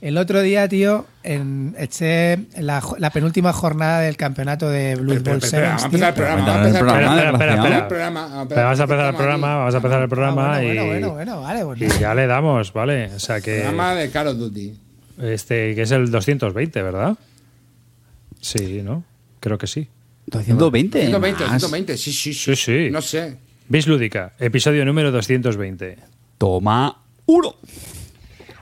El otro día, tío, en, eché la, penúltima jornada del campeonato de Blood Bowl Sevens, vamos a empezar el programa. Vamos a empezar el Espera, programa. Vamos a empezar el programa, vamos a Pero vamos a empezar el programa, aquí. vamos a empezar el programa Ah, bueno, y, bueno, bueno, bueno, vale. pues y ya le damos, ¿vale? O sea que Programa de Call of Duty. este que es el 220, ¿verdad? Sí, ¿no? Creo que sí. 220. 120, más. 120, sí, sí, Sí, sí. No sé. Bis Lúdica, episodio número 220. Toma uno.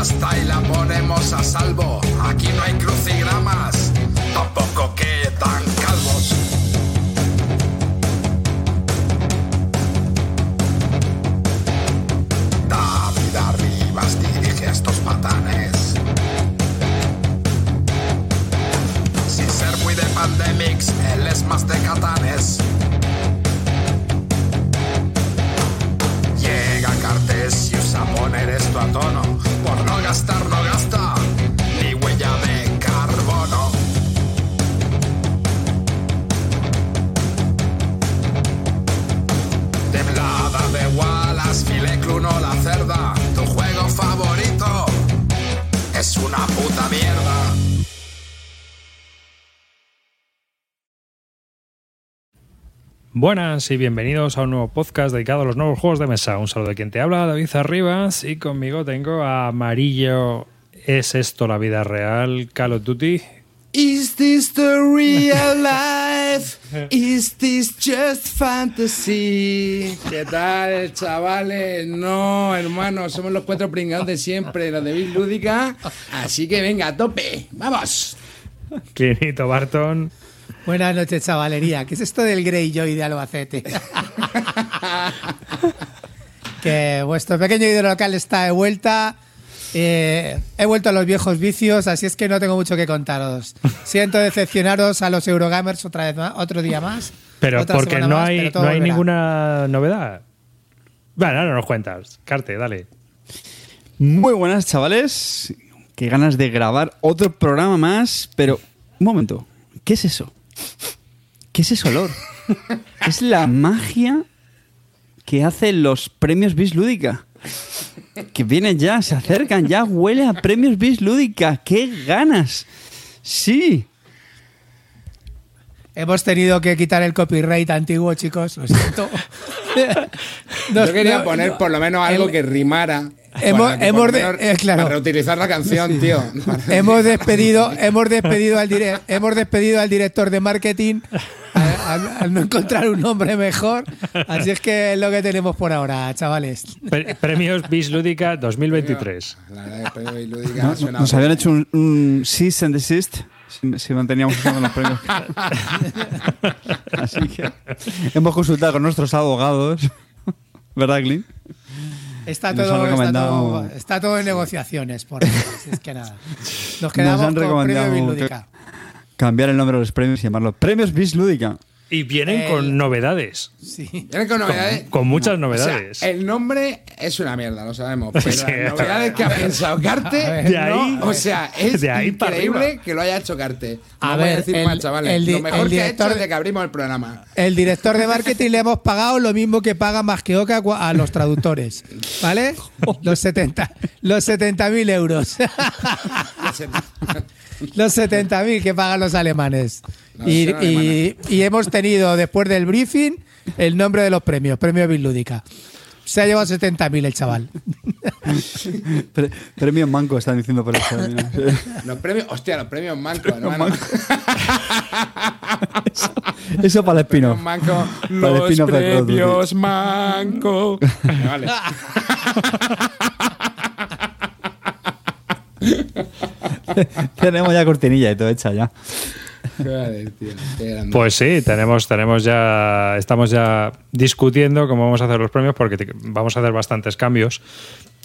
Pasta y la ponemos a salvo. Aquí no hay crucigramas, tampoco quedan calvos. David Arribas dirige a estos patanes. Sin ser muy de pandemics, él es más de catanes. Llega Cartesius a poner esto a tono. Por no gastar, no gasta. Ni huella de carbono. Temblada de Wallace, Fileclun o la cerda. Tu juego favorito es una puta mierda. Buenas y bienvenidos a un nuevo podcast dedicado a los nuevos juegos de mesa. Un saludo de quien te habla, David Arribas, y conmigo tengo a Amarillo. ¿Es esto la vida real? Call of Duty. Is this the real life? Is this just fantasy? ¿Qué tal, chavales? No, hermano, somos los cuatro pringados de siempre, los de Bill Lúdica. Así que venga, a tope, vamos. Clinito Barton. Buenas noches, chavalería. ¿Qué es esto del Greyjoy de Albacete? que vuestro pequeño ídolo local está de vuelta. Eh, he vuelto a los viejos vicios, así es que no tengo mucho que contaros. Siento decepcionaros a los Eurogamers otra vez más, otro día más. Pero porque no más, hay, pero todo no hay volverá. ninguna novedad. Bueno, ahora nos cuentas. Carte, dale. Muy buenas, chavales. Qué ganas de grabar otro programa más, pero un momento. ¿Qué es eso? ¿Qué es ese olor? es la magia que hacen los premios Bis Lúdica. Que vienen ya, se acercan, ya huele a premios Bis Lúdica. ¡Qué ganas! Sí. Hemos tenido que quitar el copyright antiguo, chicos. Lo siento. Nos- Yo quería no- poner no- por lo menos algo el- que rimara. Hemos- hemos de- eh, claro. Para reutilizar la canción, tío. hemos despedido hemos despedido al dire- hemos despedido al director de marketing al, al- al no encontrar un nombre mejor así es que es lo que tenemos por ahora chavales Pre- Premios Bis Lúdica 2023. La Premio suena Nos habían hecho un, un cease and desist si, si manteníamos usando los premios. Así que hemos consultado con nuestros abogados. ¿Verdad, Clint? Está Nos todo, está, todo, está todo en negociaciones por eso, es que nada nos quedamos han con recomendado premio Bilúdica Cambiar el nombre de los premios y llamarlo Premios Bis Lúdica. Y vienen El- con novedades. sí Vienen con novedades. Con muchas O sea, novedades. el nombre es una mierda, lo sabemos. Pero Sí. las novedades que ha pensado Carte, De ahí- no, o sea, es de ahí increíble que lo haya hecho Carte. No A voy ver, a decir el- más, chavales. el lo mejor el que ha hecho director- desde que abrimos el programa. el director de marketing le hemos pagado lo mismo que paga más que Oca a los traductores, ¿vale? Los 70 los 70.000 euros. Los 70.000 que pagan los alemanes. Y, y- y hemos tenido, después del briefing, el nombre de los premios, premio Bilúdica. Se ha llevado 70.000 el chaval. Pre- premio Manco, están diciendo por eso. Los premios, hostia, los premios Manco, hermano. Manco. eso, eso para el espino. Los manco, los Duty. premios manco. Vale. Tenemos ya cortinilla y todo hecha ya. Joder, tío. Pues sí, tenemos, tenemos ya, estamos ya discutiendo cómo vamos a hacer los premios porque te- vamos a hacer bastantes cambios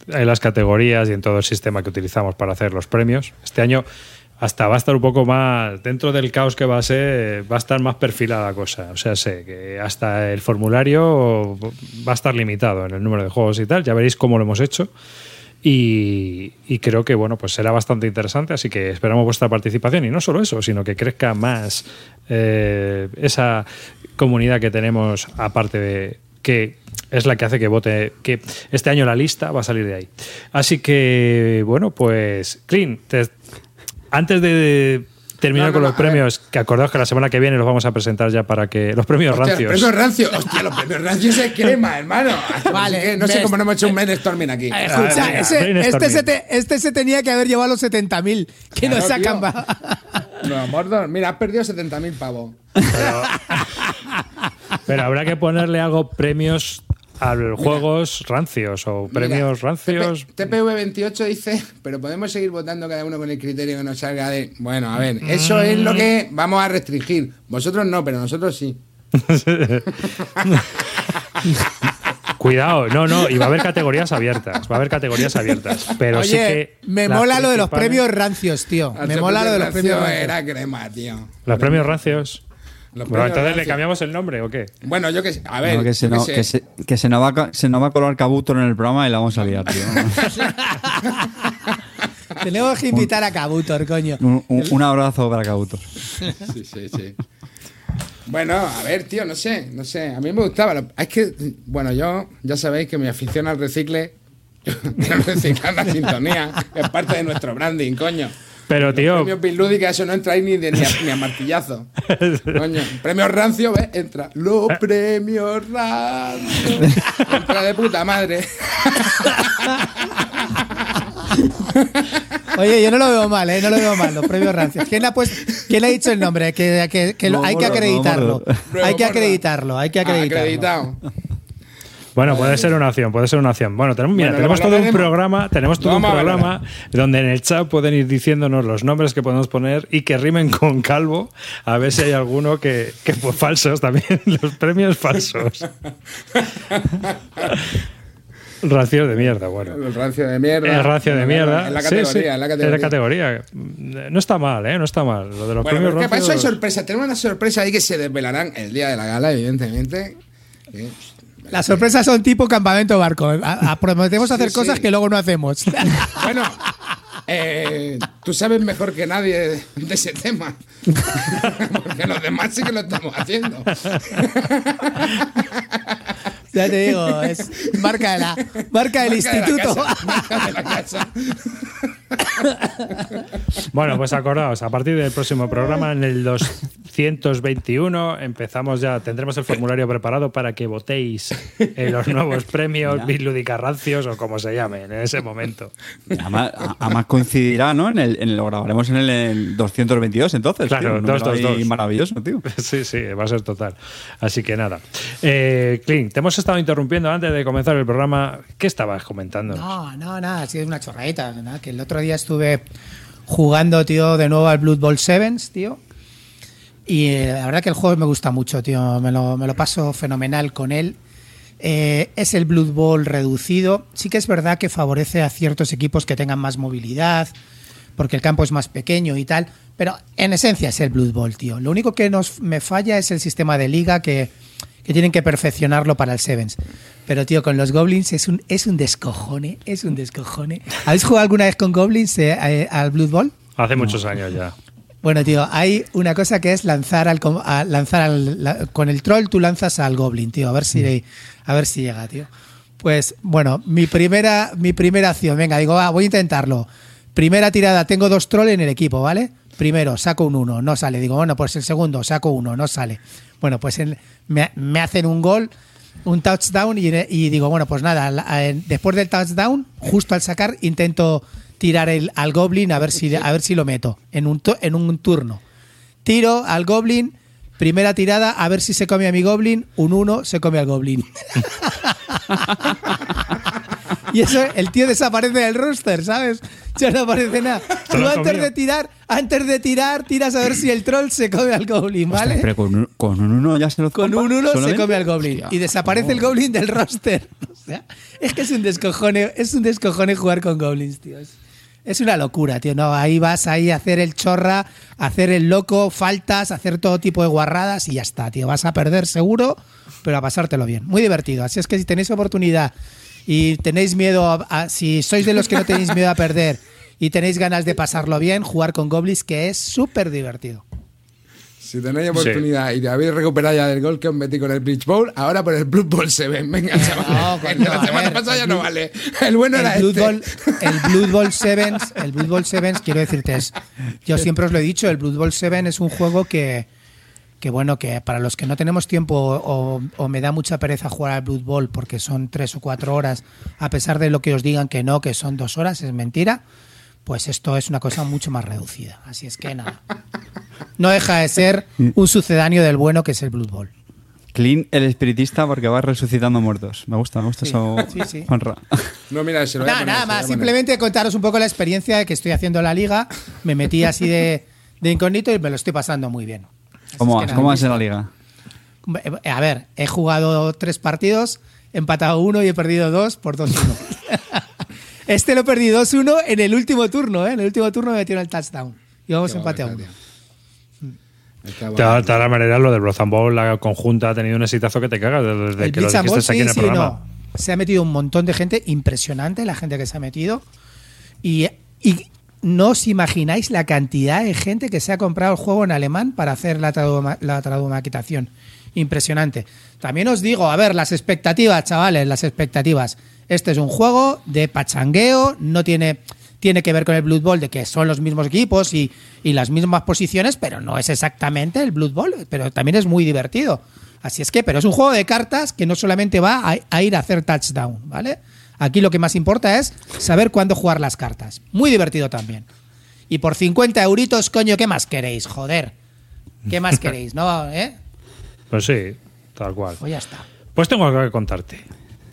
en las categorías y en todo el sistema que utilizamos para hacer los premios. Este año hasta va a estar un poco más, dentro del caos que va a ser, va a estar más perfilada la cosa. O sea, sé que hasta el formulario va a estar limitado en el número de juegos y tal. Ya veréis cómo lo hemos hecho. Y, creo que bueno, pues será bastante interesante, así que esperamos vuestra participación. Y no solo eso, sino que crezca más eh, esa comunidad que tenemos, aparte de que es la que hace que vote, que este año la lista va a salir de ahí. Así que, bueno, pues, Clean, te- antes de terminar No, no, con no, los ver. premios, que acordaos que la semana que viene los vamos a presentar ya para que los premios Hostia, rancios. Los premios rancios. Hostia, los premios rancios es crema, hermano. Vale, no sé cómo no hemos hecho un brainstorming aquí. Eh, Escucha, venga, ese- brainstorming. este, se te- este se tenía que haber llevado los 70.000 que Claro, nos sacan. No, Mordor, mira, has perdido 70.000 pavos. Pero habrá que ponerle algo premios a los juegos rancios o premios rancios. TP TPV28 dice, pero podemos seguir votando cada uno con el criterio que nos salga de. Bueno, a ver, eso es lo que vamos a restringir. Vosotros no, pero nosotros sí. Cuidado, no, no, y va a haber categorías abiertas. Va a haber categorías abiertas. Pero sí Oye, que. me mola lo de los premios rancios, tío. Me mola lo de los premios rancios. Era crema, tío. Los premios rancios. Bueno, entonces le cambiamos el nombre o qué? Bueno, yo que sé. A ver, No, que, se no- qué que sé. se, que se nos va, a se nos va a colar Cabuto en el programa y la vamos a liar, tío. Tenemos que invitar a Kabutor, coño. un, un- un abrazo para Cabuto. Sí, sí, sí. Bueno, a ver, tío, no sé, no sé. A mí me gustaba. lo- Es que, bueno, yo ya sabéis que mi afición al recicle, al reciclar la sintonía, es parte de nuestro branding, coño. Pero, tío, Premios Bislúdica, eso no entra ahí ni, de, ni, a, ni a martillazo. Coño, premios rancio, ¿ves? Entra. Los premios rancio. Entra de puta madre. Oye, yo no lo veo mal, ¿eh? No lo veo mal, los premios rancios. ¿Quién, ha puesto, ¿quién le ha dicho el nombre? Que, que- que lo- hay que acreditarlo. vamos. Hay que acreditarlo, hay que acreditarlo. Bueno, puede ser una opción, puede ser una opción. Bueno, tenemos, mira, Bueno, tenemos todo un programa, tenemos todo Vamos un programa donde en el chat pueden ir diciéndonos los nombres que podemos poner y que rimen con calvo, a ver si hay alguno que, que pues falsos también, los premios falsos. Racios de mierda, bueno. El rancio de mierda. Es rancio de mierda. En la Sí, categoría, sí, en la categoría. categoría. No está mal, ¿eh? No está mal. Lo de los Bueno, premios que para eso hay sorpresa. Tenemos una sorpresa ahí que se desvelarán el día de la gala, evidentemente. Sí. Las sorpresas son tipo campamento barco. A- a- prometemos hacer Sí, cosas sí. que luego no hacemos. Bueno, eh, tú sabes mejor que nadie de ese tema. Porque los demás sí que lo estamos haciendo. ya te digo, es marca, de la, marca del Marca de la instituto. casa, marca de la casa. Bueno, pues acordaos, a partir del próximo programa, en el 221, empezamos ya, tendremos el formulario preparado para que votéis en los nuevos premios, Bislúdica Rancios o como se llamen en ese momento. Además, coincidirá, ¿no? En el, en el- lo grabaremos en el, el 222 entonces. Claro, tío, un número 222. ahí Maravilloso, tío. Sí, sí, va a ser total. Así que nada. Eh, Clint, te hemos estado interrumpiendo antes de comenzar el programa. ¿Qué estabas comentando? No, no, nada, ha sido una chorradita. que el otro día estuve jugando, tío, de nuevo al Blood Bowl Sevens, tío. Y eh, la verdad que el juego me gusta mucho, tío. Me lo, paso fenomenal con él. Eh, es el Blood Bowl reducido. Sí que es verdad que favorece a ciertos equipos que tengan más movilidad, porque el campo es más pequeño y tal. Pero en esencia es el Blood Bowl, tío. Lo único que nos me falla es el sistema de liga que, que tienen que perfeccionarlo para el Sevens. Pero, tío, con los Goblins es un, es un descojone, es un descojone. ¿Habéis jugado alguna vez con Goblins eh, eh, al Blood Bowl? Hace muchos años ya. Bueno, tío, hay una cosa que es lanzar al, a- lanzar al- la- con el troll tú lanzas al goblin, tío, a ver si a ver si llega, tío. Pues bueno, mi primera mi primera acción, venga, digo, va, voy a intentarlo. Primera tirada, tengo dos trolls en el equipo, ¿vale? Primero, saco un uno, no sale. Digo, bueno, pues el segundo, saco uno, no sale. Bueno, pues en- me, hacen un gol, un touchdown y, y digo, bueno, pues nada, en- después del touchdown, justo al sacar, intento tirar el, al goblin a ver si, a ver si lo meto en un, en un turno. Tiro al goblin, Primera tirada, a ver si se come a mi goblin. Un 1 se come al goblin. y eso, el tío desaparece del roster, ¿sabes? Ya no aparece nada. Tú antes comido. de tirar, antes de tirar, tiras a ver si el troll se come al goblin, ¿vale? Pero con un, con un uno ya se lo Con un 1 se come al goblin. Y desaparece el goblin del roster. O sea, es que es un descojone, es un descojone jugar con goblins, tío. Es, es una locura, tío. No, ahí vas ahí a hacer el chorra, a hacer el loco, faltas, a hacer todo tipo de guarradas y ya está, tío. Vas a perder seguro, pero a pasártelo bien. Muy divertido. Así es que si tenéis oportunidad y tenéis miedo, a, a- si sois de los que no tenéis miedo a perder y tenéis ganas de pasarlo bien, jugar con goblins que es súper divertido. Si tenéis oportunidad y habéis recuperado ya del gol que os metí con el Bridge Bowl, ahora por el Blood Bowl 7. Venga, chaval. No, la semana ver, pasada ya no vale. El bueno era el Blood este. Bowl, el Blood Bowl Sevens, el Bowl Sevens, quiero decirte, es, yo siempre os lo he dicho, el Blood Bowl Seven es un juego que, que bueno, que para los que no tenemos tiempo o, o me da mucha pereza jugar al Blood Bowl porque son tres o cuatro horas, a pesar de lo que os digan que no, que son dos horas, es mentira, pues esto es una cosa mucho más reducida. Así es que nada. No deja de ser un sucedáneo del bueno que es el Blood Bowl. Clean el espiritista porque va resucitando muertos. Me gusta, me gusta Sí, eso. sí, sí. Honra. No, mira, se lo voy a Nada, poner, nada se lo voy a más. poner. Simplemente contaros un poco la experiencia de que estoy haciendo la liga. Me metí así de, de incógnito y me lo estoy pasando muy bien. ¿Cómo vas? ¿Cómo vas en la liga? Eh, A ver, he jugado tres partidos, he empatado uno y he perdido dos por 2-1. este lo perdí 2-1 en el último turno, ¿eh? En el último turno me metieron el touchdown. Y vamos Qué empate a uno. Está De todas las maneras, lo del and Bowl, la conjunta, ha tenido un exitazo que te cagas desde El que lo Ball, dijiste aquí sí, en el sí, programa. no. Se ha metido un montón de gente, impresionante la gente que se ha metido. Y, y no os imagináis la cantidad de gente que se ha comprado el juego en alemán para hacer la, traduma- la tradumaquitación. Impresionante. También os digo, a ver, las expectativas, chavales, las expectativas. Este es un juego de pachangueo, no tiene, tiene que ver con el Blood Bowl, de que son los mismos equipos y, y las mismas posiciones, pero no es exactamente el Blood Bowl, pero también es muy divertido. Así es que, pero es un juego de cartas que no solamente va a, a ir a hacer touchdown, ¿vale? Aquí lo que más importa es saber cuándo jugar las cartas. Muy divertido también. Y por 50 euritos, coño, ¿qué más queréis? Joder. ¿Qué más queréis? ¿No? ¿Eh? Pues sí, tal cual. Pues ya está. Pues tengo algo que contarte.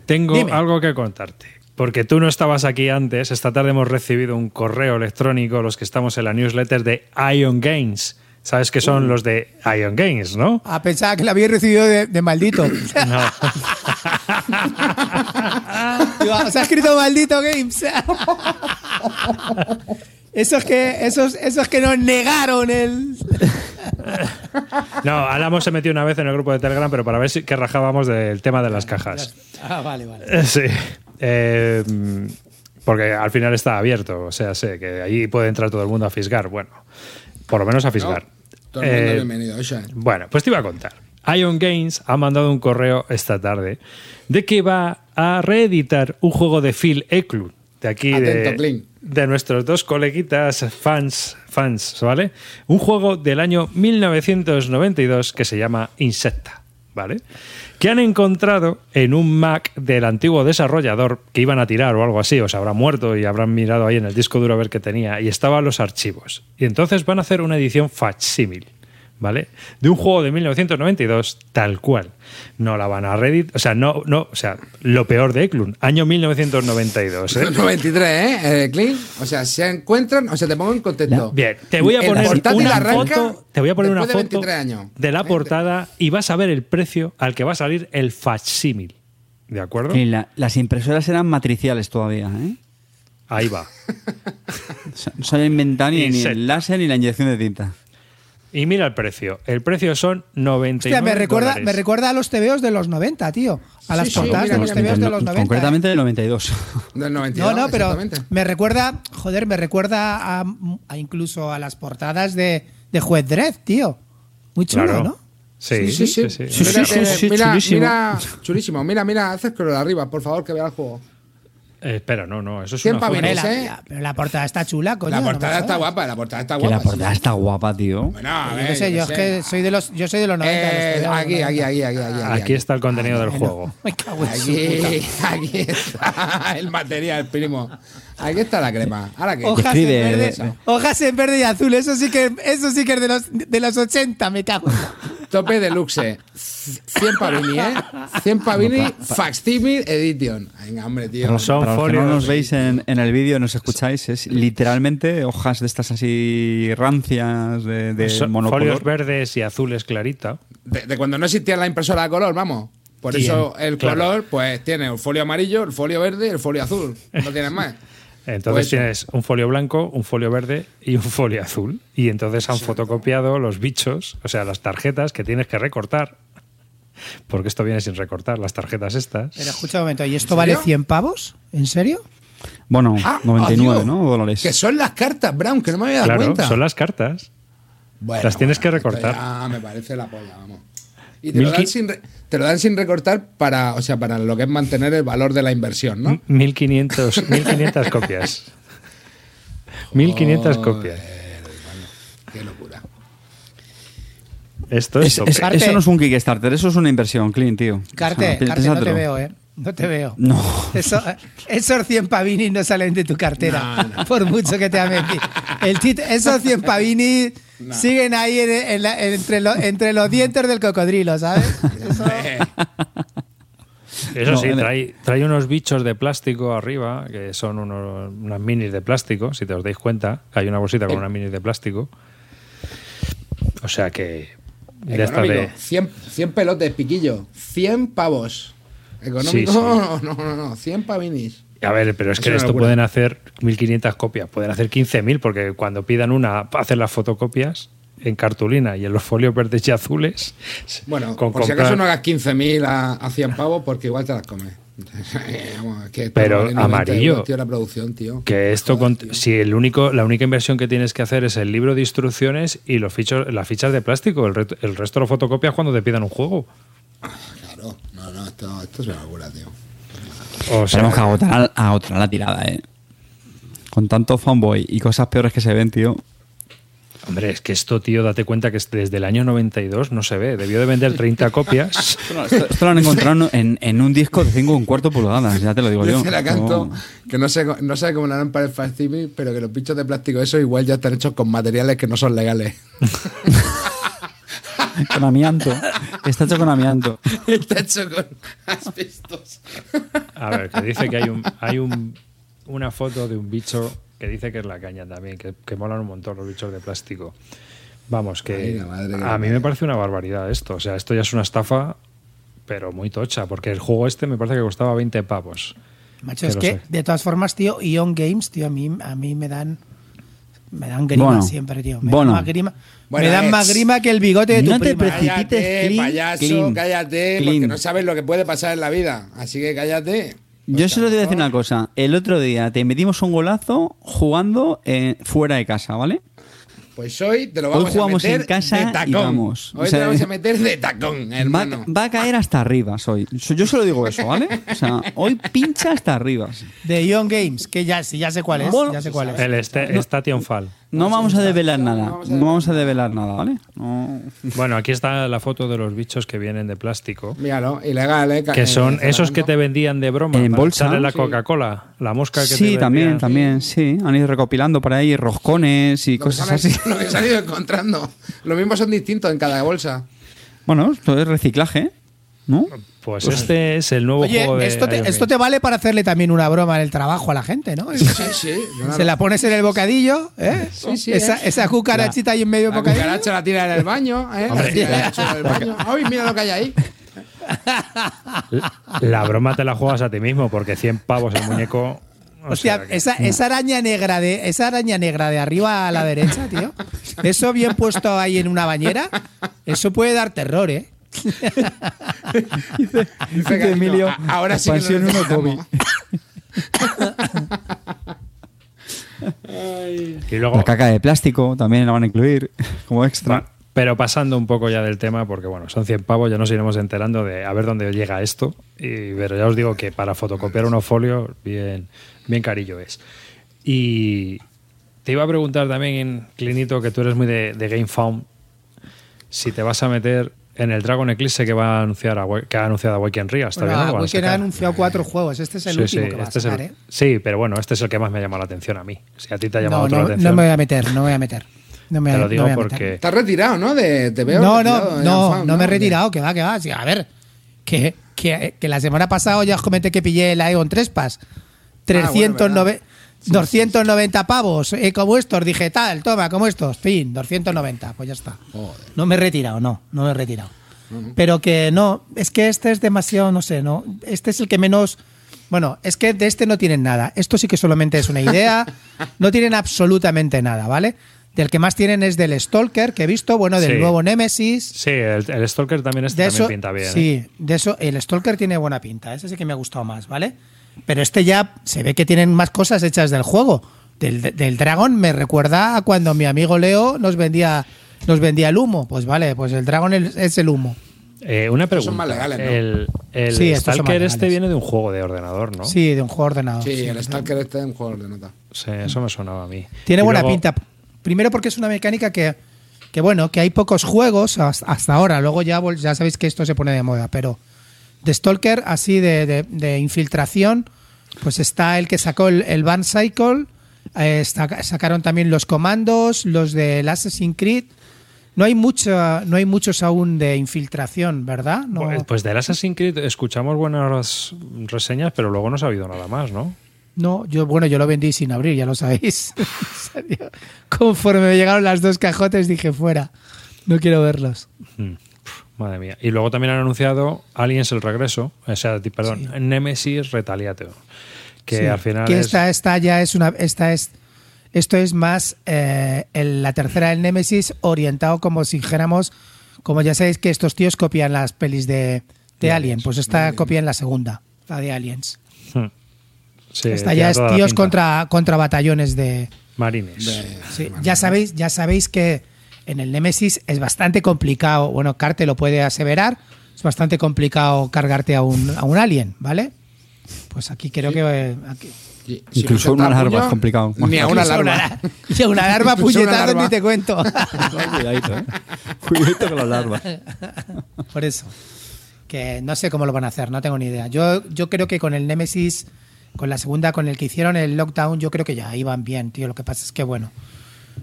Tengo Dime. algo que contarte. Porque tú no estabas aquí antes. Esta tarde hemos recibido un correo electrónico, los que estamos en la newsletter de Ion Games. ¿Sabes Uh. son los de Ion Games, no? Ah, pensaba que la había recibido de, de maldito. No. Digo, Os ha escrito maldito Games. Esos que, esos, esos que nos negaron el. No, Álamo se metió una vez en el grupo de Telegram, pero para ver si que rajábamos del tema de las cajas. Ah, vale, vale. Sí. Eh, porque al final está abierto. O sea, sé que ahí puede entrar todo el mundo a fisgar. Bueno, por lo menos a fisgar. Todo el mundo Eh, bienvenido. Bueno, pues te iba a contar. Ion Games ha mandado un correo esta tarde de que va a reeditar un juego de Phil Eklund, de aquí Atento, de, de nuestros dos coleguitas fans, fans, ¿vale? Un juego del año 1992 que se llama Insecta, ¿vale? Que han encontrado en un Mac del antiguo desarrollador que iban a tirar o algo así, o se habrá muerto y habrán mirado ahí en el disco duro a ver qué tenía, y estaban los archivos. Y entonces van a hacer una edición facsímil. ¿Vale? De un juego de 1992 tal cual. No la van a Reddit, o sea, no, no, o sea, lo peor de Eklund, año 1992. ¿eh? 93, ¿eh? eh Clint? O sea, se encuentran, o sea, te pongo en contexto. Bien, te voy a poner una foto, te voy a poner una de foto 23 años. de la 20. portada y vas a ver el precio al que va a salir el facsímil. ¿De acuerdo? Y la- las impresoras eran matriciales todavía, ¿eh? Ahí va. No se había inventado ni, ni el láser ni la inyección de tinta. Y mira el precio. El precio son 99 Hostia, me recuerda, dólares. me recuerda a los TVOs de los 90, tío. A las Sí, sí, portadas mira, de los TVOs de los 90. Concretamente del 92. Del 92, No, no, pero me recuerda, joder, me recuerda a, a incluso a las portadas de, de Juez Dredd, tío. Muy chulo, Claro. ¿no? Sí, Sí, sí, sí. sí, Sí, Mira, sí, eh, sí, mira, chulísimo. mira, chulísimo. Mira, mira, haz scroll arriba, por favor, que vea el juego. Eh, espera, no, no, eso es una foto. la- ¿eh? la- pero la portada está chula, coño. la no portada está guapa, la portada está que guapa. la portada está guapa, tío. Bueno, a Yo ver, qué sé, yo es que soy de los, yo soy de los 90. de los Eh, TVOs de los aquí, 90. aquí, aquí, aquí, aquí, Aquí está el contenido del juego. Me cago en su puta. Aquí, aquí está el material, primo. Aquí está la crema. ¿Ahora qué? Hojas en, verde, eso. hojas en verde y azul, eso sí que, eso sí que es de los, de los 80, me cago. Tope deluxe. 100 pavini, ¿eh? 100 pavini, facsimile edition. Venga, hombre, tío. Pero son Para los que no nos veis en, en el vídeo, nos escucháis, es literalmente hojas de estas así rancias de, de Son monocolor. folios verdes y azules clarita. De, de cuando no existía la impresora a color, vamos. Por Bien, eso el claro. color, pues tiene el folio amarillo, el folio verde y el folio azul. No tienes más. Entonces Pues- tienes un folio blanco, un folio verde y un folio azul. Y entonces han fotocopiado los bichos, o sea, las tarjetas que tienes que recortar. Porque esto viene sin recortar, las tarjetas estas. Pero escucha un momento, ¿y esto ¿En vale serio? 100 pavos? ¿En serio? Bueno, Ah, 99, adiós. ¿no? Dólares. Que son las cartas, Brown, que no me había dado Claro, cuenta. son las cartas. Bueno, las tienes que bueno, recortar. Ya me parece la polla, vamos. Y te Mil lo, dan sin, re- te lo dan sin recortar para, o sea, para lo que es mantener el valor de la inversión, ¿no? 1500, 1500 copias. 1500 copias. Qué locura. Esto es, Carte. eso no es un Kickstarter, eso es una inversión, Clint, tío. Carte, O sea, Carte, no te veo, ¿eh? No te veo. No. Eso- esos 100 pavinis no salen de tu cartera, por mucho que te amen. El tit- esos 100 pavinis siguen ahí en- en la- entre, lo- entre los dientes del cocodrilo, ¿sabes? Eso- Eh, Eso No, sí, trae, trae unos bichos de plástico arriba, que son unos, unas minis de plástico, si te os dais cuenta. Hay una bolsita con unas minis de plástico. O sea que. De de. 100, 100 pelotes, piquillo. 100 pavos. Económico, Sí, sí. no, no, no, no. 100 pavinis. A ver, pero es Es que una esto locura. pueden hacer 1500 copias, pueden hacer 15000, porque cuando pidan una, hacen las fotocopias en cartulina y en los folios verdes y azules. Bueno, con por si comprar- acaso no hagas 15.000 a, a 100 pavos porque igual te las comes. Que Pero vale 90 amarillo. euros, tío, la producción, tío. Que esto, Joder, con- tío. si el único, la única inversión que tienes que hacer es el libro de instrucciones y los fichos, las fichas de plástico, el, re- el resto lo fotocopias cuando te pidan un juego. Claro, no, no, esto, esto es una locura, tío. O sea, Tenemos que agotar, agotar la tirada, eh. Con tanto fanboy y cosas peores que se ven, tío. hombre, es que esto, tío, date cuenta que es desde el año 92 no se ve. Debió de vender 30 copias. Esto, esto lo han encontrado en, en un disco de 5,4 pulgadas, ya te lo digo yo. La canto que no sé, no sabe cómo lo harán para el facsimile, pero que los bichos de plástico eso igual ya están hechos con materiales que no son legales. Con amianto. Está hecho con amianto. Está hecho con asbestos. A ver, que dice que hay un, hay un, una foto de un bicho que dice que es la caña también, que, que molan un montón los bichos de plástico. Vamos, que Ay, madre a mí me parece una barbaridad esto. O sea, esto ya es una estafa, pero muy tocha, porque el juego este me parece que costaba 20 pavos. Macho, Que es que sé. de todas formas, tío, Ion Games, tío, a mí, a mí me dan me dan grima Bueno, siempre, tío. Me bueno. dan más grima, Bueno, me dan es- más grima que el bigote de tu No te prima. precipites. Cállate, clean, payaso, clean, cállate, clean. porque no sabes lo que puede pasar en la vida. Así que cállate. Yo solo te voy a decir una cosa. El otro día te metimos un golazo jugando eh, fuera de casa, ¿vale? Pues hoy te lo Hoy vamos jugamos a meter en casa de y tacón. vamos. Hoy O sea, te lo vamos a meter de tacón, Va, hermano. va a caer hasta arriba hoy. Yo solo digo eso, ¿vale? O sea, hoy pincha hasta arriba. De Ion Games, que ya, sí, ya sé cuál es. Bueno, ya sé cuál es. El este, Station Fall. No vamos a develar nada. No vamos a develar nada, ¿vale? No. Bueno, aquí está la foto de los bichos que vienen de plástico. Míralo, ilegal, ¿eh? Que son esos que te vendían de broma. En para bolsa, echarle la. Coca-Cola, la mosca que te Sí, también, también, sí. Han ido recopilando por ahí roscones y Lo cosas así. lo que se han ido encontrando. Lo mismo son distintos en cada bolsa. Bueno, esto es reciclaje, ¿no? Pues este es el nuevo Oye, juego de esto te, esto vale para hacerle también una broma en el trabajo a la gente, ¿no? Sí, sí. Se la pones en el bocadillo, ¿eh? Sí, sí, esa, ¿eh? esa cucarachita ahí en medio del La bocadillo. cucaracha la tira en el baño, ¿eh? La tira en el baño. ¡Ay, mira lo que hay ahí! La broma te la juegas a ti mismo, porque 100 pavos el muñeco. o Hostia, sea que- esa, esa araña negra de esa araña negra de arriba a la derecha, tío. Eso bien puesto ahí en una bañera, eso puede dar terror, ¿eh? Dice que Emilio, a- ahora sí que lo expansión uno necesitamos. Y luego, La caca de plástico también la van a incluir como extra. Pero pasando un poco ya del tema, porque bueno, son 100 pavos, ya nos iremos enterando de a ver dónde llega esto. Y, pero ya os digo que para fotocopiar unos folios, bien, bien carillo es. Y te iba a preguntar también, Clinito, que tú eres muy de, de Game Found, si te vas a meter en el Dragon Eclipse que va a anunciar a, que ha anunciado Weekend Rías. Bueno, Todavía no a Weekend ha sacar. anunciado cuatro juegos. Este es el Sí, último sí, que va este a es el- sacar, ¿eh? sí, pero bueno, este es el que más me ha llamado la atención a mí. Si a ti te ha llamado No, otro la no, atención. no me voy a meter, no me voy a meter. No me, Te lo no digo a meter. porque. Estás retirado, ¿no? De, te veo No, retirado no, no, no me he retirado, que va, que va. Sí, a ver, que, que, que la semana pasada ya os comenté que pillé la Eon Trespass. Ah, bueno, 309 verdad. 290 pavos, eh, como estos, dije tal, toma, como estos, fin, 290, pues ya está. No me he retirado, no, no me he retirado. Pero que no, es que este es demasiado, no sé, no, este es el que menos, bueno, es que de este no tienen nada. Esto sí que solamente es una idea, no tienen absolutamente nada, ¿vale? Del que más tienen es del Stalker que he visto, bueno, del Sí. nuevo Nemesis. Sí, el, el Stalker también, este también eso, pinta bien. ¿eh? sí, de eso, el Stalker tiene buena pinta, ese sí que me ha gustado más, ¿vale? Pero este ya se ve que tienen más cosas hechas del juego. Del, del Dragon me recuerda a cuando mi amigo Leo nos vendía, nos vendía el humo. Pues vale, pues el Dragon es, el humo. Eh, una pregunta. son más legales, ¿no? El, el Sí, Stalker este viene de un juego de ordenador, ¿no? Sí, de un juego ordenado. Sí, sí. el Stalker este es un juego de nota. Sí, eso me sonaba a mí. Tiene Y buena luego- pinta. Primero porque es una mecánica que, que bueno, que hay pocos juegos hasta, ahora. Luego ya, ya sabéis que esto se pone de moda, pero de Stalker, así de, de- de infiltración, pues está el que sacó el, el Van Cycle, eh, saca- sacaron también los comandos, los del Assassin's Creed. No hay mucho, no hay muchos aún de infiltración, ¿verdad? No, Pues, pues del Assassin's Creed escuchamos buenas reseñas, pero luego no se ha oído nada más, ¿no? no, yo bueno, yo lo vendí sin abrir, ya lo sabéis. Conforme me llegaron las dos cajotes dije fuera. No quiero verlos. Mm, pf, Madre mía. Y luego también han anunciado Aliens el regreso, o sea, perdón, Nemesis Retaliator, que Sí, al final que es- esta, esta ya es una esta es esto es más eh, el- la tercera del Nemesis orientado como si dijéramos como ya sabéis que estos tíos copian las pelis de, de Alien pues esta copia en la segunda la de Aliens Hmm. Sí, esta ya es tíos contra contra batallones de marines. sí, ya sabéis ya sabéis que en el Nemesis es bastante complicado bueno Carte lo puede aseverar es bastante complicado cargarte a un, a un alien vale pues aquí creo que eh, aquí- si Incluso no una larva puño, es complicado. Ni a una larva. la- y una una puñetazo ni te cuento. Cuidadito, ¿eh? Cuidadito con las larvas. Por eso. Que no sé cómo lo van a hacer, no tengo ni idea. Yo, yo creo que con el Nemesis, con la segunda, con el que hicieron el lockdown, yo creo que ya iban bien, tío. Lo que pasa es que, bueno,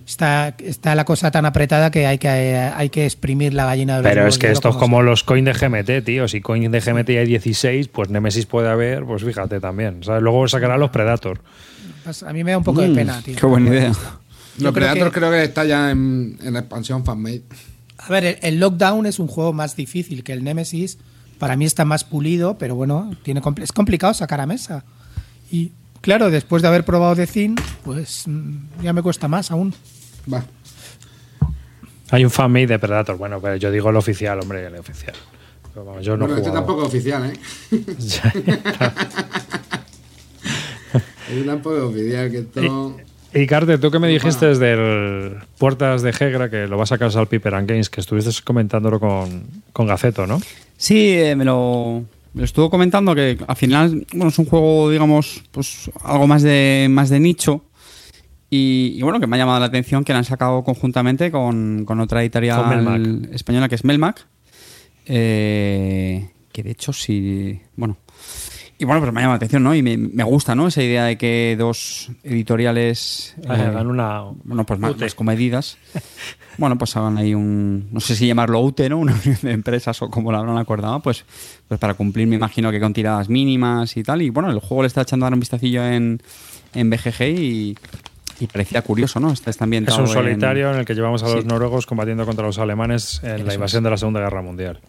está, está la cosa tan apretada que hay que, hay que exprimir la gallina de los Pero es que esto es como los coins de GMT, tío. Si coins de GMT hay 16, pues Nemesis puede haber, pues fíjate también. ¿sabes? Luego sacarán los Predator. Pues a mí me da un poco de Mm, pena, tío. Qué buena idea. Los creo que- creo que está ya en, en la expansión fanmade. A ver, el, el lockdown es un juego más difícil que el Nemesis. Para mí está más pulido, pero bueno, tiene compl- es complicado sacar a mesa. Y claro, después de haber probado The Thing, pues mm, ya me cuesta más aún. Va. Hay un fanmade de Predator. Bueno, pero yo digo el oficial, hombre, el oficial. Pero vamos, yo no bueno, este jugado. tampoco es oficial, ¿eh? Este tampoco es oficial, que esto... Y Carte, tú que me dijiste del Puertas de Hegra, que lo va a sacar al Piper and Games, que estuviste comentándolo con, con Gaceto, ¿no? Sí, eh, me, lo, me estuvo comentando que al final bueno, es un juego, digamos, pues algo más de, más de nicho. Y, y bueno, que me ha llamado la atención que la han sacado conjuntamente con, con otra editorial española que es Melmac. Eh, que de hecho sí. Bueno. Y bueno, pues me ha llamado la atención, ¿no? Y me, me gusta, ¿no? Esa idea de que dos editoriales. eh, Hagan una. bueno, pues más, más comedidas. bueno, pues hagan ahí un, no sé si llamarlo UTE, ¿no? Una unión de empresas o como lo habrán acordado, pues, pues para cumplir, me imagino que con tiradas mínimas y tal. Y bueno, el juego le está echando a dar un vistacillo en, en BGG y, y parecía curioso, ¿no? Está, está Es un solitario en el que llevamos a los Sí. noruegos combatiendo contra los alemanes en la invasión de la Segunda Guerra Mundial.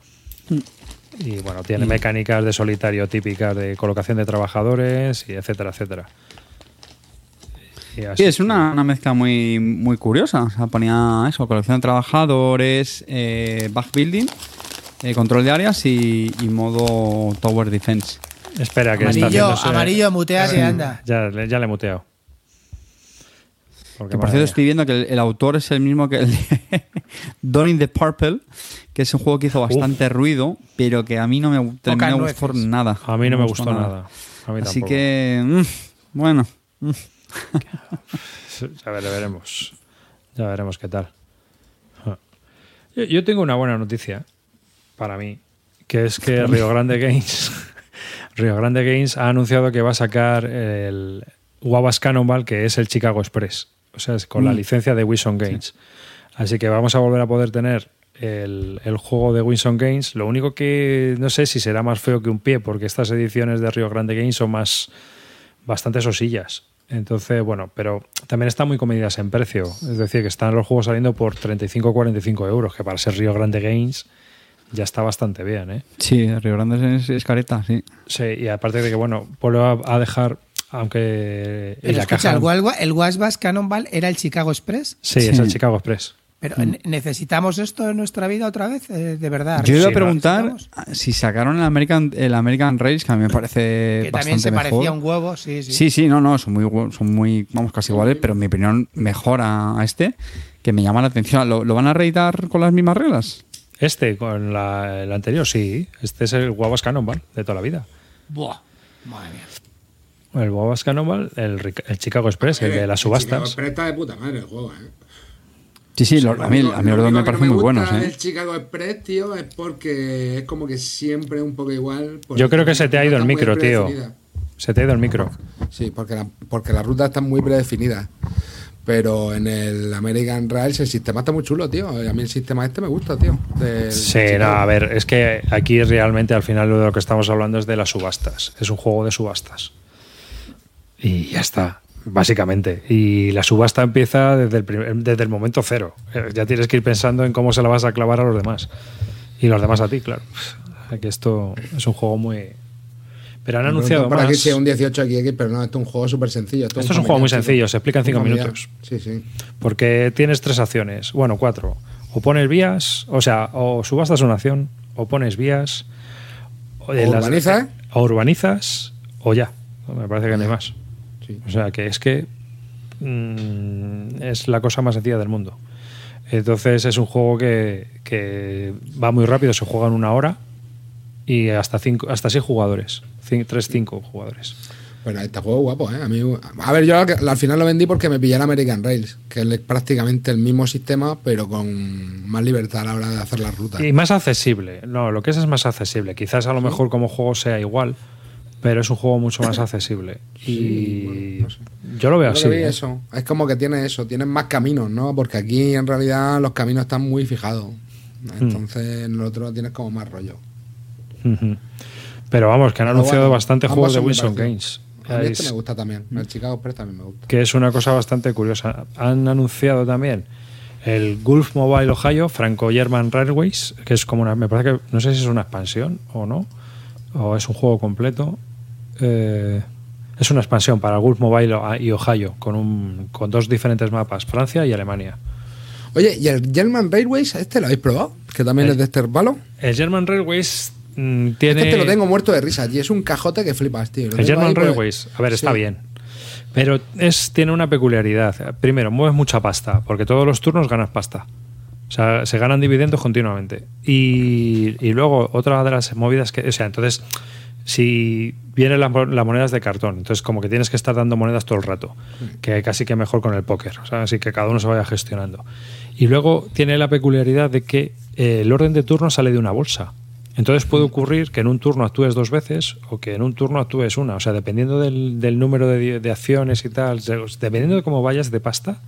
Y bueno, tiene Y- mecánicas de solitario típicas de colocación de trabajadores y etcétera, etcétera. Y así Sí, es una, una mezcla muy, muy curiosa. O sea, ponía eso, colección de trabajadores, eh, backbuilding, eh, control de áreas y, y modo tower defense. Espera, que está Amarillo, haciéndose- amarillo, muteate y anda. Ya, le- ya le he muteado. Porque Que por cierto mía. estoy viendo que el, el autor es el mismo que el de in the Purple, que es un juego que hizo bastante ruido, pero que a mí no me terminó de nueces. gustar nada. A mí no me gustó nada. A mí Así tampoco. que, mm, bueno, mm. Ya vere- veremos. Ya veremos qué tal. Ah. Yo, yo tengo una buena noticia para mí, que es que Río Grande Games Río Grande Games ha anunciado que va a sacar el Wabash Cannonball, que es el Chicago Express. O sea, es con la licencia de Wilson Games. Así que vamos a volver a poder tener el, el juego de Winson Games. Lo único que no sé si será más feo que un pie, porque estas ediciones de Río Grande Games son más bastante sosillas. Entonces, bueno, pero también están muy comedidas en precio. Es decir, que están los juegos saliendo por 35 o 45 euros, que para ser Río Grande Games ya está bastante bien, ¿eh? Sí, Río Grande es, es careta, sí. Sí, y aparte de que, bueno, vuelvo a, a dejar, aunque en Pero la escucha, caja... el, el Cannonball era el Chicago Express. Sí, Sí. es el Chicago Express. Pero Mm. ¿ne- ¿necesitamos esto en nuestra vida otra vez? Eh, de verdad. Yo iba a preguntar si sacaron el American, el American Race, que a mí me parece Que bastante también se mejor. parecía un huevo, sí, sí. Sí, sí, no, no, son muy, son muy, vamos, casi iguales, pero en mi opinión mejor a, este, que me llama la atención. ¿Lo, lo van a reeditar con las mismas reglas? Este, con la- el anterior, sí. Este es el Guavas Cannonball de toda la vida. Buah, madre mía. El Guavas Cannonball, el, el Chicago Express, el de las subastas. Pero está de puta madre el juego, ¿eh? Sí, sí, lo- a mí, a mí los dos me parecen muy buenos, El ¿eh? Chicago Express, tío, es porque es como que siempre un poco igual. Yo creo que se te ha ido el micro, tío. Se te ha ido el micro. Sí, porque la, porque la ruta está muy predefinida. Pero en el American Rails el sistema está muy chulo, tío. A mí el sistema este me gusta, tío. Sí, no, a ver, es que aquí realmente al final de lo que estamos hablando es de las subastas. Es un juego de subastas. Y ya está, básicamente. Y la subasta empieza desde el, primer- desde el momento cero. Eh, Ya tienes que ir pensando en cómo se la vas a clavar a los demás. Y los demás a ti, claro. Aquí esto es un juego muy... Pero han anunciado más. aquí si es un 18XX, pero no, esto es un juego súper sencillo. Esto es un juego muy sencillo, se explica en cinco Un familiar. minutos. Sí, sí. Porque tienes tres acciones, bueno, cuatro. O pones vías, o sea, o subastas una acción, o pones vías. O, urbanizas. o urbanizas, o ya. Me parece que no hay más. Sí. O sea, que es que mm, es la cosa más sencilla del mundo. Entonces es un juego que, que va muy rápido, se juega en una hora y hasta cinco, hasta seis jugadores. Cin- tres, cinco jugadores. Bueno, este juego es guapo, ¿eh? A, mí, a ver, yo al, al final lo vendí porque me pillé el American Rails, que es prácticamente el mismo sistema, pero con más libertad a la hora de hacer las rutas. Y más accesible. No, lo que es es más accesible. Quizás a lo mejor como juego sea igual, pero es un juego mucho más accesible. Y yo lo veo Yo así. lo ¿eh? eso. Es como que tiene eso, tienen más caminos, ¿no? Porque aquí en realidad los caminos están muy fijados. Hmm. Entonces en el otro tienes como más rollo. Pero vamos, que han Pero anunciado bueno, bastante juegos de Wilson. Games. A mí este Es- me gusta también. El Chicago Express también me gusta. que es una cosa bastante curiosa. Han anunciado también el Gulf Mobile Ohio Franco German Railways, que es como una, me parece que no sé si es una expansión o no, o es un juego completo. Eh, es una expansión para Gulf Mobile y Ohio con un con dos diferentes mapas, Francia y Alemania. Oye, ¿y el German Railways, este lo habéis probado? Que también es de este palo. El German Railways mm, tiene Este te lo tengo muerto de risa y es un cajote que flipas, tío. Lo El German pues- Railways, a ver, está bien. Pero es, tiene una peculiaridad. Primero, mueves mucha pasta, porque todos los turnos ganas pasta. O sea, se ganan dividendos continuamente. Y, y luego, otra de las movidas que. O sea, entonces, si vienen las, mo- las monedas de cartón, entonces como que tienes que estar dando monedas todo el rato, que casi que mejor con el póker. Así que cada uno se vaya gestionando. Y luego tiene la peculiaridad de que eh, el orden de turno sale de una bolsa. Entonces puede ocurrir que en un turno actúes dos veces o que en un turno actúes una. O sea, dependiendo del, del número de, de acciones y tal, dependiendo de cómo vayas de pasta,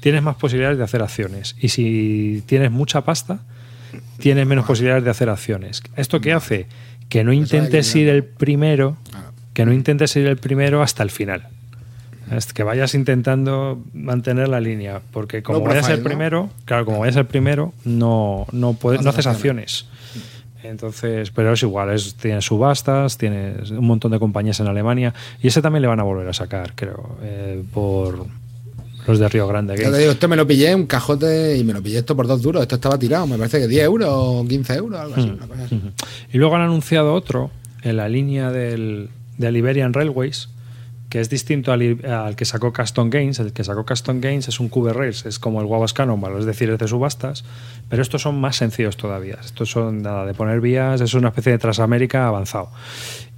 tienes más posibilidades de hacer acciones. Y si tienes mucha pasta, tienes menos posibilidades de hacer acciones. ¿Esto qué hace? Que no intentes ir el primero, que no intentes ir el primero hasta el final. Es que vayas intentando mantener la línea, porque como Low vayas el profile, ¿no? primero, claro, como vayas el primero, no, no, puedes, no haces haces acciones. Entonces, pero es igual, es, tienes subastas, tienes un montón de compañías en Alemania y ese también le van a volver a sacar, creo, eh, por los de Río Grande. Games. te digo, esto me lo pillé un cajote y me lo pillé esto por dos duros. Esto estaba tirado, me parece que 10 euros o 15 euros, algo así. una cosa así. Ujú. Y luego han anunciado otro en la línea del, del Iberian Railways, que es distinto al, al que sacó Caston Games. El que sacó Caston Games es un Cube Rails, es como el Guavas Cannonball, es decir, es de subastas, pero estos son más sencillos todavía. Estos son nada de poner vías, es una especie de Transamérica avanzado.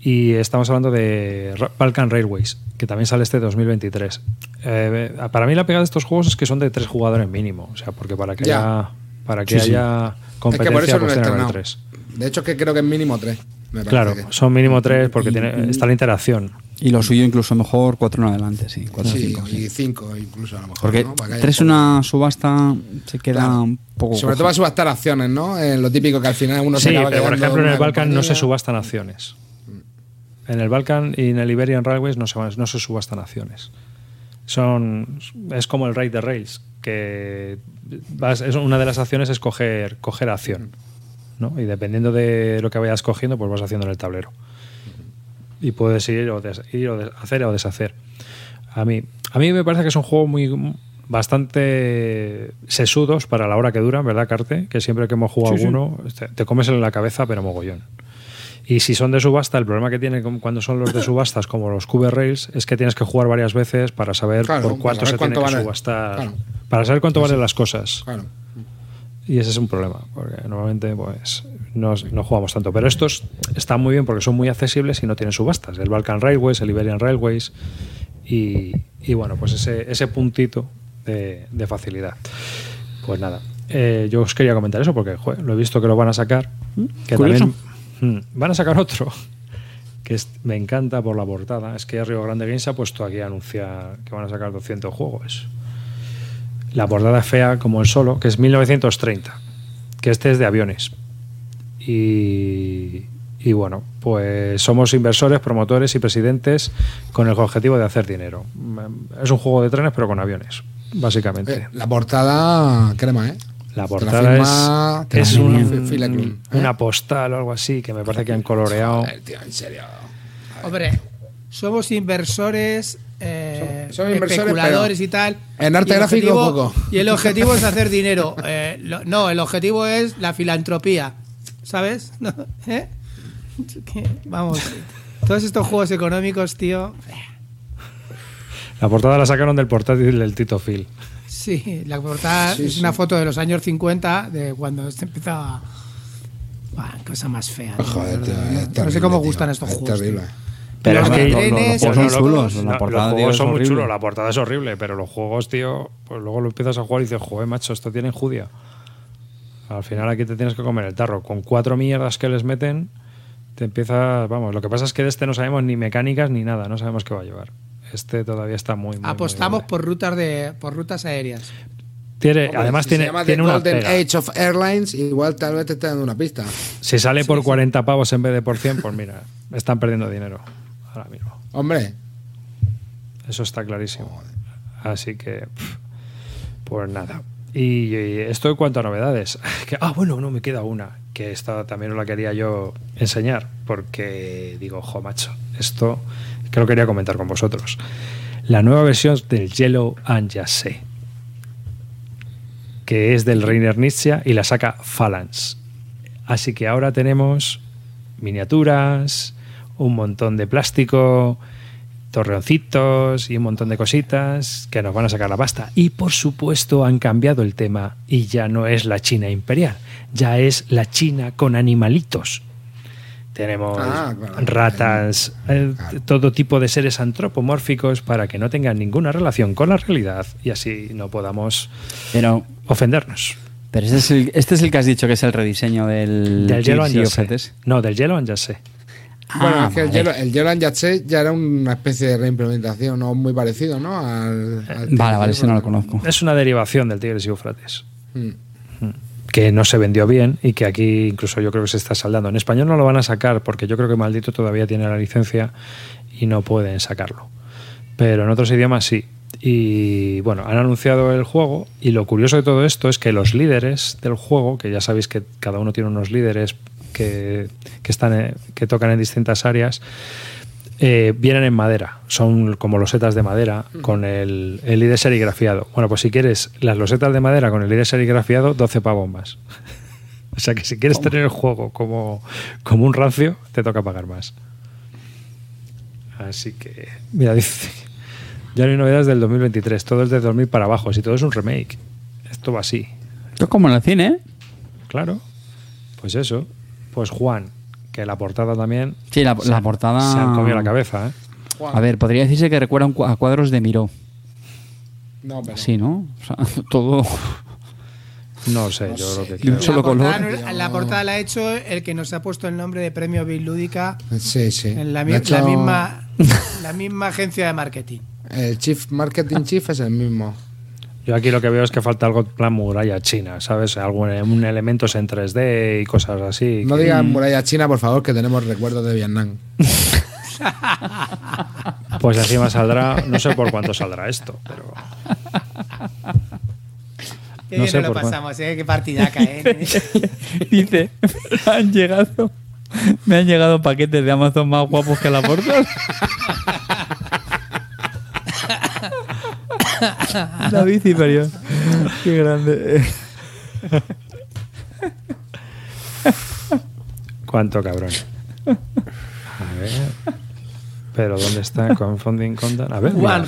Y estamos hablando de Balkan Railways, que también sale este 2023. Eh, para mí la pegada de estos juegos es que son de tres jugadores mínimo, o sea, porque para que Ya. haya, para que Sí, sí. haya Es competencia que no pues tiene que estrenado. tres. De hecho, es que creo que es mínimo 3. Claro, son mínimo tres porque tiene, está la interacción. Y lo suyo incluso mejor 4 en adelante, sí. 4 Sí, cinco, sí. y 5 incluso a lo mejor. Porque ¿no? Para que haya 3 un poco- una subasta se queda Claro. un poco. Sobre todo cojo. para subastar acciones, ¿no? En lo típico que al final uno se Sí, pero por ejemplo en el Balkan no se compañía. subastan acciones. En el Balkan y en el Iberian Railways no se, van- no se subastan acciones. Son, es como el Raid de Rails, que vas- es una de las acciones es coger, coger acción. ¿no? Y dependiendo de lo que vayas cogiendo, pues vas haciendo en el tablero. Y puedes ir o, des- ir o des- hacer o deshacer. A mí, a mí me parece que es un juego muy bastante sesudos para la hora que duran, ¿verdad, Carte? Que siempre que hemos jugado Sí, te, te comes en la cabeza, pero mogollón. Y si son de subasta, el problema que tiene cuando son los de subastas, como los Cube Rails, es que tienes que jugar varias veces para saber Claro, por cuánto saber se cuánto tiene que subastar. Claro. Para saber cuánto valen las cosas. Claro. Y ese es un problema, porque normalmente pues no, no jugamos tanto. Pero estos están muy bien porque son muy accesibles y no tienen subastas. El Balkan Railways, el Iberian Railways y, y bueno, pues ese, ese puntito de, de facilidad. Pues nada, eh, yo os quería comentar eso porque joder, lo he visto que lo van a sacar. Que curioso. también van a sacar otro que es- me encanta por la portada. Es que Río Grande Games ha puesto aquí a anunciar que van a sacar 200 juegos. La portada fea como el solo, que es 1930, que este es de aviones. Y, y bueno, pues somos inversores, promotores y presidentes con el objetivo de hacer dinero. Es un juego de trenes, pero con aviones, básicamente. Eh, la portada, crema, ¿eh? La portada firma- es, un- ¿eh? una postal o algo así, que me parece que han coloreado. Joder, tío, en serio. Hombre, somos inversores, eh, Somos- somos inversores, especuladores y tal. en arte gráfico, poco. Y el objetivo es hacer dinero. Eh, lo- no, el objetivo es la filantropía. ¿Sabes? No, ¿eh? Vamos, todos estos juegos económicos, tío. La portada la sacaron del portátil del Tito Phil. Sí, la portada Sí, es sí. una foto de los años 50, de cuando se empezaba. Buah, cosa más fea. ¿no? Joder, tío, No- es no sé cómo tío, gustan estos es juegos. Pero Los es que trenes, los juegos son los- chulos. No, La portada, los juegos es son muy horrible. chulos, la portada es horrible, pero los juegos, tío, pues luego lo empiezas a jugar y dices, joder, macho, esto tiene enjudia. Al final aquí te tienes que comer el tarro. Con cuatro mierdas que les meten, te empiezas, vamos, lo que pasa es que de este no sabemos ni mecánicas ni nada, no sabemos qué va a llevar. Este todavía está muy, muy Apostamos muy por rutas de por rutas aéreas. Tiene, Hombre, además si tiene, se llama tiene The una Golden pega. Age of Airlines, igual tal vez te esté dando una pista. Si sale por 40 pavos en vez de por 100, pues mira, están perdiendo dinero ahora mismo. Hombre, Eso está clarísimo. Así que, pues nada. Y, y esto en cuanto a novedades. Que, ah, bueno, no, me queda una, que esta también os la quería yo enseñar, porque digo, jo, macho, esto que lo quería comentar con vosotros. La nueva versión del Yellow and Jassé, que es del Reiner Nietzsche y la saca Phalanx. Así que ahora tenemos miniaturas, un montón de plástico, torreoncitos y un montón de cositas que nos van a sacar la pasta. Y por supuesto han cambiado el tema y ya no es la China imperial, ya es la China con animalitos. Tenemos Ah, claro. ratas, eh, todo tipo de seres antropomórficos para que no tengan ninguna relación con la realidad y así no podamos Pero, ofendernos. pero este, es el, este es el que has dicho que es el rediseño del Del Yellow and. No, del Yellow and Jassé. bueno, Ah, es que el. Yellow- el Yellow and Yatse ya era una especie de reimplementación, ¿no? Muy parecido, ¿no? Al, al Vale, vale, ese no lo conozco. Es una derivación del Tigres y Eufrates. Mm. Que no se vendió bien y que aquí incluso yo creo que se está saldando. En español no lo van a sacar porque yo creo que Maldito todavía tiene la licencia y no pueden sacarlo. Pero en otros idiomas sí. Y bueno, han anunciado el juego y lo curioso de todo esto es que los líderes del juego, que ya sabéis que cada uno tiene unos líderes que, que tocan en distintas áreas, eh, vienen en madera, son como losetas de madera con el, el líder serigrafiado. Bueno, pues si quieres las losetas de madera con el líder serigrafiado, 12 pavos más. o sea que si quieres tener el juego como, como un rancio, te toca pagar más. Así que, mira, dice, ya no hay novedades del 2023, todo es de 2000 para abajo, si todo es un remake. Esto va así. Esto es como en el cine, ¿eh? Claro. Pues eso. Pues Juan, que la portada también Sí, la, la portada. se han comido la cabeza, ¿eh? A ver, podría decirse que recuerda a cuadros de Miró. No, pero. Sí, ¿no? O sea, todo. No sé, yo creo que... De un solo la, portada, color. no- la portada la ha hecho el que nos ha puesto el nombre de premio Bill Lúdica Sí, sí. en la, mi- hecho, la misma La misma agencia de marketing. El Chief Marketing Chief es el mismo. Yo aquí lo que veo es que falta algo en plan muralla china, ¿sabes? Algún un elementos en 3D y cosas así. No digan muralla china, por favor, que tenemos recuerdos de Vietnam. Pues encima saldrá, no sé por cuánto saldrá esto, pero Qué No bien sé nos lo por pasamos, ¿eh? Qué partidaca, ¿eh? Dice, me han llegado, me han llegado paquetes de Amazon más guapos que la porta. David Ciperión. Qué grande. cuánto cabrón. A ver. Pero ¿dónde está Confounding Content? A ver, Juan.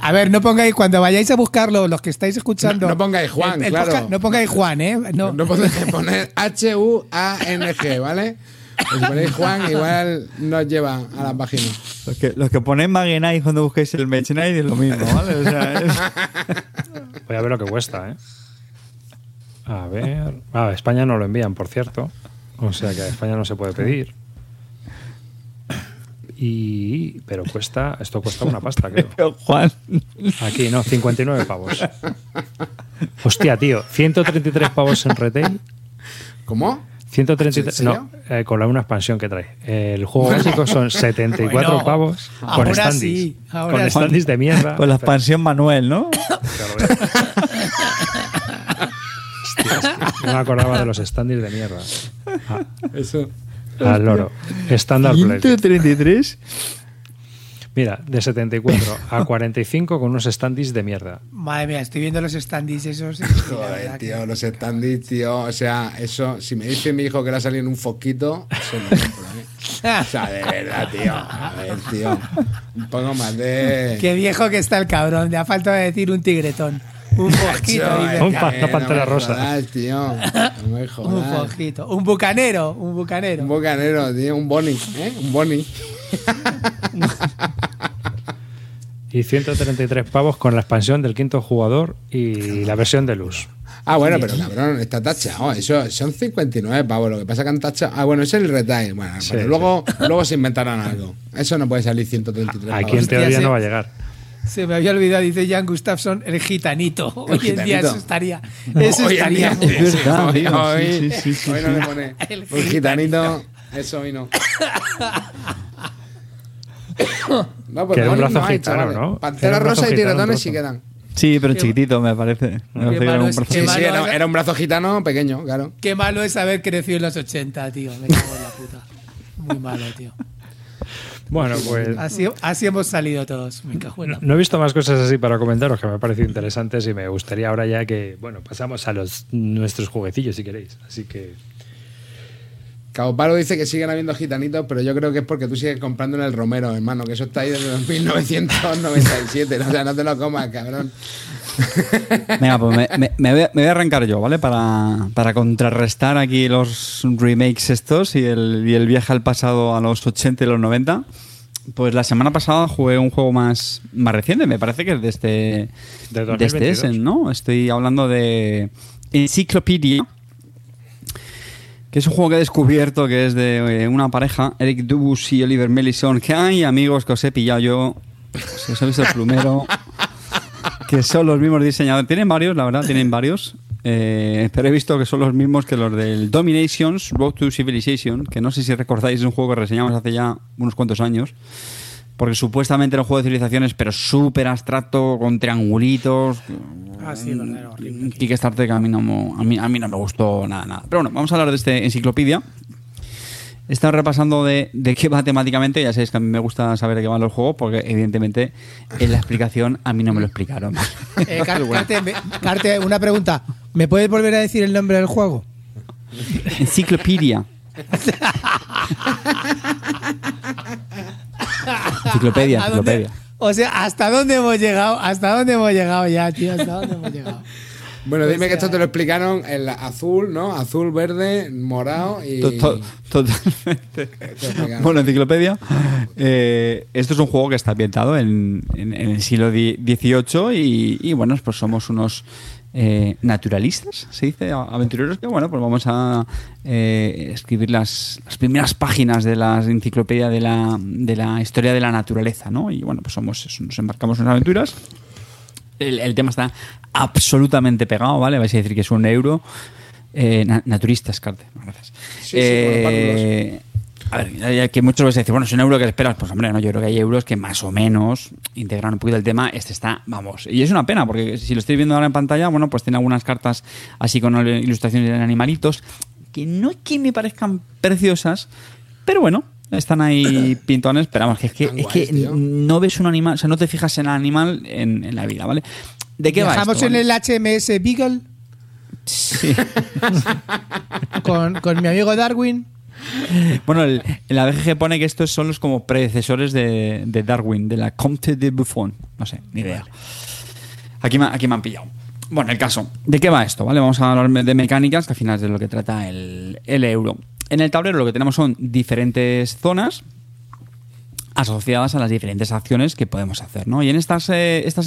A ver, no pongáis, cuando vayáis a buscarlo, los que estáis escuchando. No- no pongáis Juan, claro. podcast, no pongáis Juan, ¿eh? No. No podéis poner H-U-A-N-G, ¿vale? Si ponéis Juan, igual nos lleva a la página. Los que, los que ponéis Magenite cuando busquéis el Knight es lo mismo, ¿vale? O sea, es- Voy a ver lo que cuesta, ¿eh? A ver. Ah, a España no lo envían, por cierto. O sea que a España no se puede pedir. Y. Pero cuesta. Esto cuesta una pasta, creo. Pero, Juan, Aquí, no, 59 pavos. Hostia, tío. 133 pavos en retail. ¿Cómo? 133. ¿En No, eh, con la una expansión que trae. El juego básico son 74 Bueno, pavos con ahora standees. sí, ahora con sí. standees de mierda. con la expansión Manuel, ¿no? Hostias, no me acordaba de los standees de mierda. Ah, Eso. al loro. Standard Play. 133. Mira, de 74 a 45 con unos standees de mierda. Madre mía, estoy viendo los standees esos. Joder, que- tío, los standees, tío. O sea, eso, si me dice mi hijo que le ha salido en un foquito, eso no compro, ¿eh? O sea, de verdad, tío. A ver, tío. Un poco más de. Qué viejo que está el cabrón. Le ha faltado decir un tigretón. Un fojito. Que, pa- una no pantera rosa. jodas, tío. No me Un fojito. Un bucanero. Un bucanero. Un bocanero, tío. Un boni, ¿eh? Un boni. Y 133 pavos con la expansión del quinto jugador y la versión de luz. Ah, bueno, pero cabrón, está tachado. Eso son 59 pavos. Lo que pasa que han tachado. Ah, bueno, es el retail. Bueno, Sí, pero sí. luego, luego se inventarán algo. Eso no puede salir 133 pavos. Aquí en teoría no va a llegar. Se me había olvidado, dice Jan Gustafsson, el gitanito. Hoy en día eso estaría. Eso Hoy en estaría. día, muy- sí, Es verdad, hoy, tío. hoy- Sí, sí, sí, sí, hoy no le pone El un gitanito. Eso hoy no. No, pues Que era un brazo no hay, gitano, chavales. ¿no? Era Pantera rosa y tiratones sí quedan. Sí, pero chiquitito, me parece. Me parece que era un brazo- qué Sí, malo sí, era, era- era un brazo gitano pequeño, claro. Qué malo es haber crecido en los 80, tío. Me cago en la puta. Muy malo, tío. Bueno, pues Así, así hemos salido todos. Me cago en la no he visto más cosas así para comentaros que me han parecido interesantes y me gustaría ahora ya que, bueno, pasamos a los nuestros jueguecillos si queréis. Así que Cabo Palo dice que siguen habiendo gitanitos, pero yo creo que es porque tú sigues comprando en el Romero, hermano, que eso está ahí desde 1997. O sea, no te lo comas, cabrón. Venga, pues me, me- me voy, a- me voy a arrancar yo, ¿vale? Para, para contrarrestar aquí los remakes estos y el, y el viaje al pasado a los 80 y los 90. Pues la semana pasada jugué un juego más, más reciente, me parece que es de este, De de este 2022. Essen, ¿no? Estoy hablando de Encyclopedia, que es un juego que he descubierto que es de eh, una pareja, Eric Dubus y Oliver Mellison, que hay amigos que os he pillado yo, si os he visto el plumero, que son los mismos diseñadores. Tienen varios, la verdad, tienen varios. eh, pero he visto que son los mismos que los del Dominations, Road to Civilization, que no sé si recordáis, es un juego que reseñamos hace ya unos cuantos años. Porque supuestamente era un juego de civilizaciones, pero súper abstracto, con triangulitos. Ah, sí, es verdad, horrible. Un Kickstarter que a mí, no, mo- a, mí, a mí no me gustó nada, nada. Pero bueno, vamos a hablar de este enciclopedia. He estado repasando de, de qué va temáticamente. Ya sabéis que a mí me gusta saber de qué van los juegos, porque evidentemente en la explicación a mí no me lo explicaron. Eh, Car- Carte, me- Carte, una pregunta. ¿Me puedes volver a decir el nombre del juego? Enciclopedia. Enciclopedia, ¿A dónde- enciclopedia. O sea, ¿hasta dónde hemos llegado? ¿Hasta dónde hemos llegado ya, tío? ¿Hasta dónde hemos llegado? Bueno, dime O que esto te lo explicaron en la azul, ¿no? Azul, verde, morado y. To- to- Totalmente. Bueno, enciclopedia. eh, esto es un juego que está ambientado en, en- en el siglo XVIII y, y, bueno, pues somos unos eh, naturalistas, se dice, aventureros, que bueno, pues vamos a eh, escribir las, las primeras páginas de la enciclopedia de la, de la historia de la naturaleza, ¿no? Y bueno, pues somos, nos embarcamos en aventuras. El, el tema está absolutamente pegado, ¿vale? Vais a decir que es un euro. Eh, na- naturistas, Carte, gracias. Sí, sí, Eh, a ver, que muchos a decir, bueno, es un euro que esperas. Pues hombre, no, yo creo que hay euros que más o menos integran un poquito el tema. Este está, vamos. Y es una pena, porque si lo estoy viendo ahora en pantalla, bueno, pues tiene algunas cartas así con ilustraciones de animalitos, que no es que me parezcan preciosas, pero bueno. Están ahí pintones, pero vamos, que es que, es que tío. no ves un animal, o sea, no te fijas en el animal en, en la vida, ¿vale? ¿De qué va esto, en vale? el HMS Beagle Sí. con, con mi amigo Darwin. Bueno, el, la BGG pone que estos son los como predecesores de, Darwin, de la Comte de Buffon. No sé, ni idea. Aquí me, aquí me han pillado. Bueno, el caso. ¿De qué va esto? ¿Vale? Vamos a hablar de mecánicas, que al final es de lo que trata el, euro. En el tablero lo que tenemos son diferentes zonas asociadas a las diferentes acciones que podemos hacer, ¿no? Y en estas, eh, estas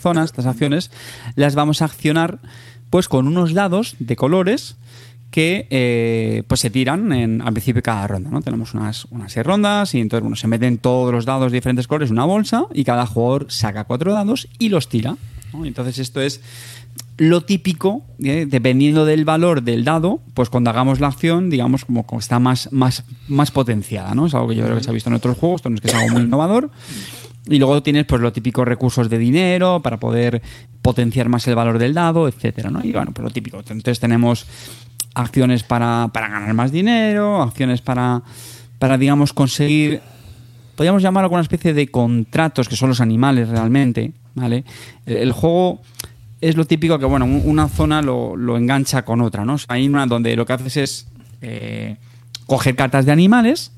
zonas, estas acciones, las vamos a accionar pues con unos dados de colores que eh, pues se tiran al principio de cada ronda, ¿no? Tenemos unas, unas seis rondas y entonces bueno, se meten todos los dados de diferentes colores en una bolsa y cada jugador saca cuatro dados y los tira. Entonces esto es lo típico, ¿eh? dependiendo del valor del dado, pues cuando hagamos la acción, digamos, como está más, más, más potenciada, ¿no? Es algo que yo creo que se ha visto en otros juegos, esto no es que es algo muy innovador. Y luego tienes pues los típicos recursos de dinero para poder potenciar más el valor del dado, etcétera, ¿no? Y bueno, pues lo típico. Entonces tenemos acciones para, para ganar más dinero, acciones para, para digamos, conseguir podríamos llamarlo alguna especie de contratos que son los animales realmente, ¿vale? El, juego es lo típico que, bueno, un- una zona lo, lo engancha con otra, ¿no? O sea, hay una donde lo que haces es eh, coger cartas de animales,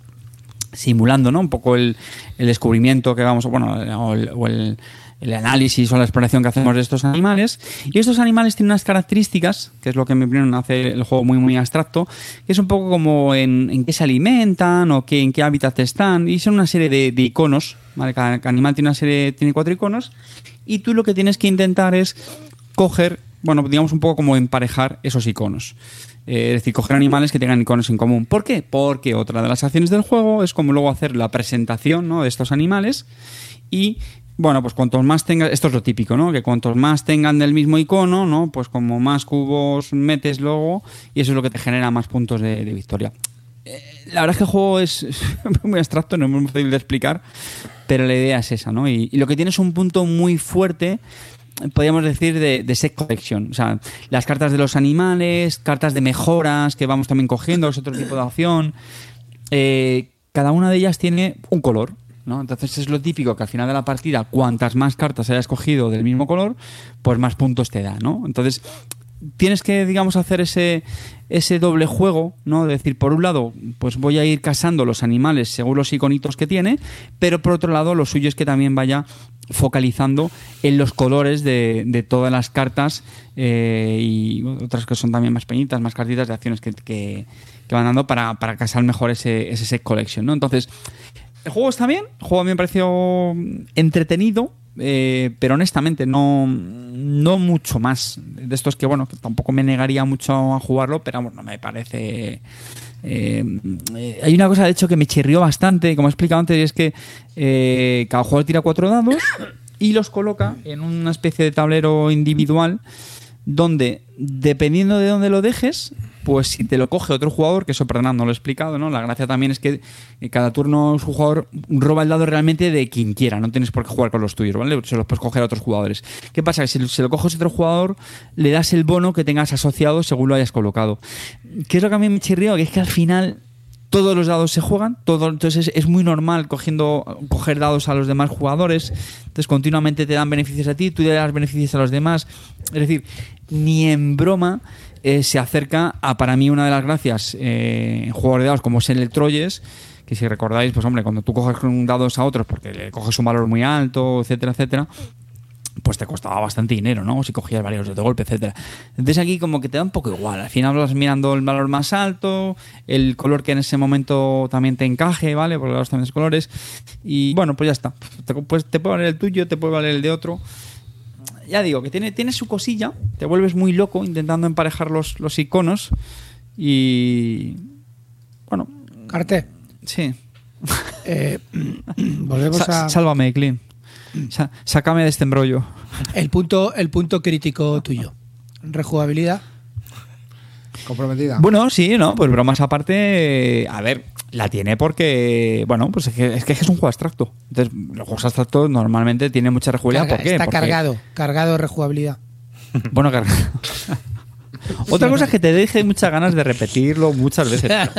simulando, ¿no? Un poco el, el descubrimiento que vamos, bueno, o el, o el- el análisis o la exploración que hacemos de estos animales. Y estos animales tienen unas características, que es lo que en mi opinión hace el juego muy, muy abstracto, que es un poco como en, en qué se alimentan o qué, en qué hábitat están. Y son una serie de, de iconos, cada animal tiene una serie, tiene cuatro iconos. Y tú lo que tienes que intentar es coger, bueno, digamos un poco como emparejar esos iconos. Eh, es decir, coger animales que tengan iconos en común. ¿Por qué? Porque otra de las acciones del juego es como luego hacer la presentación ¿no? de estos animales y bueno, pues cuantos más tengas, esto es lo típico, ¿no? Que cuantos más tengan del mismo icono, ¿no? Pues como más cubos metes luego y eso es lo que te genera más puntos de, victoria. Eh, La verdad es que el juego es muy abstracto, no es muy fácil de explicar, pero la idea es esa, ¿no? Y, y lo que tiene es un punto muy fuerte, podríamos decir, de, de set collection. O sea, las cartas de los animales, cartas de mejoras que vamos también cogiendo, es otro tipo de acción. Eh, cada una de ellas tiene un color. ¿No? Entonces es lo típico que al final de la partida, cuantas más cartas hayas cogido del mismo color, pues más puntos te da, ¿no? Entonces tienes que, digamos, hacer ese, ese doble juego, ¿no? De decir, por un lado, pues voy a ir casando los animales según los iconitos que tiene, pero por otro lado, lo suyo es que también vaya focalizando en los colores de, todas las cartas eh, y otras que son también más pequeñitas, más cartitas de acciones que, que- que van dando para, para casar mejor ese, ese set collection, ¿no? Entonces, el juego está bien, el juego a mí me pareció entretenido, eh, pero honestamente no, no mucho más. De estos que, bueno, tampoco me negaría mucho a jugarlo, pero bueno, no me parece... eh, eh, hay una cosa, de hecho, que me chirrió bastante, como he explicado antes, y es que eh, cada jugador tira cuatro dados y los coloca en una especie de tablero individual donde, dependiendo de dónde lo dejes, pues si te lo coge otro jugador, que eso, perdonad, no lo he explicado, ¿no? La gracia también es que eh, cada turno su jugador roba el dado realmente de quien quiera, no tienes por qué jugar con los tuyos, ¿vale? Se los puedes coger a otros jugadores. ¿Qué pasa? Que si se lo coges a otro jugador, le das el bono que tengas asociado según lo hayas colocado. ¿Qué es lo que a mí me chirrió? Que es que al final todos los dados se juegan, todo, entonces es, muy normal cogiendo, coger dados a los demás jugadores, entonces continuamente te dan beneficios a ti, tú le das beneficios a los demás, es decir, ni en broma eh, se acerca a para mí una de las gracias eh, en juegos de dados como es el Troyes, que si recordáis, pues hombre, cuando tú coges dados a otros porque le coges un valor muy alto, etcétera, etcétera, pues te costaba bastante dinero, ¿no? Si cogías varios de golpe, etcétera. Entonces aquí como que te da un poco igual. Al final vas mirando el valor más alto, el color que en ese momento también te encaje, ¿vale? Porque los también colores. Y bueno, pues ya está. Te, pues te puede valer el tuyo, te puede valer el de otro. ya digo, que tiene, tiene su cosilla, te vuelves muy loco intentando emparejar los, los iconos y... Bueno, Carte, sí. eh, volvemos a... Sálvame, Clean. Sácame de este embrollo. El punto, el punto crítico tuyo. Rejugabilidad. Comprometida. Bueno, sí, ¿no? Pues bromas aparte, a ver, la tiene porque, bueno, pues es que es, que es un juego abstracto. Entonces, los juegos abstractos normalmente tienen mucha rejugabilidad. Carga- ¿Por qué? Está Porque- cargado, cargado de rejugabilidad. Bueno, cargado. Otra cosa es que te deje muchas ganas de repetirlo muchas veces.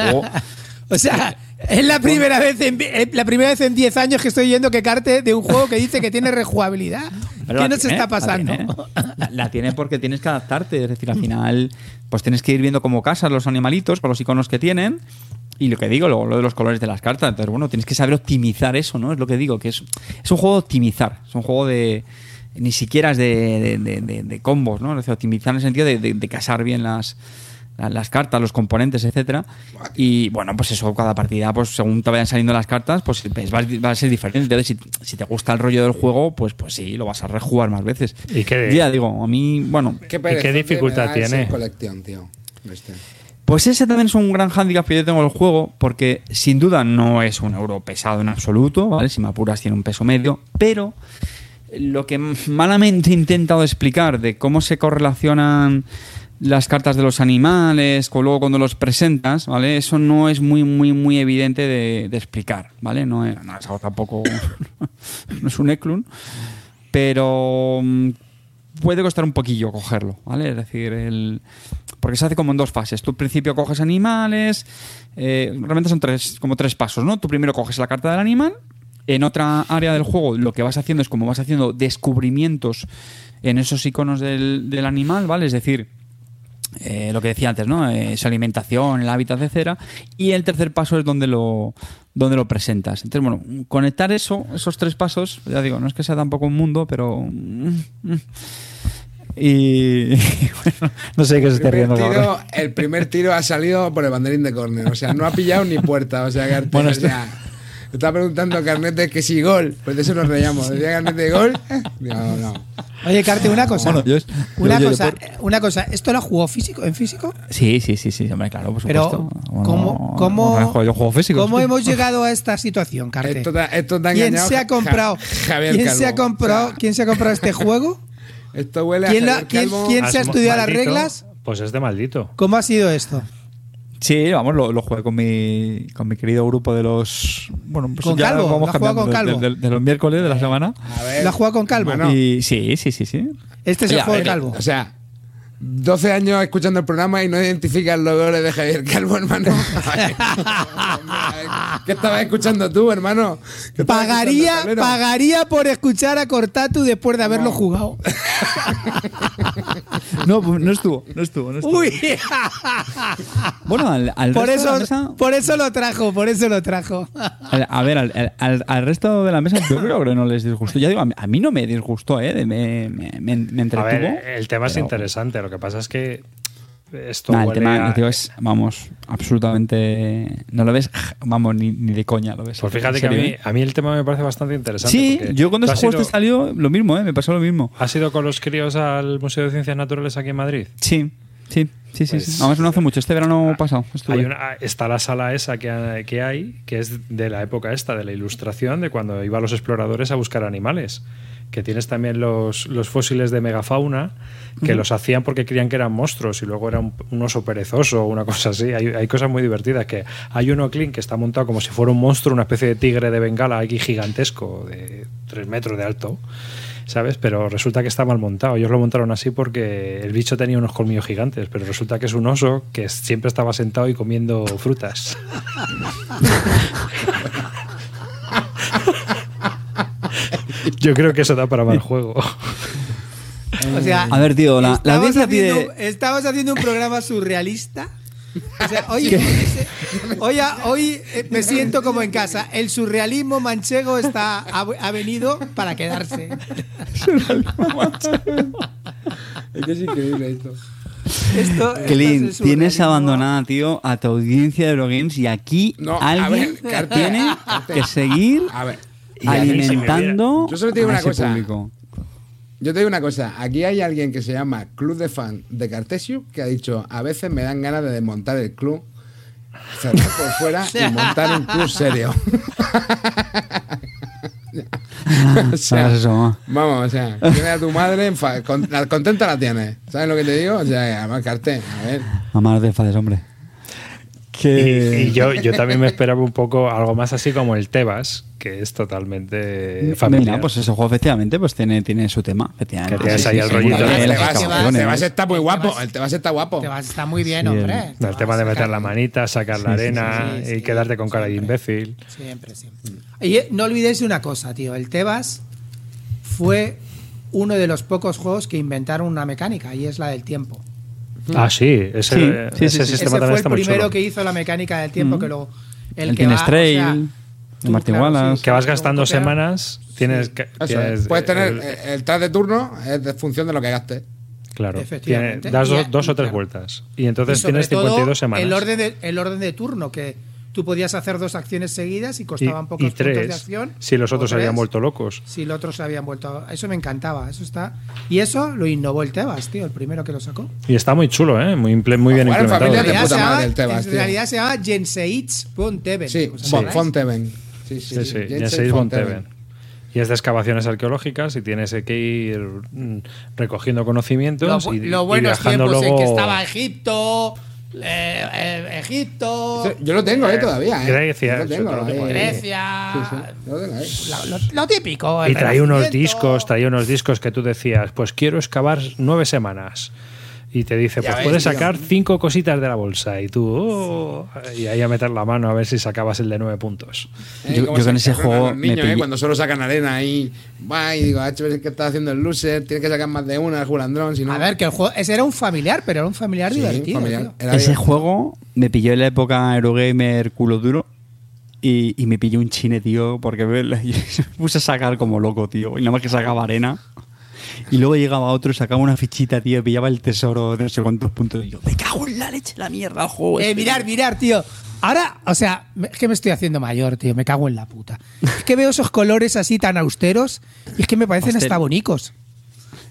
O sea, es la primera vez en es la primera vez en 10 años que estoy yendo que carte de un juego que dice que tiene rejugabilidad. Pero ¿Qué nos tiene, está la pasando? tiene. La, la tiene porque tienes que adaptarte. Es decir, al final, pues tienes que ir viendo cómo casas los animalitos con los iconos que tienen. Y lo que digo, lo, lo de los colores de las cartas. Entonces, bueno, tienes que saber optimizar eso, ¿no? Es lo que digo, que es, es un juego de optimizar. Es un juego de. Ni siquiera es de, de- de- de- de combos, ¿no? Es decir, optimizar en el sentido de, de- casar bien las, la- las cartas, los componentes, etcétera. Y bueno, pues eso, cada partida, pues según te vayan saliendo las cartas, pues ves, va, va a ser diferente. Entonces, si, si te gusta el rollo del juego, pues, pues sí, lo vas a rejugar más veces. ¿Y qué- Ya digo, a mí, bueno, ¿Qué, dificultad tiene? colección, tío. Este. pues ese también es un gran hándicap que yo tengo del juego, porque sin duda no es un euro pesado en absoluto, ¿vale? Si me apuras tiene un peso medio, pero lo que malamente he intentado explicar de cómo se correlacionan las cartas de los animales, luego cuando los presentas, ¿vale? Eso no es muy, muy, muy evidente de, explicar, ¿vale? No es, no es algo tampoco, no es un Eklund, pero mm, puede costar un poquillo cogerlo, ¿vale? Es decir, el, porque se hace como en dos fases. Tú al principio coges animales, eh, realmente son tres, como tres pasos, ¿no? Tú primero coges la carta del animal, en otra área del juego lo que vas haciendo es como vas haciendo descubrimientos en esos iconos del, del animal, ¿vale? Es decir, eh, lo que decía antes, ¿no? Eh, su alimentación, el hábitat, etcétera. Y el tercer paso es donde lo, donde lo presentas. Entonces, bueno, conectar eso, esos tres pasos, ya digo, no es que sea tampoco un mundo, pero. mm, mm. Y. bueno, no sé qué se esté primer riendo. tiro, el primer tiro ha salido por el banderín de córner. O sea, no ha pillado ni puerta. O sea, Carter, Bueno, esto- sea, está preguntando Carnet de que si gol. Pues de eso nos reíamos. Decía Carnet de gol. No, no. Oye, Carte, una cosa. Bueno, yo una, yo- yo- cosa yo una cosa. ¿Esto lo jugó físico, en físico? Sí, sí, sí, sí, hombre, claro, por Pero, supuesto. Bueno, ¿cómo, no, cómo, no, yo juego físico. ¿cómo sí. hemos llegado a esta situación, Carte? Esto esto te ha ¿Quién engañado se ha Ja- comprado? Javier ¿Quién Calvo. se ha comprado? O sea, ¿Quién se ha comprado este juego? Esto huele a ¿Quién la- quién- quién- se ha es estudiado las reglas? Pues es de maldito. ¿Cómo ha sido esto? Sí, vamos, lo, lo jugué con mi, con mi querido grupo de los. Bueno, pues Con ya Calvo, vamos ¿lo has jugado cambiando con de- Calvo? De, de- de los miércoles de la semana. A ver, ¿Lo ha jugado con Calvo? hermano, Y sí, sí, sí, sí. Este es el juego de Calvo. O sea, 12 años escuchando el programa y no identificas los goles de Javier Calvo, hermano. ¿Qué estabas escuchando tú, hermano? ¿Qué estabas Pagaría, pagaría por escuchar a Cortatu después de haberlo jugado. No, pues no estuvo, no estuvo, no estuvo. Uy, Bueno, al, al por resto de la eso, mesa- por eso lo trajo, por eso lo trajo. al- a ver, al, al- al resto de la mesa yo creo que no les disgustó. Ya digo, a mí, a mí no me disgustó, ¿eh? Me, me, me, A entretuvo. ver, el tema es interesante. Lo que pasa es que esto Nah, el tema a- tío, es, vamos, absolutamente. No lo ves, vamos, ni, ni de coña lo ves. Pues fíjate ¿En que a mí, eh? a mí el tema me parece bastante interesante. Sí, yo cuando ¿tú ese has juego ido- te salió, lo mismo, ¿eh? Me pasó lo mismo. ¿Has ido con los críos al Museo de Ciencias Naturales aquí en Madrid? Sí, sí, sí, sí. Pues- sí. Vamos, no hace mucho, este verano pasado. estuve. Hay una, está la sala esa que, que hay, que es de la época esta, de la ilustración, de cuando iban los exploradores a buscar animales. Que tienes también los, los fósiles de megafauna, que los hacían porque creían que eran monstruos y luego era un, un oso perezoso o una cosa así. Hay, hay cosas muy divertidas. que Hay uno clean que está montado como si fuera un monstruo, una especie de tigre de bengala aquí gigantesco, de 3 metros de alto. ¿Sabes? Pero resulta que está mal montado. Ellos lo montaron así porque el bicho tenía unos colmillos gigantes, pero resulta que es un oso que siempre estaba sentado y comiendo frutas. Yo creo que eso da para mal juego. O sea, A ver, tío, la, la estabas audiencia haciendo, pide. estabas haciendo un programa surrealista. O sea, hoy, ese- hoy, hoy, eh, me siento como en casa. El surrealismo manchego está, ha, ha venido para quedarse. Es que es increíble esto. Esto, es el tienes surrealismo. abandonada, tío, a tu audiencia de Eurogames y aquí No, alguien ver, tiene que seguir A ver. Y alimentando Yo solo te digo una cosa. público. Yo te digo una cosa, aquí hay alguien que se llama Club de Fan de Cartesio que ha dicho, a veces me dan ganas de desmontar el club, cerrar por fuera y montar un club serio. o sea, Hagas eso, mamá. vamos, o sea, tienes a tu madre, enfa- con- la- contenta la tienes. ¿Sabes lo que te digo? O sea, además, Carte, a ver. Mamá, no te enfades, hombre. Y, Que... y yo, yo también me esperaba un poco algo más así como el Tebas, que es totalmente familiar. Mira, pues ese juego efectivamente pues tiene, tiene su tema. Efectivamente. Que tienes ahí el sí, rollito. El Tebas, el Tebas está muy guapo, Tebas- el Tebas está guapo. Te vas, está muy bien, Sí, hombre. el tema de meter la manita, sacar la Sí, sí, arena sí, sí, y sí, quedarte con cara de siempre. imbécil. Siempre, siempre. Y eh, no olvidéis de una cosa, tío. El Tebas fue uno de los pocos juegos que inventaron una mecánica y es la del tiempo. Ah, sí, ese, Sí, sí, ese sí. sistema Ese también fue el está muy primero chulo. que hizo la mecánica del tiempo, que luego el, El que Tienes va, o Trail, sea, de tú, Martin claro, Wallace. sí, Que vas gastando semanas, tienes que. Tienes Puedes tener el- el, el tras de turno es de función de lo que gastes. Claro, Efectivamente. tiene- das Y- dos, dos o tres claro. vueltas. Y Y entonces sobre tienes todo, 52 semanas. El orden, de, el orden de turno, que tú podías hacer dos acciones seguidas y y, costaban y pocos puntos tres, de acción. si los otros se habían vuelto locos. Si los otros se habían vuelto. Eso me encantaba. Eso está. Y eso lo innovó el Tebas, tío, el primero que lo sacó. Y está muy chulo, ¿eh? Muy, imple- muy bien jugar en implementado. familia En de realidad, puta se llama, madre el Tebas, en tío. realidad se llama. Sí. Fonteven. Sí, sí, Sí, sí, Fonteven. Y es de excavaciones arqueológicas y tienes que ir mm, recogiendo Lo, conocimientos bu- y, lo y buenos viajando tiempos luego. en que estaba Egipto, eh, eh, Egipto, Yo lo tengo, eh, todavía. Eh. Grecia, Yo lo tengo, eso, lo tengo ahí. ahí. Grecia. Sí, sí, yo lo tengo ahí. Lo, lo- lo típico. Y traía unos discos, traía unos discos que tú decías, pues quiero excavar nueve semanas. Y te dice, Ya pues ves, puedes tío. sacar cinco cositas de la bolsa. Y tú, oh, y ahí a meter la mano a ver si sacabas el de nueve puntos. Eh, Yo- yo con ese juego los me niños, eh, cuando solo sacan arena ahí. Va y digo, HB es que está haciendo el loser, tiene que sacar más de una, el julandrón, si no. A ver, que el juego. Ese era un familiar, pero era un familiar Sí, divertido. familiar. Ese divertido. juego me pilló en la época Eurogamer culo duro. Y, y me pilló un chine, tío, porque me, me puse a sacar como loco, tío. Y nada más que sacaba arena. Y luego llegaba otro, sacaba una fichita, tío, pillaba el tesoro de no sé cuántos puntos. Y yo, me cago en la leche, la mierda, el juego. Eh, este". mirar, mirar, tío. Ahora, o sea, es que me estoy haciendo mayor, tío. Me cago en la puta. Es que veo esos colores así tan austeros y es que me parecen Austero. hasta bonicos.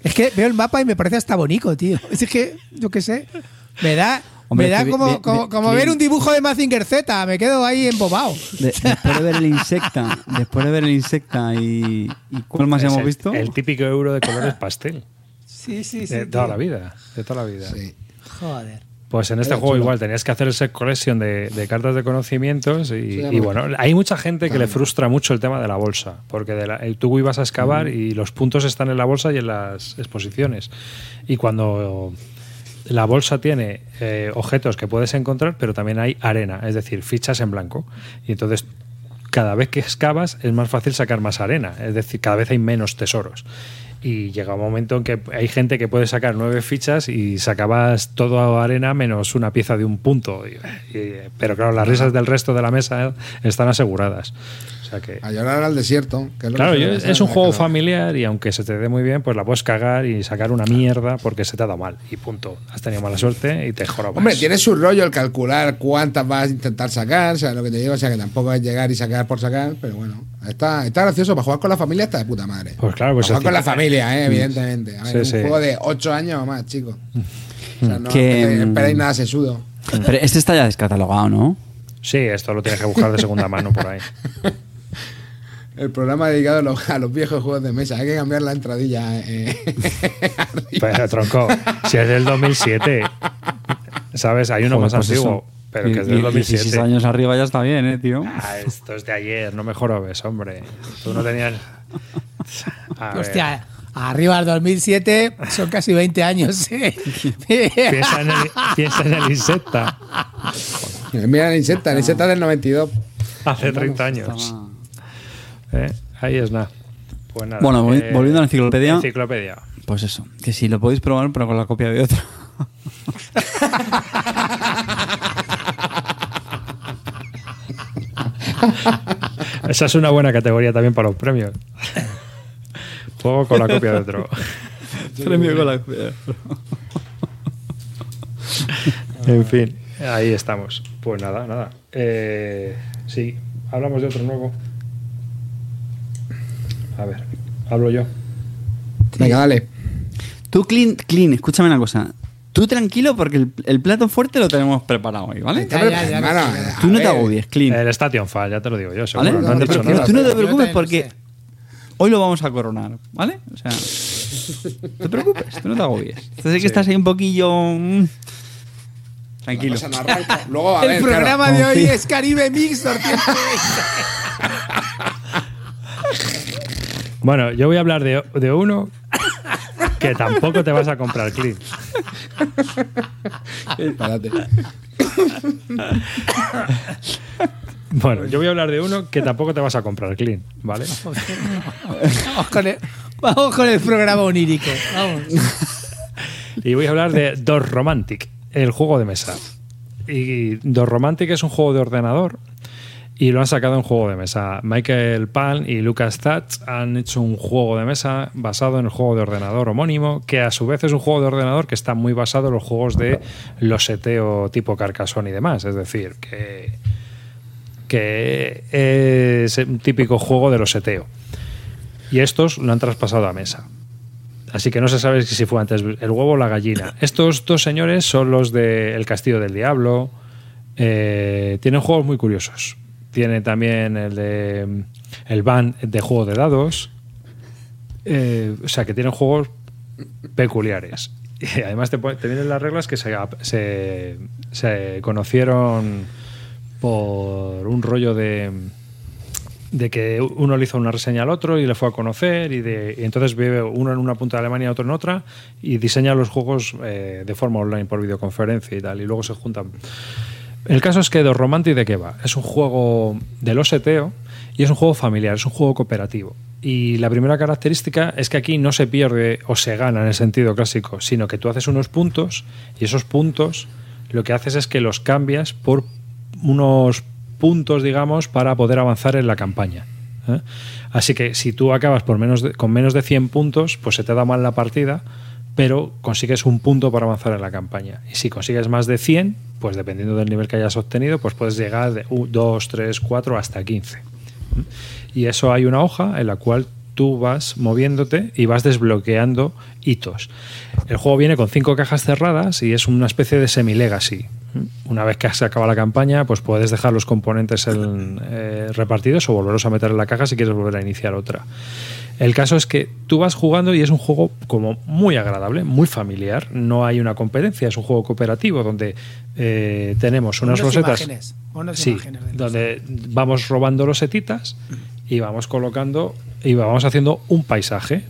Es que veo el mapa y me parece hasta bonico, tío. Es que, yo qué sé, me da, Hombre, me da es que como, ve- como, ve- como Clint. ver un dibujo de Mazinger Z. Me quedo ahí embobado. De- después de ver el insecta, después de ver el insecta y, y ¿cuál más Es hemos el, visto? el típico euro de colores pastel. Sí, sí, sí. de toda tío. la vida. De toda la vida. Sí. Joder. Pues en este Era juego chulo. igual tenías que hacer ese collection de, de cartas de conocimientos y, bueno, hay mucha gente que le frustra mucho el tema de la bolsa, porque de la- el- tú ibas a excavar y los puntos están en la bolsa y en las exposiciones. Y cuando la bolsa tiene eh, objetos que puedes encontrar, pero también hay arena, es decir, fichas en blanco. Y entonces cada vez que excavas es más fácil sacar más arena, es decir, cada vez hay menos tesoros. Y llega un momento en que hay gente que puede sacar nueve fichas y sacabas todo arena menos una pieza de un punto. Pero claro, las risas del resto de la mesa están aseguradas. O sea que, A llorar al desierto. Que es lo claro, que yo- es un juego familiar y aunque se te dé muy bien, pues la puedes cagar y sacar una mierda porque se te ha dado mal. Y punto. Has tenido mala suerte y te jorobas. Hombre, tiene su rollo el calcular cuántas vas a intentar sacar, o sea, lo que te digo, o sea, que tampoco es llegar y sacar por sacar, pero bueno, está, está gracioso para jugar con la familia, está de puta madre. Pues claro, pues para jugar con la familia, eh, evidentemente. A ver, Sí, un sí. juego de 8 años o más, chicos. O sea, no Que, mm, esperéis nada sesudo. Pero este está ya descatalogado, ¿no? Sí, esto lo tienes que buscar de segunda mano por ahí. El programa dedicado a los, a los viejos juegos de mesa. Hay que cambiar la entradilla. eh. Pero tronco, si es del 2007, ¿sabes? Hay uno Joder, más pues antiguo, eso. pero que es del y 16 2007. años arriba ya está bien, ¿eh, tío? Ah, esto es de ayer, no me jorobes, hombre. Tú no tenías. A ver, Hostia, arriba del 2007 son casi 20 años. ¿eh? Piensa en, el, piensa en el Insecta, Mira el Insecta, el Insecta del 92. hace 30 años. ¿Eh? Ahí es nada. Pues nada. Bueno, volvi- volviendo a la enciclopedia. Enciclopedia. Pues eso, que si lo podéis probar, pero con la copia de otro. Esa es una buena categoría también para los premios. Juego con la copia de otro. Premio con la copia de otro. En fin, ahí estamos. Pues nada, nada. Eh, sí, hablamos de otro nuevo. A ver, hablo yo. Venga, dale. Tú, Clean, Clean, escúchame una cosa. Tú tranquilo porque el, el plato fuerte lo tenemos preparado hoy, ¿vale? Ya, ya, ya, Hermano, ya, ya. Tú no te agobies, Clean. El Station Fall, ya te lo digo yo, ¿Vale? seguro. No han dicho pero nada. tú no te preocupes porque sé. hoy lo vamos a coronar, ¿vale? O sea, no te preocupes, tú no te agobies. Entonces que estás ahí un poquillo... mm, Tranquilo. No. Luego, a El ver, programa claro. de hoy es Caribe Mix 220. Bueno, yo voy a hablar de, de uno que tampoco te vas a comprar, Clean. Espérate. Bueno, yo voy a hablar de uno que tampoco te vas a comprar, Clean, ¿vale? Vamos con el, vamos con el programa onírico. Vamos. Y voy a hablar de Dos Romantic, el juego de mesa. Y Dos Romantic es un juego de ordenador y lo han sacado en juego de mesa. Michael Pan y Lucas Thatch han hecho un juego de mesa basado en el juego de ordenador homónimo, que a su vez es un juego de ordenador que está muy basado en los juegos de loseteo tipo Carcassonne y demás. Es decir, que, que es un típico juego de loseteo. Y estos lo han traspasado a mesa. Así que no se sabe si fue antes el huevo o la gallina. Estos dos señores son los de El Castillo del Diablo. Eh, tienen juegos muy curiosos. Tiene también el de el van de juego de dados. Eh, o sea que tienen juegos peculiares. Y además te, te vienen las reglas que se, se, se conocieron por un rollo de, de que uno le hizo una reseña al otro y le fue a conocer y, de, y entonces vive uno en una punta de Alemania otro en otra y diseña los juegos eh, de forma online por videoconferencia y tal y luego se juntan. El caso es que The Romantic de qué va? Es un juego de loseteo y es un juego familiar, es un juego cooperativo. Y la primera característica es que aquí no se pierde o se gana en el sentido clásico, sino que tú haces unos puntos y esos puntos lo que haces es que los cambias por unos puntos, digamos, para poder avanzar en la campaña. ¿eh? Así que si tú acabas con menos de 100 puntos, pues se te da mal la partida, pero consigues un punto para avanzar en la campaña. Y si consigues más de 100, pues dependiendo del nivel que hayas obtenido, pues puedes llegar de 2, 3, 4 hasta 15. Y eso hay una hoja en la cual tú vas moviéndote y vas desbloqueando hitos. El juego viene con cinco cajas cerradas y es una especie de semi-legacy. Una vez que se acaba la campaña, pues puedes dejar los componentes en, eh, repartidos o volverlos a meter en la caja si quieres volver a iniciar otra. El caso es que tú vas jugando y es un juego como muy agradable, muy familiar. No hay una competencia, es un juego cooperativo donde eh, tenemos unas Unas losetas. imágenes, unas Sí, imágenes los- donde vamos robando losetitas y vamos colocando y vamos haciendo un paisaje.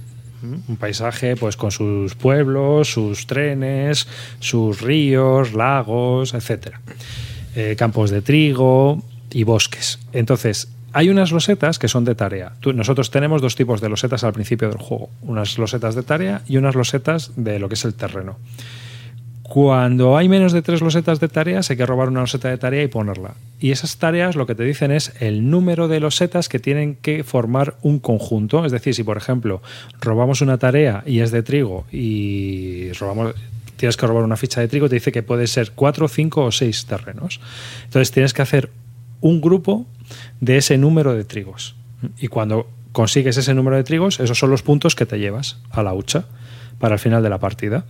Un paisaje pues con sus pueblos, sus trenes, sus ríos, lagos, etcétera. Eh, campos de trigo y bosques. Entonces, hay unas losetas que son de tarea. Nosotros tenemos dos tipos de losetas al principio del juego. Unas losetas de tarea y unas losetas de lo que es el terreno. Cuando hay menos de tres losetas de tareas, hay que robar una loseta de tarea y ponerla. Y esas tareas lo que te dicen es el número de losetas que tienen que formar un conjunto. Es decir, si por ejemplo robamos una tarea y es de trigo y robamos, tienes que robar una ficha de trigo, te dice que puede ser cuatro, cinco o seis terrenos. Entonces tienes que hacer un grupo de ese número de trigos. Y cuando consigues ese número de trigos, esos son los puntos que te llevas a la hucha para el final de la partida.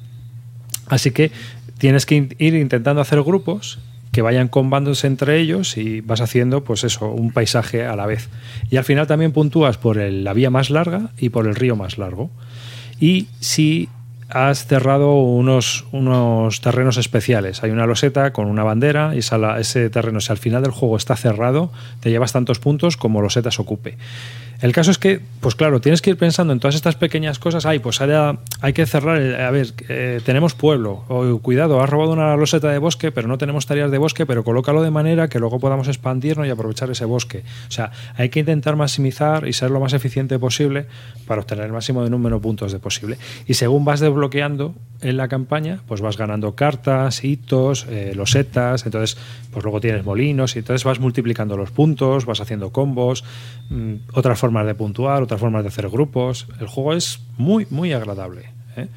Así que tienes que ir intentando hacer grupos que vayan combándose entre ellos y vas haciendo, pues eso, un paisaje a la vez. Y al final también puntúas por el- la vía más larga y por el río más largo. Y si has cerrado unos, unos terrenos especiales, hay una loseta con una bandera y ese terreno, si al final del juego está cerrado, te llevas tantos puntos como losetas ocupe. El caso es que, pues claro, tienes que ir pensando en todas estas pequeñas cosas. Ay, pues haya- hay que cerrar. el- a ver, eh, tenemos pueblo. O, cuidado, has robado una loseta de bosque, pero no tenemos tareas de bosque, pero colócalo de manera que luego podamos expandirnos y aprovechar ese bosque. O sea, hay que intentar maximizar y ser lo más eficiente posible para obtener el máximo de número de puntos de posible. Y según vas desbloqueando en la campaña, pues vas ganando cartas, hitos, eh, losetas. Entonces, pues luego tienes molinos y entonces vas multiplicando los puntos, vas haciendo combos, mm, otras de puntuar, otras formas de hacer grupos. El juego es muy, muy agradable. ¿eh?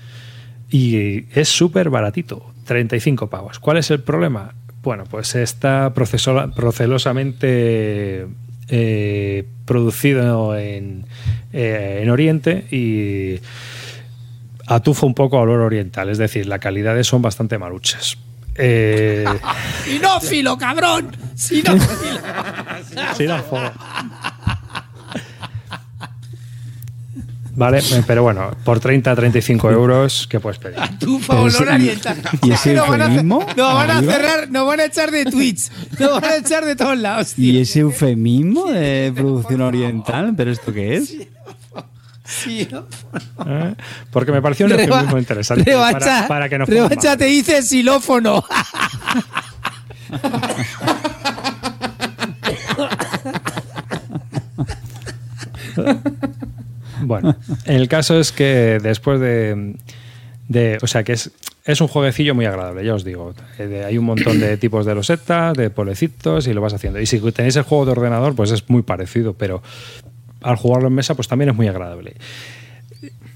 Y es súper baratito, 35 pavos. ¿Cuál es el problema? Bueno, pues está procelosamente eh, producido en, eh, en Oriente y Atufo un poco a olor oriental, es decir, las calidades son bastante maluchas. Eh, ¡Sinófilo, cabrón! ¡Sinófilo! sí, no, joder. Vale, pero bueno, por 30 35 euros, ¿qué puedes pedir? Pero olor ese- oriental. ¿y ese Nos van a hacer- eufemismo? Nos van a cerrar, nos van a echar de Twitch. Nos van a echar de todos lados, tío. ¿Y ese eufemismo de producción oriental? ¿Pero esto qué es? Sí, ¿no? ¿Eh? Porque me pareció un Reba- eufemismo interesante Rebacha, para, para que nos Rebacha pongamos te dice xilófono. Bueno, el caso es que después de. de- o sea, que es, es un jueguecillo muy agradable, ya os digo. Eh, hay un montón de tipos de losetas, de polecitos y lo vas haciendo. Y si tenéis el juego de ordenador, pues es muy parecido, pero al jugarlo en mesa, pues también es muy agradable.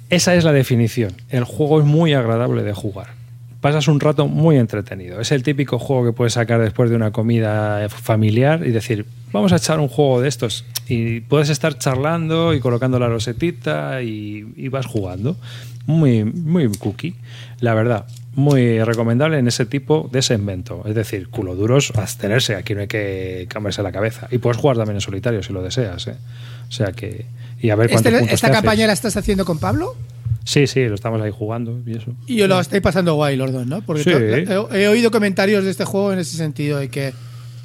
Esa es la definición. El juego es muy agradable de jugar. Pasas un rato muy entretenido. Es el típico juego que puedes sacar después de una comida familiar y decir, vamos a echar un juego de estos. Y puedes estar charlando y colocando la rosetita y, y vas jugando. Muy, muy cookie. La verdad, muy recomendable en ese tipo de segmento. Es decir, culo duros, abstenerse. Aquí no hay que cambiarse la cabeza. Y puedes jugar también en solitario si lo deseas. ¿eh? O sea que... Y a ver Este- ¿Esta te campaña haces. la estás haciendo con Pablo? Sí, sí, lo estamos ahí jugando y eso. Y yo lo estoy pasando guay los dos, ¿no? Porque Sí. to- he, he oído comentarios de este juego en ese sentido, de que,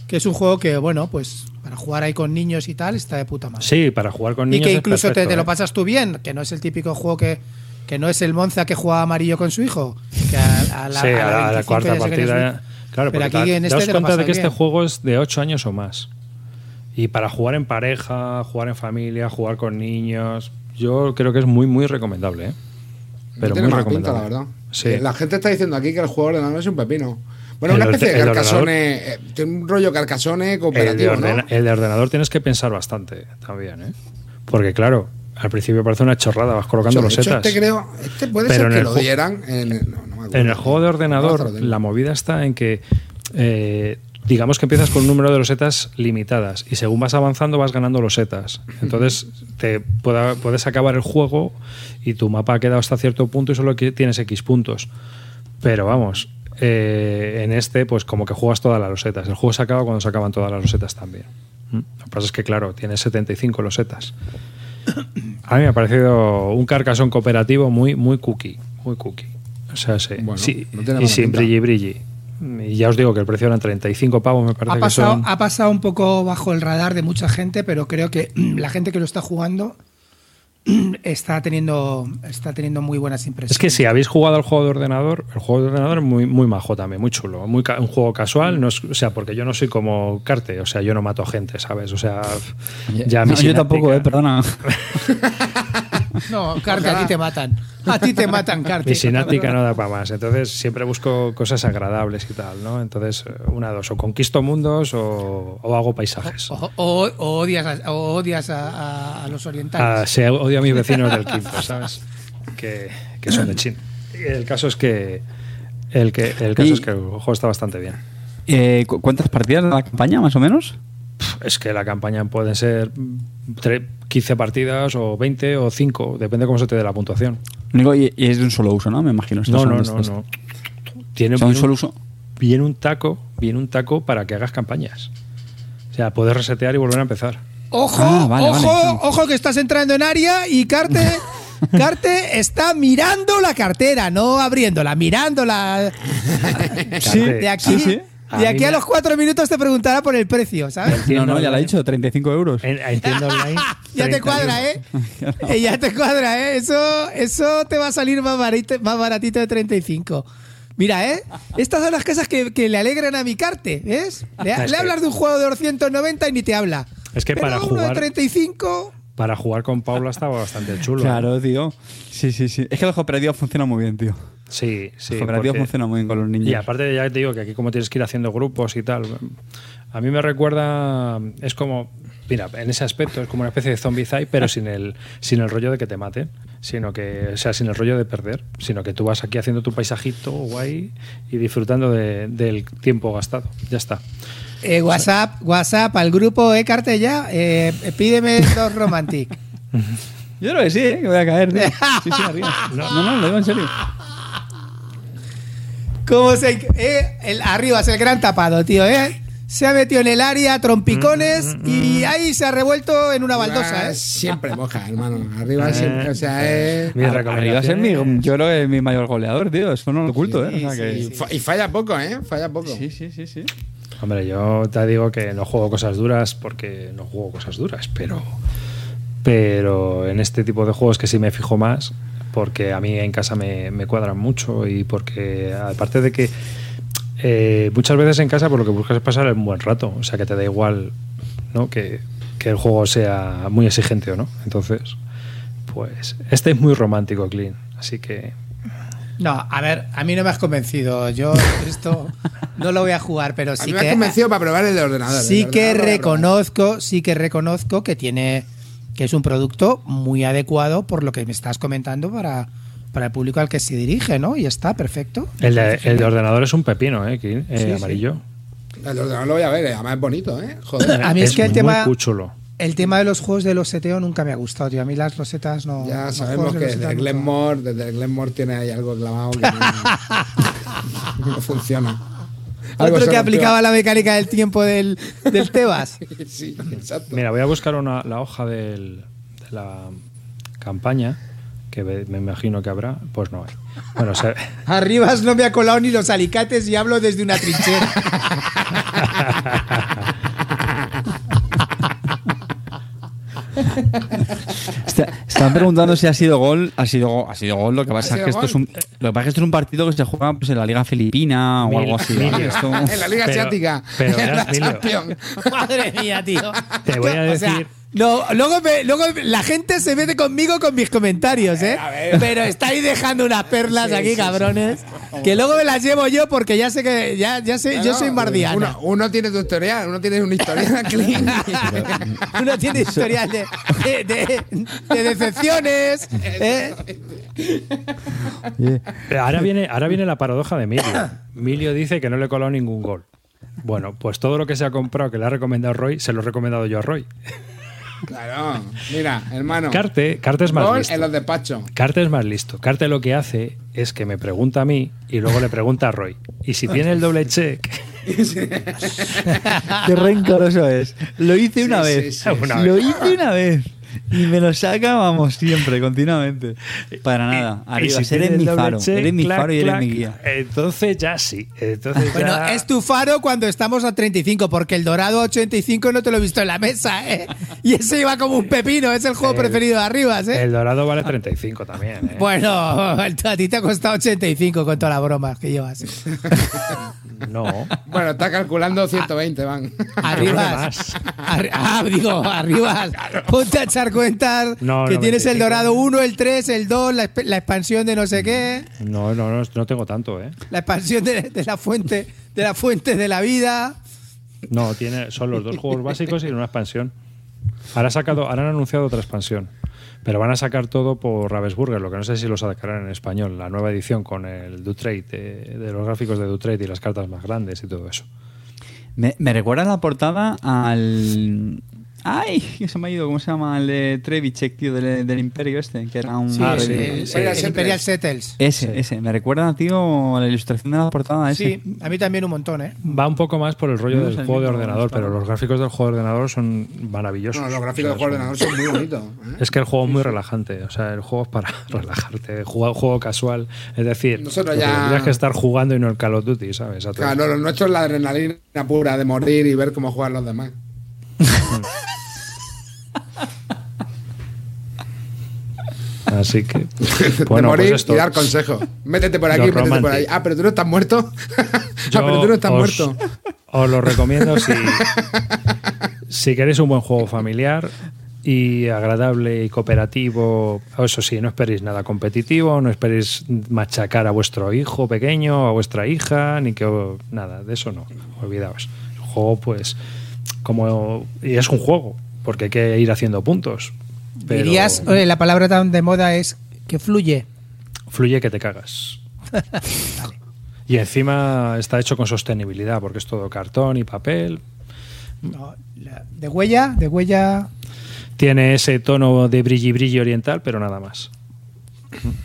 que es un juego que, bueno, pues para jugar ahí con niños y tal, está de puta madre. Sí, para jugar con y niños. que es incluso te, perfecto, te lo ¿eh? pasas tú bien, que no es el típico juego que, que no es el Monza que juega amarillo con su hijo. Que a, a la, sí, a la, a la 25 cuarta partida. subir. Claro, Pero aquí en te este cuenta de que este juego es de 8 años o más. Y para jugar en pareja, jugar en familia, jugar con niños, yo creo que es muy, muy recomendable. ¿eh? Pero tiene muy mala pinta, la verdad. Sí. La gente está diciendo aquí que el juego de ordenador es un pepino. Bueno, El una especie de carcasone. eh, tiene un rollo carcasone El de, cooperativo, ¿no? el de ordenador tienes que pensar bastante también. ¿eh? Porque, claro, al principio parece una chorrada, vas colocando los setas. este creo. Este puede Pero ser que lo dieran en. el- no, no me acuerdo. En el juego de ordenador, la movida está en que, eh, digamos que empiezas con un número de losetas limitadas y según vas avanzando vas ganando losetas. Entonces te pueda- puedes acabar el juego y tu mapa ha quedado hasta cierto punto y solo tienes X puntos. Pero vamos, eh, en este pues como que juegas todas las losetas. El juego se acaba cuando se acaban todas las losetas también. Lo que pasa es que, claro, tienes 75 losetas. A mí me ha parecido un carcasón cooperativo muy, muy cookie. Muy cookie. O sea, sí. Bueno, sí, no tiene y sin pinta. brilli brilli. Y ya os digo que el precio eran 35 pavos, me parece Ha que pasado, son. ha pasado un poco bajo el radar de mucha gente, pero creo que la gente que lo está jugando está teniendo, está teniendo muy buenas impresiones. Es que si habéis jugado al juego de ordenador, el juego de ordenador es muy, muy majo también, muy chulo. Muy ca- un juego casual, no es- o sea, porque yo no soy como Carte, o sea, yo no mato gente, ¿sabes? O sea, ya No, yo tampoco, eh, perdona. No, Carte, a ti te matan. A ti te matan, Carte. Mi sináptica no da para más. Entonces siempre busco cosas agradables y tal, ¿no? Entonces, una dos, o conquisto mundos o, o hago paisajes. O, o- o odias, a, o odias a, a- a los Ah, orientales. se odio a mis vecinos del quinto, ¿sabes? Que, que son de China. El caso es que el, que, el caso Y- es que el juego está bastante bien. Eh, ¿cu- ¿Cuántas partidas de la campaña, más o menos? Es que la campaña pueden ser tre- 15 partidas o 20 o 5, depende cómo se te dé la puntuación. Digo, y, y es de un solo uso, ¿no? Me imagino. Estos No, son no, no, no. Tiene ¿Son un viene solo un, uso? viene un taco, viene un taco para que hagas campañas. O sea, puedes resetear y volver a empezar. Ojo, Ah, vale, ojo, vale. ojo que estás entrando en área y Carte, Carte está mirando la cartera, no abriéndola, mirándola. Sí, De aquí, sí, sí. Mí aquí a los cuatro minutos te preguntará por el precio, ¿sabes? No, no, ya lo ha dicho, 35 euros. En- Entiendo online. Ya te 31. cuadra, ¿eh? Eh, Ya te cuadra, ¿eh? Eso, eso te va a salir más baratito, más baratito de 35. Mira, ¿eh? Estas son las cosas que, que le alegran a mi carte, ¿ves? Le, Es le hablas de un juego de 290 y ni te habla. Es que Pero para uno jugar- de 35... Para jugar con Paula estaba bastante chulo. ¿eh? Claro, tío. Sí, sí, sí. Es que los cooperativos funcionan muy bien, tío. Sí, sí. los cooperativos porque- funcionan muy bien con los niños. Y aparte ya te digo que aquí como tienes que ir haciendo grupos y tal, a mí me recuerda, es como, mira, en ese aspecto es como una especie de zombicide, pero sin el, sin el rollo de que te maten, sino que, o sea, sin el rollo de perder, sino que tú vas aquí haciendo tu paisajito guay y disfrutando de- del tiempo gastado. Ya está. Eh, WhatsApp, WhatsApp al grupo, ¿eh, Carte ya? Eh, pídeme dos romantic. Yo creo que sí, ¿eh? que voy a caer. Sí, sí, arriba. No, no, lo digo en serio. ¿Cómo se.? eh, el, arriba es el gran tapado, tío, ¿eh? Se ha metido en el área, trompicones, y ahí se ha revuelto en una baldosa, Arriba ¿eh? Siempre moja, hermano. Arriba siempre, o sea, es... Mis Arriba es mi, yo creo que es mi mayor goleador, tío. Eso no lo oculto, ¿eh? O sea que- Y, fa- y falla poco, ¿eh? Falla poco. Sí, sí, sí, sí. Hombre, yo te digo que no juego cosas duras porque no juego cosas duras, pero, pero en este tipo de juegos que sí me fijo más, porque a mí en casa me, me cuadran mucho y porque aparte de que eh, muchas veces en casa por lo que buscas es pasar un buen rato, o sea que te da igual ¿no? que, que el juego sea muy exigente o no. Entonces, pues este es muy romántico, Clean, así que No, a ver, a mí no me has convencido. Yo esto no lo voy a jugar, pero A sí mí me que. ha convencido para probar el de ordenador. sí el que ordenador reconozco, sí que reconozco que tiene que es un producto muy adecuado por lo que me estás comentando para, para el público al que se dirige, ¿no? Y está perfecto. el de, el de ordenador es un pepino, ¿eh? Clean? Eh, Sí, sí. amarillo. El ordenador lo voy a ver, eh, además es bonito, ¿eh? Joder. A mí es, que el tema cuchulo. el tema de los juegos de los seteo nunca me ha gustado, tío. A mí las losetas no. Ya los sabemos de que desde Glenmore, desde Glenmore tiene ahí algo clavado que no, no funciona. Algo Otro que aplicaba la mecánica del tiempo del, del Tebas. Sí, exacto. Mira, voy a buscar una, la hoja del- de la campaña, que me imagino que habrá. Pues no hay. Bueno, se- Arribas no me ha colado ni los alicates y hablo desde una trinchera. Está- Estaban preguntando si ha sido gol. Ha sido gol. Ha sido gol. Lo que pasa es que esto es un, lo que pasa es que esto es un partido que se juega pues, en la Liga Filipina o Mil- algo así. mil- ¿vale? Esto- en la Liga Pero- Asiática. pero en verás, la Emilio. Champions. Madre mía, tío. Te voy a O sea, decir- no, luego, me- luego la gente se mete conmigo con mis comentarios, ¿eh? Pero estáis dejando unas perlas aquí, cabrones. Que luego me las llevo yo porque ya sé que ya, ya sé, yo soy mardiana. Uno, uno tiene tu historial, uno tiene una historial clean. Uno tiene historial de, de, de- de decepciones. ¿eh? ahora, viene, ahora viene la paradoja de Emilio. Emilio dice que no le he colado ningún gol. Bueno, pues todo lo que se ha comprado que le ha recomendado Roy, se lo he recomendado yo a Roy. Claro, mira, hermano. Carte, Carte es más Gol listo. en los despachos. Carte es más listo. Carte lo que hace es que me pregunta a mí y luego le pregunta a Roy. Y si tiene el doble check, Qué rencoroso es. Lo hice una Sí, vez. sí, sí. Una lo vez. hice una vez. Y me lo saca, vamos, siempre, continuamente. Para nada. Arriba, si eres mi faro. check, Eres mi clac, faro y eres clac, mi guía. Entonces ya sí. Entonces Bueno, ya- es tu faro cuando estamos a 35, porque el dorado a 85 no te lo he visto en la mesa, ¿eh? Y ese iba como un pepino, es el juego El- preferido de Arribas, ¿eh? El dorado vale 35 también. ¿eh? Bueno, a ti te ha costado 85 con todas las bromas que llevas. No. Bueno, está calculando 120, van. Arribas. Arri- ah, digo, arribas. Ponte a echar cuentas No, que no, tienes el 25. dorado 1, el 3, el 2, la, exp- la expansión de no sé qué, No, no, no, no tengo tanto, ¿eh? la expansión de, de la fuente de la fuente de la vida. No, tiene, son los dos juegos básicos y una expansión. Ahora, ha sacado, ahora han anunciado otra expansión. Pero van a sacar todo por Ravensburger, lo que no sé si lo sacarán en español, la nueva edición con el Dutrade, de, de los gráficos de Dutrade y las cartas más grandes y todo eso. Me recuerda la portada al. ¡Ay! Que se me ha ido. ¿Cómo se llama? El de Trevichek, tío, del, del Imperio este. Que era un. Ah, el, sí, el- sí. el Sí. Imperial Settles. Ese, ese. Me recuerda, tío, a la ilustración de la portada ese. Sí, a mí también un montón, ¿eh? Va un poco más por el rollo No del el juego de ordenador, pero los gráficos del juego de ordenador son maravillosos. No, los gráficos O sea, del juego de ordenador son muy bonitos. ¿eh? Es que el juego es muy relajante, o sea, el juego es para relajarte, jugar juego casual, es decir, Nosotros ya- tendrías que estar jugando y no el Call of Duty, ¿sabes? A. Claro, lo nuestro es la adrenalina pura de morir y ver cómo juegan los demás. Así que, bueno, morir pues esto. y dar consejos. Métete por aquí, Los métete por ahí. Ah, pero tú no estás muerto. ah, Yo pero tú no estás os- muerto. Os lo recomiendo si, si queréis un buen juego familiar y agradable y cooperativo. Eso sí, no esperéis nada competitivo, no esperéis machacar a vuestro hijo pequeño, a vuestra hija, ni que nada, de eso no. Olvidaos. El juego, pues, como. Y es un juego, porque hay que ir haciendo puntos. Pero Dirías, oye, la palabra tan de moda es que fluye. fluye que te cagas. Y encima está hecho con sostenibilidad, porque es todo cartón y papel. No, la- de huella, de huella. Tiene ese tono de brilli brilli oriental, pero nada más.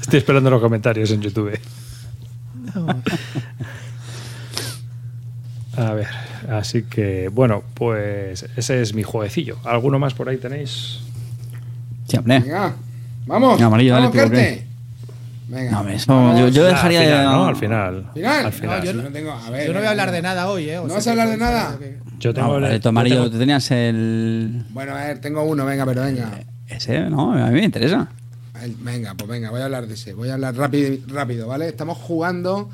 Estoy esperando los comentarios en YouTube. A ver, así que bueno, pues ese es mi jueguecillo. ¿Alguno más por ahí tenéis? Sí, hombre. Venga, vamos. Venga, amarillo, dale, vamos. Venga. No, hombre, eso- vamos. yo, yo Ah, dejaría al final, ¿no? Al final. ¿Final? Al final. No, yo no- no tengo- a ver, Yo no voy a venga. hablar de nada hoy, ¿eh? O ¿No sea vas a hablar de nada? que- Yo tengo No, el- tú, yo amarillo, tengo- tú tenías el. Bueno, a ver, tengo uno, venga, pero venga. Ese, no, a mí me interesa. El- Venga, pues venga, voy a hablar de ese. Voy a hablar rápido, rápido ¿vale? Estamos jugando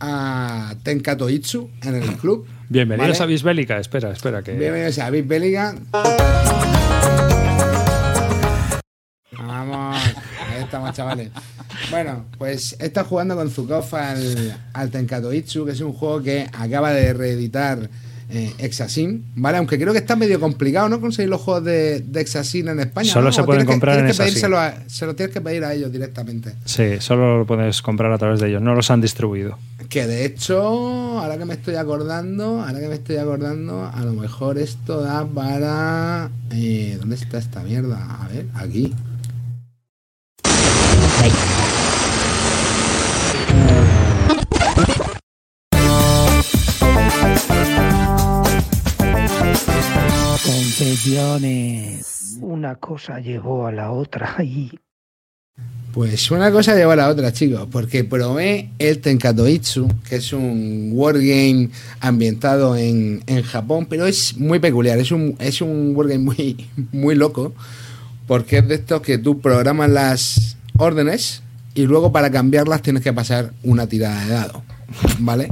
a Tenkato Itsu en el club. Bienvenidos ¿vale? a Bisbélica. Espera, espera que. Bienvenidos a Big Belliga. Vamos, ahí estamos, chavales. Bueno, pues he estado jugando con Zukov al, al Tenkato Itsu, que es un juego que acaba de reeditar eh, Exasin, ¿vale? Aunque creo que está medio complicado, ¿no? Conseguir los juegos de, de en España. Solo ¿no? se pueden que- comprar en que Exasin. pedírselo a- Se lo tienes que pedir a ellos directamente. Sí, solo lo puedes comprar a través de ellos. No los han distribuido. Que de hecho, ahora que me estoy acordando, ahora que me estoy acordando, a lo mejor esto da para. eh, ¿Dónde está esta mierda? A ver, aquí. Confesiones. Una cosa llevó a la otra. Ay. Pues una cosa lleva a la otra, chicos, porque probé el Tenkatoitsu, que es un wargame ambientado en, en Japón, pero es muy peculiar, es un, es un wargame muy, muy loco, porque es de estos que tú programas las órdenes y luego para cambiarlas tienes que pasar una tirada de dado, ¿vale?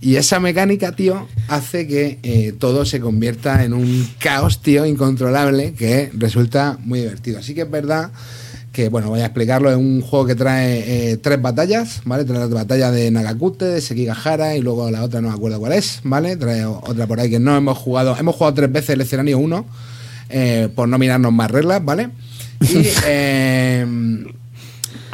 Y esa mecánica, tío, hace que eh, todo se convierta en un caos, tío, incontrolable, que resulta muy divertido. Así que es verdad que, bueno, voy a explicarlo, es un juego que trae eh, tres batallas, ¿vale? Trae la batalla de Nagakute, de Sekigahara y luego la otra no me acuerdo cuál es, ¿vale? Trae otra por ahí que no hemos jugado, hemos jugado tres veces el escenario 1, eh, por no mirarnos más reglas, ¿vale? Y...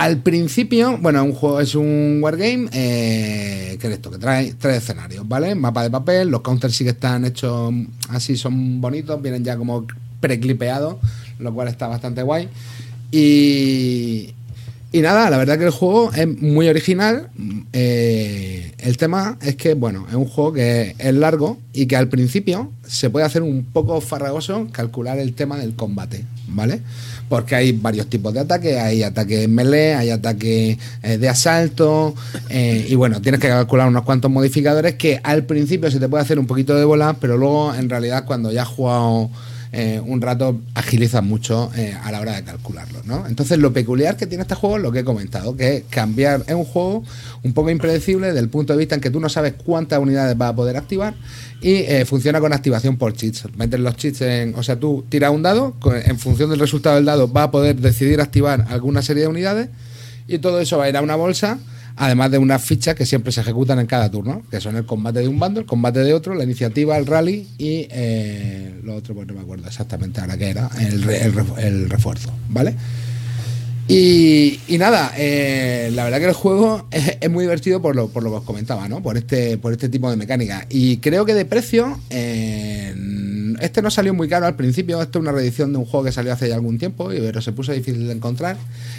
al principio, bueno, un juego es un wargame eh, que es esto, que trae tres escenarios, ¿vale? Mapa de papel, los counters sí que están hechos así, son bonitos, vienen ya como preclipeados, lo cual está bastante guay. Y, y nada, la verdad que el juego es muy original. Eh, el tema es que, bueno, es un juego que es largo y que al principio se puede hacer un poco farragoso calcular el tema del combate, ¿vale? Porque hay varios tipos de ataques, hay ataques melee, hay ataques eh, de asalto, eh, y bueno, tienes que calcular unos cuantos modificadores que al principio se te puede hacer un poquito de bola, pero luego en realidad cuando ya has jugado eh, un rato agilizas mucho eh, a la hora de calcularlo, ¿no? Entonces lo peculiar que tiene este juego es lo que he comentado, que es cambiar, es un juego un poco impredecible desde el punto de vista en que tú no sabes cuántas unidades vas a poder activar y eh, funciona con activación por cheats. Metes los cheats en, o sea, tú tiras un dado, en función del resultado del dado vas a poder decidir activar alguna serie de unidades y todo eso va a ir a una bolsa además de unas fichas que siempre se ejecutan en cada turno, que son el combate de un bando, el combate de otro, la iniciativa, el rally y eh, lo otro, pues no me acuerdo exactamente ahora qué era, el, re- el refu- el refuerzo, ¿vale? Y, nada, eh, la verdad que el juego es, muy divertido por lo, por lo que os comentaba, ¿no? Por este, por este tipo de mecánica. Y creo que de precio, eh, este no salió muy caro al principio. Esto es una reedición de un juego que salió hace ya algún tiempo, pero se puso difícil de encontrar.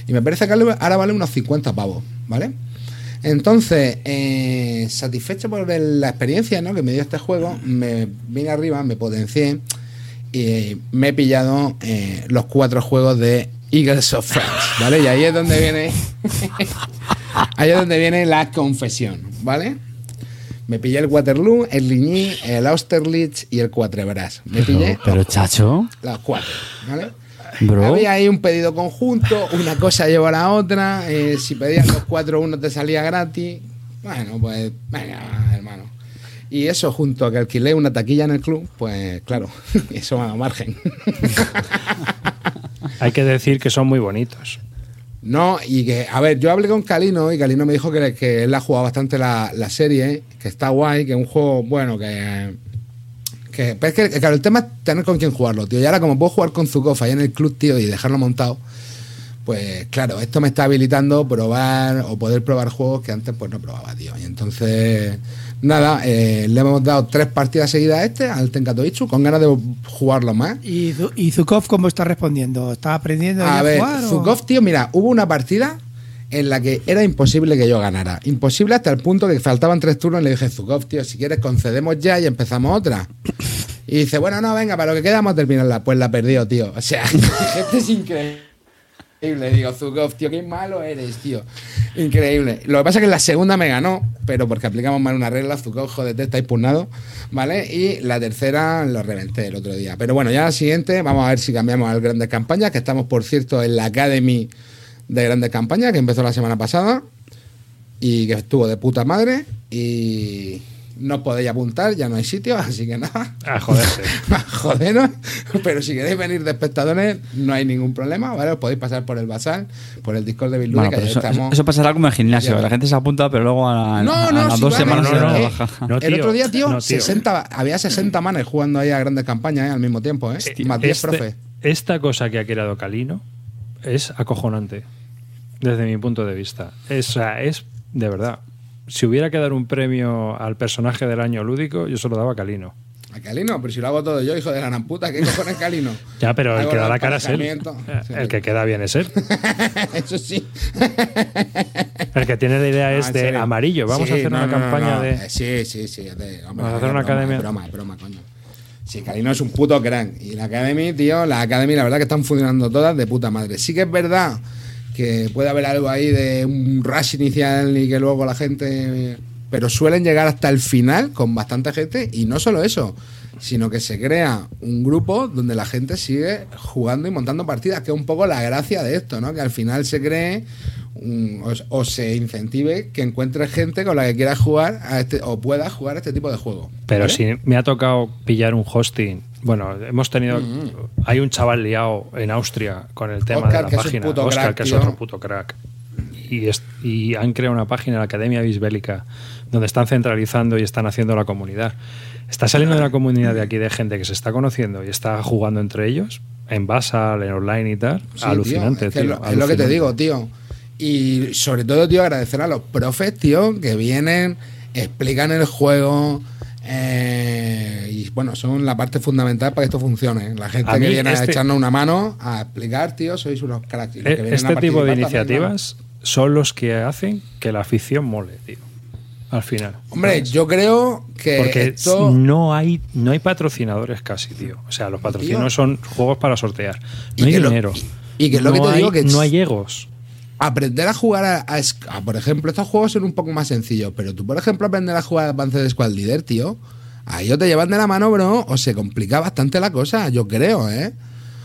Y me parece que ahora vale unos 50 pavos, ¿vale? Entonces, eh, satisfecho por la experiencia ¿no? que me dio este juego, me vine arriba, me potencié y me he pillado eh, los cuatro juegos de Eagles of France, ¿vale? Y ahí es donde viene. ahí es donde viene la confesión, ¿vale? Me pillé el Waterloo, el Ligny, el Austerlitz y el Cuatrebras. Me pillé Pero, chacho, los cuatro, ¿vale? Bro. Había ahí un pedido conjunto, una cosa llevó a la otra. eh, si pedías los cuatro, uno te salía gratis. Bueno, pues, venga, hermano. Y eso, junto a que alquilé una taquilla en el club, pues claro, eso me da margen. Hay que decir que son muy bonitos. No, y que, a ver, yo hablé con Calino y Calino me dijo que, que él ha jugado bastante la, la serie, que está guay, que es un juego, bueno, que. Que pero es que, claro, el tema es tener con quién jugarlo, tío. Y ahora, como puedo jugar con Zukov ahí en el club, tío, y dejarlo montado, pues claro, esto me está habilitando probar o poder probar juegos que antes pues no probaba, tío. Y entonces, nada, eh, le hemos dado tres partidas seguidas a este, al Tenkatoichu, con ganas de jugarlo más. ¿Y, y Zukov cómo está respondiendo? ¿Está aprendiendo A a ver, jugar? o- Zukov, tío, mira, hubo una partida en la que era imposible que yo ganara. Imposible hasta el punto que faltaban tres turnos y le dije, Zukov, tío, si quieres concedemos ya y empezamos otra. Y dice, bueno, no, venga, para lo que queda vamos a terminarla. Pues la perdió, tío. O sea, este es increíble. Digo, Zukov, tío, qué malo eres, tío. Increíble. Lo que pasa es que en la segunda me ganó, pero porque aplicamos mal una regla, Zukov, jodete, está impugnado, ¿vale? Y la tercera lo reventé el otro día. Pero bueno, ya la siguiente, vamos a ver si cambiamos al Grandes Campañas, que estamos, por cierto, en la Academy de Grandes Campañas, que empezó la semana pasada y que estuvo de puta madre. Y no podéis apuntar, ya no hay sitio, así que nada. A joderse. Joderos, pero si queréis venir de espectadores, no hay ningún problema, ¿vale? Os podéis pasar por el basal, por el Discord de Bueno, pero y eso, estamos. eso pasará como en el gimnasio. La gente se apunta, pero luego a, a- No, a no, las si dos vale, semanas no, se no, la no. baja. No, el otro día, tío, no, tío. 60, había 60 manes jugando ahí a grandes campañas ¿eh? al mismo tiempo, ¿eh? Más 10 Este- profe. Esta cosa que ha creado Calino es acojonante, desde mi punto de vista. Es, o sea, es de verdad. Si hubiera que dar un premio al personaje del año lúdico, yo se lo daba a Calino. A Calino, pero si lo hago todo yo, hijo de la gran puta, ¿qué cojones Calino? Ya, pero el que da la cara es él. Sí. El que queda bien es él. Eso sí. El que tiene la idea No, es Ah, en de serio. amarillo. Vamos Sí, a hacer no, una no, campaña de. Eh, Sí, sí, sí. de- hombre, Vamos a hacer es una academia. Es broma, es broma, coño. Sí, Calino es un puto crack. Y la Academy, tío, la Academy, la verdad que están funcionando todas de puta madre. Sí que es verdad que puede haber algo ahí de un rush inicial y que luego la gente. Pero suelen llegar hasta el final con bastante gente. Y no solo eso, sino que se crea un grupo donde la gente sigue jugando y montando partidas, que es un poco la gracia de esto, ¿no? Que al final se cree un- o, o se incentive que encuentres gente con la que quieras jugar a este, o puedas jugar a este tipo de juego. Pero ¿vale? si me ha tocado pillar un hosting. Bueno, hemos tenido. Hay un chaval liado en Austria con el tema Oscar, de la es página. puto Oscar, crack, que es otro puto crack. Y, es- y han creado una página, la Academia Bisbélica, donde están centralizando y están haciendo la comunidad. Está saliendo de la comunidad de aquí de gente que se está conociendo y está jugando entre ellos, en Basal, en online y tal. Sí, alucinante, tío, es que tío. es lo- es lo que te digo, tío. Y sobre todo, tío, agradecer a los profes, tío, que vienen, explican el juego. eh, y bueno, son la parte fundamental para que esto funcione. La gente A que viene a este- echarnos una mano a explicar, tío, sois unos cracks. A Este tipo de iniciativas son los que hacen que la afición mole, tío. Al final. Hombre, yo creo que Porque esto. no hay no hay patrocinadores casi, tío. O sea, los patrocinios son juegos para sortear. Y No hay lo- dinero. y que es lo no que te hay, digo que no hay egos. Aprender a jugar a, a por ejemplo, estos juegos son un poco más sencillos, pero tú, por ejemplo, aprender a jugar a Advanced Squad Leader, tío, ahí o te llevan de la mano, bro, o se complica bastante la cosa, yo creo, ¿eh?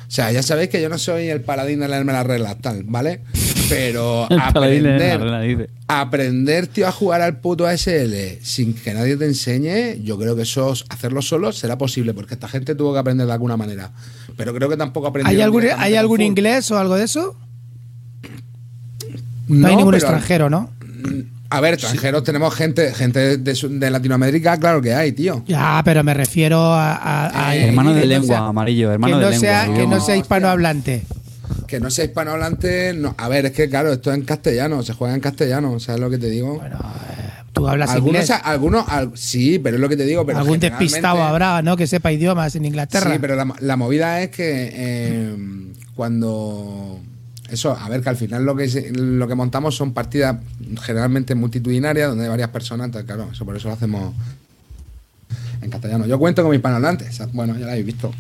O sea, ya sabéis que yo no soy el paladín de leerme las reglas, tal, ¿vale? Pero aprender, regla, aprender, tío, a jugar al puto ASL sin que nadie te enseñe, yo creo que eso, hacerlo solo será posible, porque esta gente tuvo que aprender de alguna manera. Pero creo que tampoco aprendió. ¿Hay algún, ¿hay algún inglés o algo de eso? No, hay ningún extranjero, ¿no? A ver, extranjeros tenemos gente, gente de, Latinoamérica, claro que hay, tío. Ya, pero me refiero a. a- a- Eh, hermano de que lengua, sea- amarillo, Que hermano no, de lengua. sea, que no sea hispanohablante. Que no sea hispanohablante, no. A ver, es que claro, esto es en castellano, se juega en castellano, ¿sabes lo que te digo? Tú hablas algunos, inglés. algunos, al- sí, pero es lo que te digo. Pero Algún despistado habrá, ¿no? Que sepa idiomas en Inglaterra. Sí, pero la, la movida es que eh, cuando. Eso, a ver, que al final lo que, lo que montamos son partidas generalmente multitudinarias donde hay varias personas, entonces, claro, eso por eso lo hacemos en castellano. Yo cuento con mis hispanohablantes, bueno, ya lo habéis visto.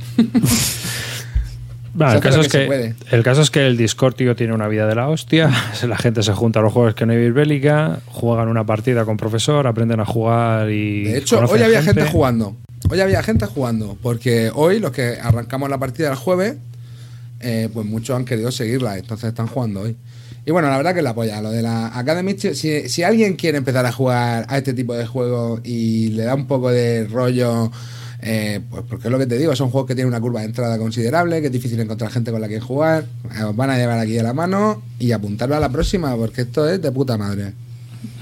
Bueno, el, caso es que el caso es que el Discord, tío, tiene una vida de la hostia. La gente se junta a los juegos que no hay Birbélica, juegan una partida con profesor, aprenden a jugar y. De hecho, hoy había gente. jugando. Hoy había gente jugando. Porque hoy, los que arrancamos la partida el jueves, eh, pues muchos han querido seguirla. Entonces están jugando hoy. Y bueno, la verdad que la apoya. Lo de la Academy, si, si alguien quiere empezar a jugar a este tipo de juegos y le da un poco de rollo. eh, pues porque es lo que te digo, son juegos que tienen una curva de entrada considerable, que es difícil encontrar gente con la que jugar. eh, Os van a llevar aquí de la mano y apuntarlo a la próxima, porque esto es de puta madre.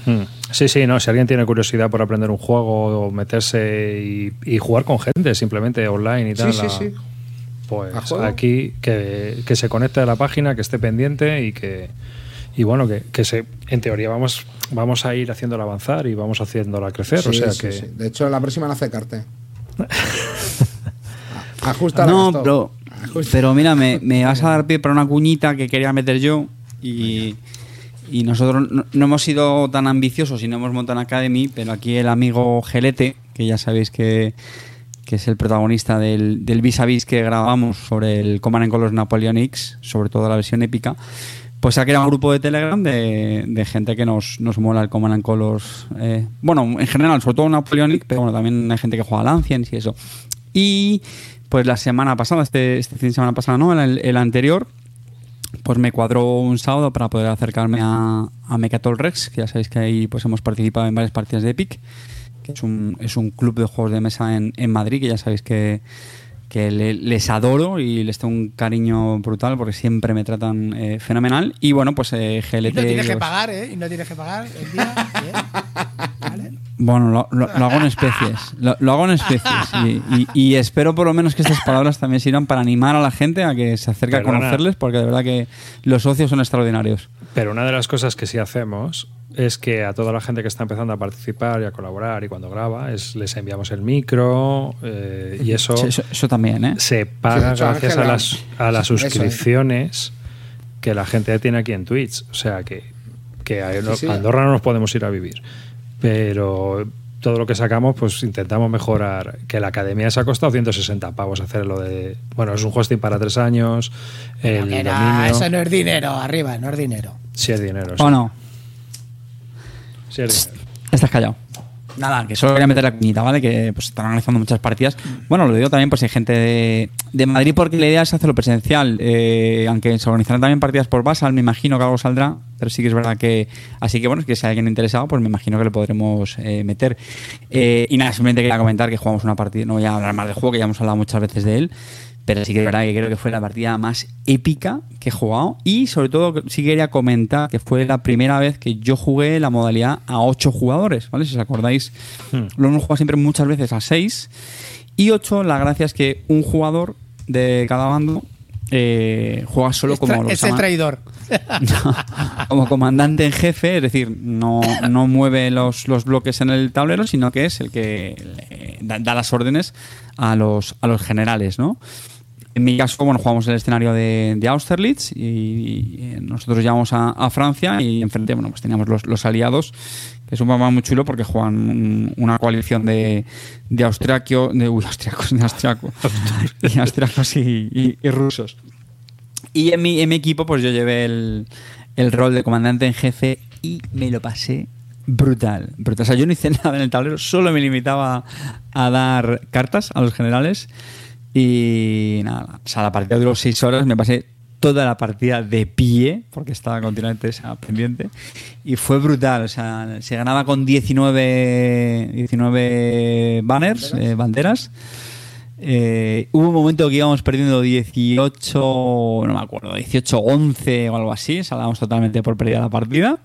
Hmm. Sí, sí, no. Si alguien tiene curiosidad por aprender un juego o meterse y, y jugar con gente, simplemente online y tal. Sí, sí, la- sí. Pues aquí que, que se conecte a la página, que esté pendiente y que y bueno, que, que se en teoría vamos vamos a ir haciéndola avanzar y vamos haciéndola crecer, o sea sí, que sí. De hecho, la próxima nace Carte. Ajusta No, Gastón. pero, Ajusta. pero mira, me, me vas a dar pie para una cuñita que quería meter yo y, y nosotros no, no hemos sido tan ambiciosos y no hemos montado una Academy, pero aquí el amigo Gelete, que ya sabéis que, que es el protagonista del, del vis a vis que grabamos sobre el Command and Colors Napoleon X, sobre todo la versión épica, pues ha creado un grupo de Telegram de, de gente que nos, nos mola el Command and Colors. eh, bueno, en general, sobre todo Napoleonic, pero bueno, también hay gente que juega al Ancients y eso. Y pues la semana pasada, este, este fin de semana pasada, no, el, el anterior, pues me cuadró un sábado para poder acercarme a, a Mechatol Rex, que ya sabéis que ahí pues hemos participado en varias partidas de Epic, que es un, es un club de juegos de mesa en, en Madrid, que ya sabéis que, que le- les adoro y les tengo un cariño brutal porque siempre me tratan eh, fenomenal. Y bueno, pues eh, Y GLT... no tienes que los- pagar, ¿eh? Y no tienes que pagar el día. Bueno, lo, lo- lo hago en especies. Lo, lo hago en especies. Y, y- y espero por lo menos que estas palabras también sirvan para animar a la gente a que se acerque Perdona. a conocerles, porque de verdad que los socios son extraordinarios. Pero una de las cosas que sí hacemos es que a toda la gente que está empezando a participar y a colaborar y cuando graba, es les enviamos el micro eh, y eso, Sí, Eso, eso también, ¿eh? se paga Sí, gracias a las, a las Eso suscripciones que la gente tiene aquí en Twitch. O sea que, que a Andorra no nos podemos ir a vivir. Pero todo lo que sacamos, pues intentamos mejorar. Que la academia se ha costado 160 pavos hacerlo de. Bueno, es un hosting para tres años. El no, dominio. eso no es dinero, arriba, no es dinero. Sí es dinero. sí. ¿O no? Sí es dinero. Estás callado. Nada, que solo quería meter la cuñita, ¿vale? Que pues están analizando muchas partidas. Bueno, lo digo también pues hay gente de, Madrid porque la idea es hacerlo presencial. Eh, aunque se organizarán también partidas por Basal, me imagino que algo saldrá. Pero sí que es verdad que... Así que bueno, que si hay alguien interesado, pues me imagino que le podremos eh, meter. Eh, y nada, simplemente quería comentar que jugamos una partida... No voy a hablar más del juego, que ya hemos hablado muchas veces de él. Pero sí que es verdad que creo que fue la partida más épica que he jugado. Y sobre todo sí quería comentar que fue la primera vez que yo jugué la modalidad a 8 jugadores, ¿vale? Si os acordáis, Hmm. lo hemos jugado siempre muchas veces a 6. Y 8, la gracia es que un jugador de cada bando eh, juega solo Es como es el traidor. como comandante en jefe, es decir, no, no mueve los, los bloques en el tablero, sino que es el que da, da las órdenes a los, a los generales, ¿no? En mi caso, bueno, jugamos el escenario de, de Austerlitz y, y nosotros llegamos a, a Francia y enfrente, bueno, pues teníamos los, los aliados, que es un mapa muy chulo porque juegan un- una coalición de, de de, uy, austriacos, de y austriacos y, y- y rusos. Y en mi, en mi equipo, pues yo llevé el, el rol de comandante en jefe y me lo pasé brutal, brutal. O sea, yo no hice nada en el tablero, solo me limitaba a dar cartas a los generales. Y nada, o sea, la partida duró seis horas, me pasé toda la partida de pie, porque estaba continuamente esa pendiente, y fue brutal. O sea, se ganaba con 19, 19 banners, eh, banderas. Eh, hubo un momento que íbamos perdiendo 18, no me acuerdo, 18-11 o algo así, salamos totalmente por perdida la partida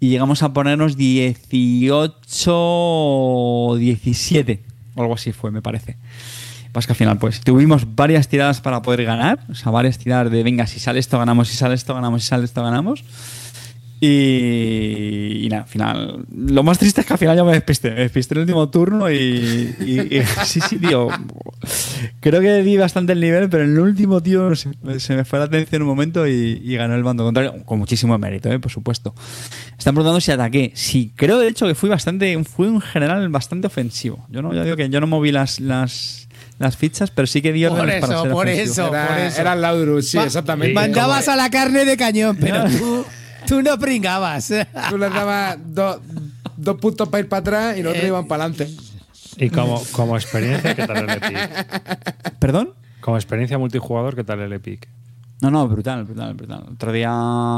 y llegamos a ponernos 18-17 o algo así fue, me parece. Pasa que al final, pues tuvimos varias tiradas para poder ganar, o sea, varias tiradas de venga, si sale esto, ganamos, si sale esto, ganamos, si sale esto, ganamos. Y, y nada, al final. Lo más triste es que al final ya me despisté. Me despisté en el último turno y. sí, sí, tío. Creo que di bastante el nivel, pero en el último, tío, se me fue la atención un momento y, ganó el bando contrario. Con muchísimo mérito, ¿eh? por supuesto. Están preguntando si ataqué. Sí, creo de hecho que fui bastante. Fui un general bastante ofensivo. Yo no, ya digo que yo no moví las las fichas, pero sí que di Por órdenes para eso, ser por ofensivo. eso. por Era, eso. era Laudrus, sí, Ma- exactamente. Mandabas a la carne de cañón, pero tú, tú no pringabas. Tú le dabas do- dos puntos para ir para atrás y los otros Eh. iban para adelante. Y como, como experiencia, ¿qué tal el Epic? ¿Perdón? Como experiencia multijugador, ¿qué tal el Epic? No, no, brutal, brutal, brutal. Otro día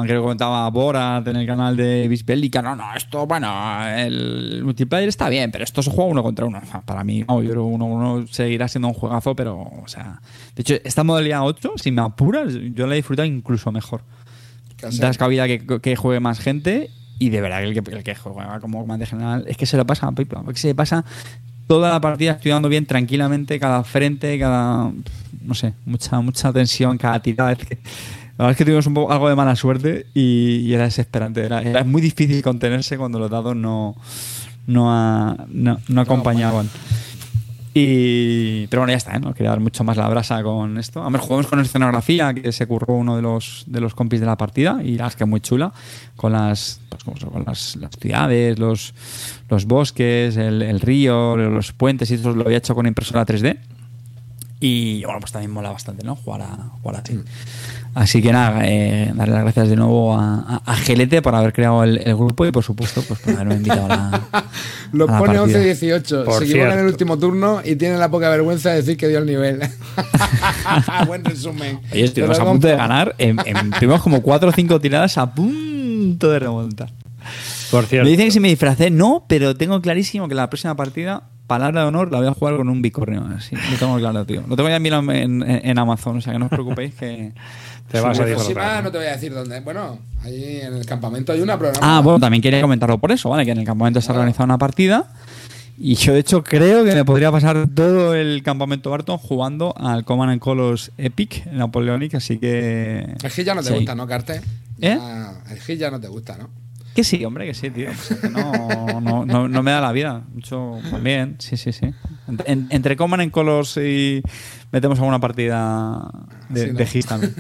creo que comentaba Borat en el canal de Bisbélica. No, no, esto, bueno, el multiplayer está bien, pero esto se juega uno contra uno. Para mí, no, yo creo que uno, uno seguirá siendo un juegazo, pero, o sea. De hecho, esta modalidad 8, si me apuras, yo la he disfrutado incluso mejor. Casi. Das cabida que, que juegue más gente y de verdad que el que, el que juega como comandante general es que se lo pasa a pipa, porque se pasa toda la partida estudiando bien tranquilamente cada frente, cada no sé, mucha, mucha tensión cada tirada. Es que, la verdad es que tuvimos un poco, algo de mala suerte y, y era desesperante. Era, era muy difícil contenerse cuando los dados no, no, no, no acompañaban. Y, pero bueno, ya está, ¿eh? no quería dar mucho más la brasa con esto. A ver, jugamos con escenografía que se curró uno de los, de los compis de la partida y la verdad es que es muy chula. Con las, pues, con las, las ciudades, los, los bosques, el, el río, los puentes y eso lo había hecho con impresora 3D. Y bueno, pues también mola bastante, ¿no? Jugar, a, jugar así. Así que nada, eh, darle las gracias de nuevo a, a, a Gelete por haber creado el, el grupo y por supuesto pues por haberme invitado a la, Lo a pone partida. 11-18. Por Se equivoca en el último turno y tiene la poca vergüenza de decir que dio el nivel. Buen resumen. Oye, estuvimos a punto de ganar. En, en- tuvimos como cuatro o cinco tiradas a punto de remontar. Por cierto. Me dicen que si me disfracé, no, pero tengo clarísimo que la próxima partida, palabra de honor, la voy a jugar con un bicornio. Así, lo tengo claro, tío. Lo tengo ya en, en- en Amazon, o sea que no os preocupéis que. Te vas a próxima no te voy a decir dónde. Bueno, ahí en el campamento hay una programa. Ah, bueno, también quería comentarlo por eso, ¿vale? Que en el campamento se ha Ah. organizado una partida. Y yo, de hecho, creo que me podría pasar todo el campamento Barton jugando al Command and Colors Epic Napoleonic, así que. El Gil ya no te Sí. gusta, ¿no, Carte? ¿Eh? Ah, el Gil ya no te gusta, ¿no? Que sí, hombre, que sí, tío. Pues que no, no, no, no me da la vida. Mucho bien, sí, sí, sí. Entre, en- entre Command and Colors y metemos alguna partida de, Sí, ¿no? de Hit también.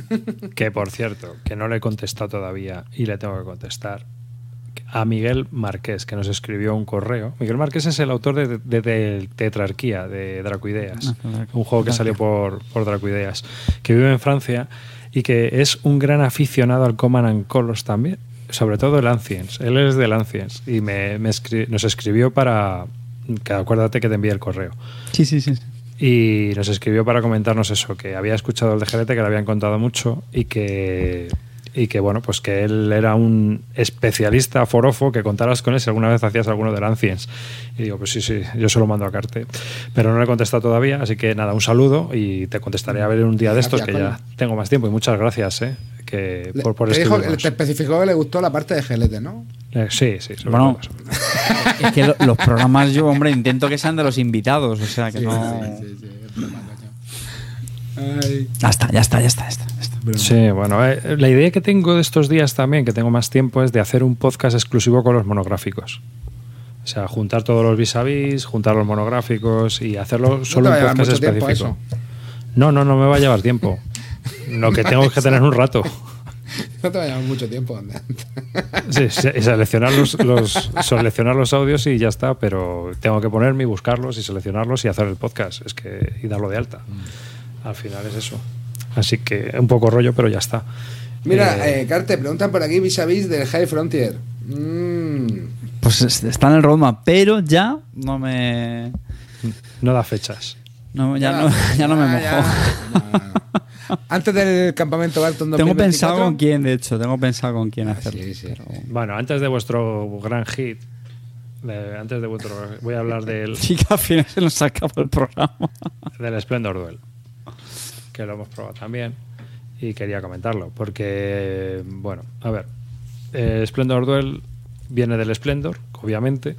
Que por cierto, que no le he contestado todavía y le tengo que contestar a Miguel Marqués, que nos escribió un correo. Miguel Marqués es el autor de, de- de Tetrarquía, de Dracoideas, Ah, un juego que salió por, por Dracoideas, que vive en Francia y que es un gran aficionado al Command and Colors también, sobre todo el Ancients. Él es del Ancients y me, me escri- nos escribió para... Que acuérdate que te envié el correo. Sí, sí, sí. Y nos escribió para comentarnos eso, que había escuchado el de Jerete, que le habían contado mucho y que, y que bueno, pues que él era un especialista forofo, que contaras con él si alguna vez hacías alguno de Ancients. Y digo, pues sí, sí, yo se lo mando a Carte. Pero no le he contestado todavía, así que nada, un saludo y te contestaré a ver un día de estos, que ya tengo más tiempo. Y muchas gracias, ¿eh? Que, Le- por, por te, dijo, te especificó que le gustó la parte de Gelete, ¿no? Eh, sí, sí, Bueno, es que lo- los programas yo, hombre, intento que sean de los invitados, o sea que no... Sí, sí. Ay. Ya está, ya está, ya está, ya está. ya está. Sí, bueno, eh, la idea que tengo de estos días también, que tengo más tiempo, es de hacer un podcast exclusivo con los monográficos. O sea, juntar todos los vis a vis, juntar los monográficos y hacerlo solo a un podcast específico. No, no, no me va a llevar tiempo. Lo que tengo es que tener un rato. No te va a llevar mucho tiempo. Sí, seleccionar los, los- seleccionar los audios y ya está, pero tengo que ponerme y buscarlos y seleccionarlos y hacer el podcast. Es que y darlo de alta. Al final es eso. Así que un poco rollo, pero ya está. Mira, Eh, eh, Carte, preguntan por aquí vis a vis del High Frontier. Mm, Pues es- está en el roadmap, pero ya no me... no da fechas. No, ya, no, ya no me mojo. ya. Antes del campamento Barton 2024. Tengo pensado con quién, de hecho, tengo pensado con quién hacerlo. Ah, sí, sí. pero- Bueno, antes de vuestro gran hit, eh, antes de vuestro, voy a hablar del, Sí, que al final se nos acabó el programa. del Splendor Duel, que lo hemos probado también y quería comentarlo, porque, bueno, a ver, eh, Splendor Duel viene del Splendor, obviamente,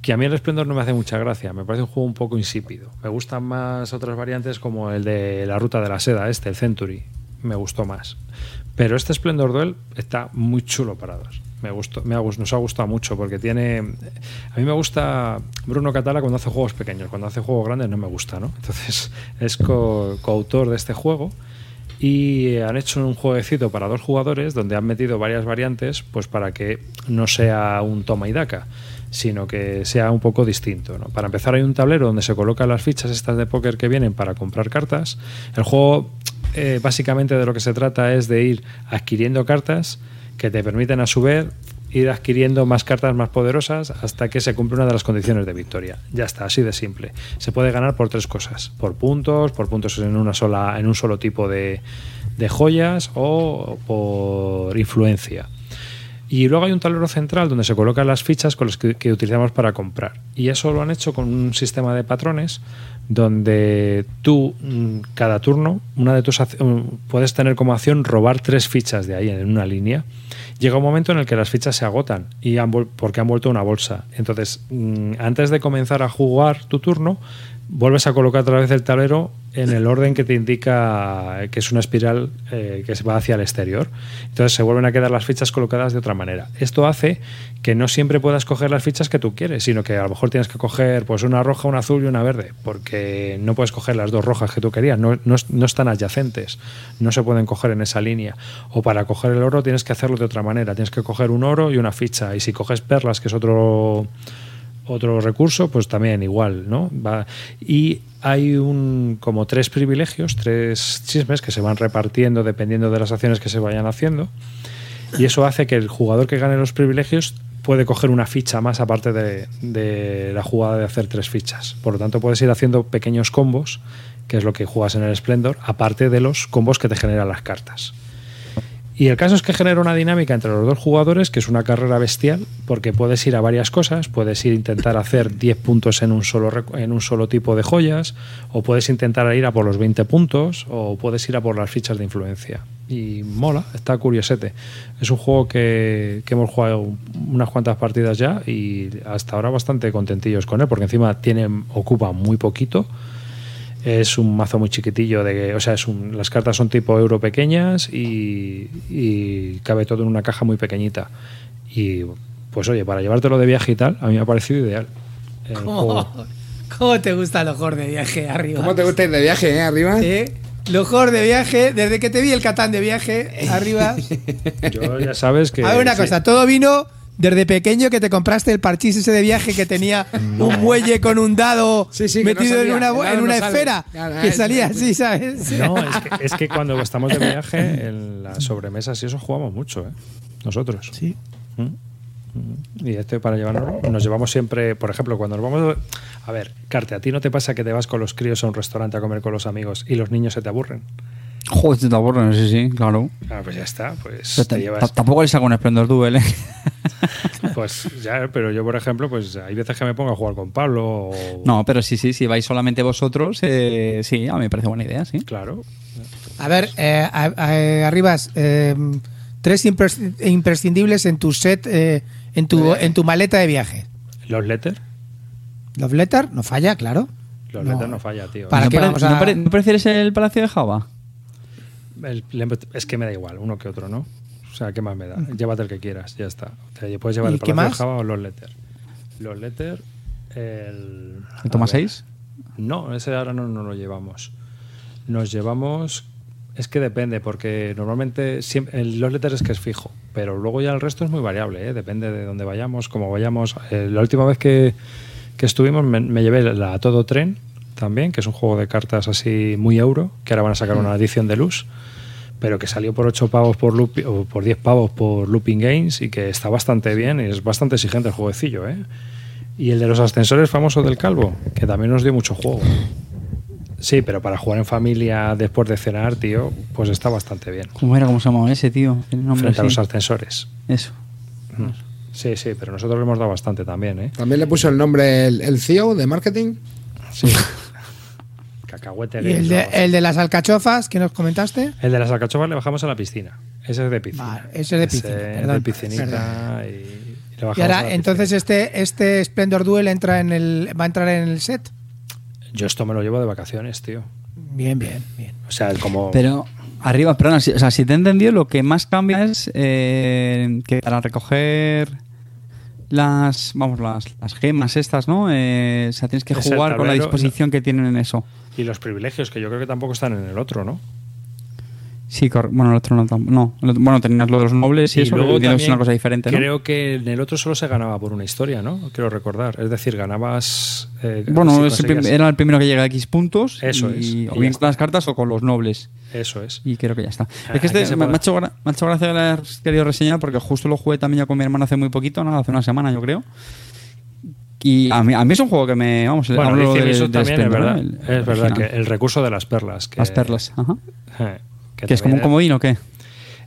que a mí el Splendor no me hace mucha gracia, me parece un juego un poco insípido. Me gustan más otras variantes como el de la ruta de la seda, este, el Century, me gustó más. Pero este Splendor Duel está muy chulo para dos. Me gustó, me nos ha gustado mucho porque tiene. A mí me gusta Bruno Catala cuando hace juegos pequeños, cuando hace juegos grandes no me gusta, ¿no? Entonces es co- coautor de este juego y han hecho un jueguecito para dos jugadores donde han metido varias variantes pues para que no sea un toma y daca sino que sea un poco distinto ¿no? para empezar hay un tablero donde se colocan las fichas estas de póker que vienen para comprar cartas el juego eh, básicamente de lo que se trata es de ir adquiriendo cartas que te permiten a su vez ir adquiriendo más cartas más poderosas hasta que se cumple una de las condiciones de victoria. Ya está, así de simple. Se puede ganar por tres cosas: por puntos, por puntos en una sola, en un solo tipo de, de joyas o por influencia. Y luego hay un tablero central donde se colocan las fichas con las que, utilizamos para comprar. Y eso lo han hecho con un sistema de patrones donde tú, mm, cada turno, una de tus mm, puedes tener como acción robar tres fichas de ahí en una línea. Llega un momento en el que las fichas se agotan y han porque han vuelto una bolsa. Entonces, mm, antes de comenzar a jugar tu turno, vuelves a colocar otra vez el tablero en el orden que te indica que es una espiral eh, que se va hacia el exterior. Entonces se vuelven a quedar las fichas colocadas de otra manera. Esto hace que no siempre puedas coger las fichas que tú quieres, sino que a lo mejor tienes que coger pues una roja, una azul y una verde, porque no puedes coger las dos rojas que tú querías, no, no, no están adyacentes, no se pueden coger en esa línea. O para coger el oro tienes que hacerlo de otra manera, tienes que coger un oro y una ficha. Y si coges perlas, que es otro otro recurso, pues también igual, ¿no? Va, y hay un como tres privilegios, tres chismes que se van repartiendo dependiendo de las acciones que se vayan haciendo. Y eso hace que el jugador que gane los privilegios puede coger una ficha más aparte de, la jugada de hacer tres fichas. Por lo tanto, puedes ir haciendo pequeños combos, que es lo que juegas en el Splendor, aparte de los combos que te generan las cartas. Y el caso es que genera una dinámica entre los dos jugadores que es una carrera bestial, porque puedes ir a varias cosas, puedes ir a intentar hacer 10 puntos en un solo en un solo tipo de joyas, o puedes intentar ir a por los 20 puntos, o puedes ir a por las fichas de influencia. Y mola, está curiosete. Es un juego que, que hemos jugado unas cuantas partidas ya y hasta ahora bastante contentillos con él, porque encima tiene, ocupa muy poquito. Es un mazo muy chiquitillo, de, o sea, es un- las cartas son tipo euro pequeñas y, y cabe todo en una caja muy pequeñita. Y pues oye, para llevártelo de viaje y tal, a mí me ha parecido ideal. Juego. ¿Cómo, cómo te gusta lo mejor de viaje arriba? ¿Cómo te gusta ir de viaje, eh? Arriba. ¿Eh? Lo mejor de viaje, desde que te vi el Catán de viaje arriba. Yo ya sabes que. A ver, una sí. cosa, todo vino desde pequeño que te compraste el parchís ese de viaje que tenía un muelle con un dado Sí, sí, que no metido salía, en una, en esfera que salía así, ¿sabes? No, es que, es que cuando estamos de viaje, en las sobremesas y eso jugamos mucho, ¿eh? Nosotros. Sí. Mm, mm. Y este para llevarnos, nos llevamos siempre, por ejemplo, cuando nos vamos. A ver, Carte, ¿a ti no te pasa que te vas con los críos a un restaurante a comer con los amigos y los niños se te aburren? Joder, te aburren, sí, sí, claro. Ah, pues ya está, pues te llevas. Tampoco les hago un Splendor Duel, ¿eh? Pues ya, pero yo, por ejemplo, pues hay veces que me pongo a jugar con Pablo o. No, pero sí, sí, si vais solamente vosotros, eh, sí, a mí me parece buena idea, sí. Claro. A ver, eh, a- a- Arribas, eh, tres impres- imprescindibles en tu set, eh, en, tu, en tu maleta de viaje. Los letters. Love Letter, no falla, claro. Los No. letters no falla, tío. Para ¿No, qué vamos a- ¿no pre- ¿no prefieres el Palacio de Java? El- es que me da igual, uno que otro, ¿no? O sea, ¿qué más me da? Llévate el que quieras, ya está. Te puedes llevar ¿Y el Palacio de más? Java o los letters. Los letters, el. ¿El toma a ver. 6? No, ese ahora no, no lo llevamos. Nos llevamos. Es que depende, porque normalmente siempre, el- los letters es que es fijo, pero luego ya el resto es muy variable, ¿eh? depende de dónde vayamos, cómo vayamos. Eh, la última vez que, que estuvimos me, me llevé la Todo Tren también, que es un juego de cartas así muy euro, que ahora van a sacar una edición de luz, pero que salió por 8 pavos por loop, o por 10 pavos por Looping Games y que está bastante bien y es bastante exigente el jueguecillo. ¿eh? Y el de los ascensores famoso del Calvo, que también nos dio mucho juego. Sí, pero para jugar en familia después de cenar, tío, pues está bastante bien. ¿Cómo era? ¿Cómo se llamaba ese, tío? Tiene nombre Frente a los así. ascensores. Eso. Mm. Sí, sí, pero nosotros le hemos dado bastante también, ¿eh? También le puso el nombre el, el CEO de marketing. Sí. Cacahuete ¿Y el de, el de las alcachofas que nos comentaste? El de las alcachofas le bajamos a la piscina. Ese es de piscina. Vale, ese es de piscina, perdón, de piscinita y, y le bajamos Y a ahora, la entonces piscina. este, este Splendor Duel entra en el, va a entrar en el set. Yo esto me lo llevo de vacaciones, tío. Bien, bien, bien. O sea, como... Pero arriba, perdona, si, o sea, si te he entendido, lo que más cambia es eh, que para recoger las, vamos, las, las gemas estas, ¿no? Eh, o sea, tienes que Es jugar con la disposición que tienen en eso. Y los privilegios, que yo creo que tampoco están en el otro, ¿no? Sí, bueno, el otro no, no. Bueno, tenías lo de los nobles y, eso, entiendo que es una cosa diferente, ¿no? Creo que en el otro solo se ganaba por una historia, ¿no? Quiero recordar. Es decir, ganabas. eh, Bueno, si el era el primero que llega a X puntos. Eso y- es. O bien con las cartas o con los nobles. Eso es. Y creo que ya está. Ah, es que este me, me ha hecho, me ha hecho gracia que lo hayas querido reseñar porque justo lo jugué también ya con mi hermano hace muy poquito, ¿no? hace una semana yo creo. Y a mí, a mí es un juego que me. Vamos, Bueno, hablo de- eso de también es verdad. El- es verdad original. que el recurso de las perlas. Que, Las perlas, ajá. eh, ¿Que es como un comodín o qué?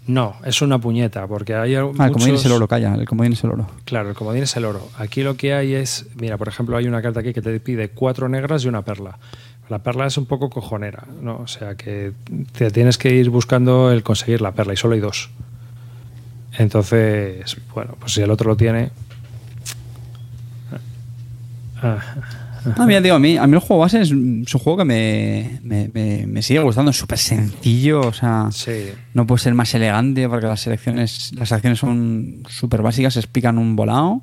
No, es una puñeta, porque hay Ah, el muchos... comodín es el oro, calla. El comodín es el oro. Claro, el comodín es el oro. Aquí lo que hay es, mira, por ejemplo, hay una carta aquí que te pide cuatro negras y una perla. La perla es un poco cojonera, ¿no? O sea que te tienes que ir buscando el conseguir la perla y solo hay dos. Entonces, bueno, pues si el otro lo tiene. No, mira, digo, a mí, a mí el juego base es, un es un juego que me, me, me- me sigue gustando. Es súper sencillo, o sea, Sí. no puede ser más elegante porque las selecciones, las acciones son súper básicas, se explican un volado.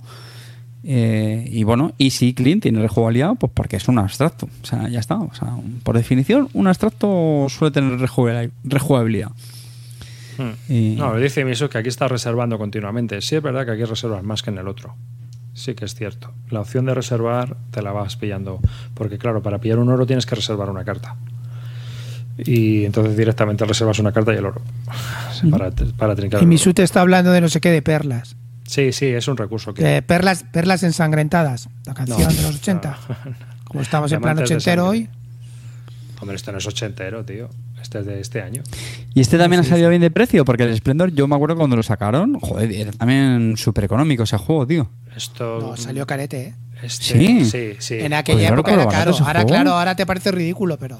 Eh, y bueno, y sí, Clean tiene rejugabilidad, pues porque es un abstracto. O sea, ya está. O sea, un- por definición, un abstracto suele tener rejugabil- rejugabilidad. Hmm. Y- No, dice Miso que aquí está reservando continuamente. Sí, es verdad que aquí reservas más que en el otro. Sí que es cierto. La opción de reservar te la vas pillando. Porque, claro, para pillar un oro tienes que reservar una carta. Y entonces directamente reservas una carta y el oro. Para, para trincar. Y. Misute está hablando de no sé qué de perlas. Sí, sí, es un recurso que. De perlas, perlas ensangrentadas. La canción No, de los 80. no. Como estamos en plan ochentero hoy. Hombre, esto no es ochentero, tío. Este es de este año. Y este también ha salido bien de precio, porque el Splendor, yo me acuerdo cuando lo sacaron, joder, era también súper económico ese juego, tío. Esto. No, salió carete, ¿eh? este- Sí. Sí, sí. En aquella Pues yo época era caro. Ahora, juego. claro, ahora te parece ridículo, pero.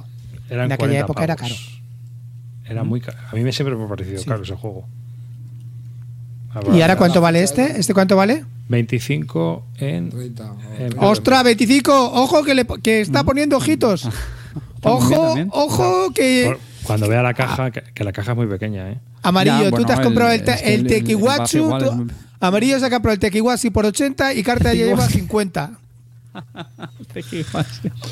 Eran en aquella 40 época era pavos. Era muy caro. A mí me siempre me ha parecido Sí. caro ese juego. ¿Y ahora cuánto vale este? ¿Este cuánto vale? 25 en. 30. en- ¡Ostras, 25! ¡Ojo que, le, que está poniendo ojitos! ¡Ojo, también. ojo que... Cuando vea la caja, que, que la caja es muy pequeña, ¿eh? Amarillo, Ya, tú bueno, te has el- comprado el, te- es que el el- el tú- muy- Amarillo se ha comprado el Tekiwatsu por 80 y carta ya lleva 50.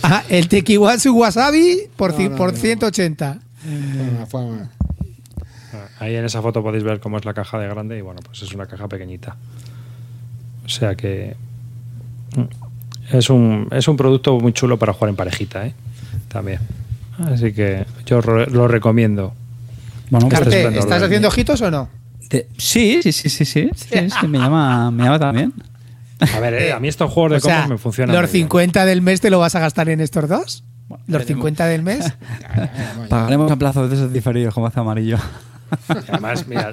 Ajá, el Tekiwatsu Wasabi por, No, no, por no. 180. Bueno, fue mal. Ahí en esa foto podéis ver cómo es la caja de grande y bueno, pues es una caja pequeñita. O sea que mm, es un, es un producto muy chulo para jugar en parejita, ¿eh? También. Así que yo lo recomiendo. Bueno, pues, Carte, esplendor, ¿estás ¿verdad? haciendo ojitos o no? te- sí, sí, sí, sí, sí, sí, es que me llama, me llama también. A ver, eh, a mí estos juegos de O sea, combos me funcionan. ¿los muy bien. 50 del mes te lo vas a gastar en estos dos? ¿Los 50 del mes? Pagaremos a plazos de esos diferidos como hace amarillo. Además, mira,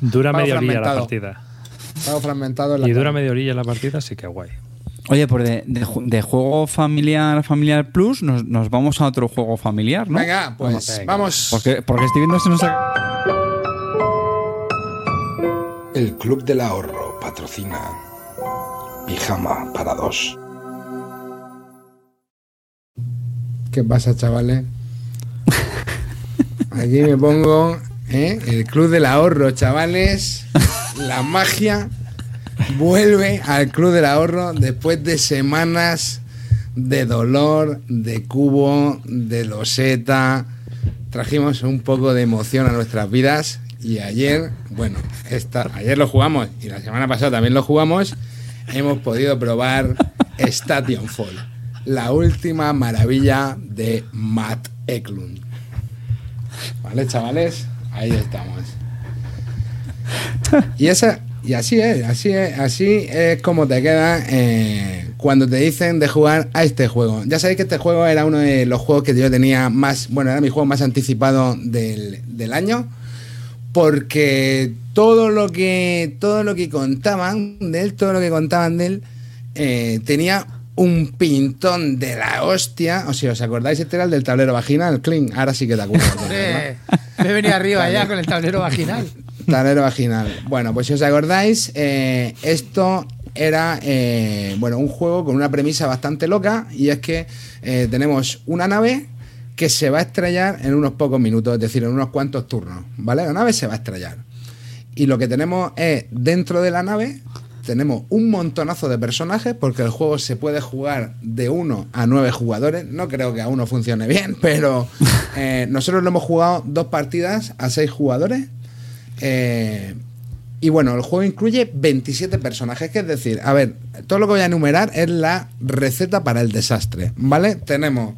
dura Pago media orilla la partida. Estaba fragmentado en la Y dura media orilla la partida, sí que guay. Oye, pues de, de ju- de juego familiar, familiar plus, nos, nos vamos a otro juego familiar, ¿no? Venga, pues Venga. vamos. Porque, porque estoy viendo si nos ha- El Club del Ahorro patrocina Pijama para dos. ¿Qué pasa, chavales? Aquí me pongo ¿eh? el Club del Ahorro, chavales. La magia vuelve al Club del Ahorro después de semanas de dolor, de cubo, de loseta. Trajimos un poco de emoción a nuestras vidas y ayer, bueno, esta, ayer lo jugamos y la semana pasada también lo jugamos. Hemos podido probar Station Fall, la última maravilla de Matt Eklund. ¿Vale, chavales? Ahí estamos. Y esa y así es, así es, así es como te queda eh, cuando te dicen de jugar a este juego. Ya sabéis que este juego era uno de los juegos que yo tenía más, bueno, era mi juego más anticipado del, del año. Porque todo lo que todo lo que contaban de él, todo lo que contaban de él, eh, tenía un pintón de la hostia. O sea, ¿os acordáis? Este era el del tablero vaginal, Clean. Ahora sí que te acuerdas. me he venido arriba ya con el tablero vaginal. Tablero vaginal. Bueno, pues si os acordáis, eh, esto era eh, bueno un juego con una premisa bastante loca y es que eh, tenemos una nave que se va a estrellar en unos pocos minutos, es decir, en unos cuantos turnos, ¿vale? La nave se va a estrellar. Y lo que tenemos es, dentro de la nave, tenemos un montonazo de personajes, porque el juego se puede jugar de uno a nueve jugadores. No creo que a uno funcione bien, pero nosotros lo hemos jugado dos partidas a seis jugadores. Eh, y bueno, el juego incluye 27 personajes, que es decir, a ver, todo lo que voy a enumerar es la receta para el desastre, ¿vale? Tenemos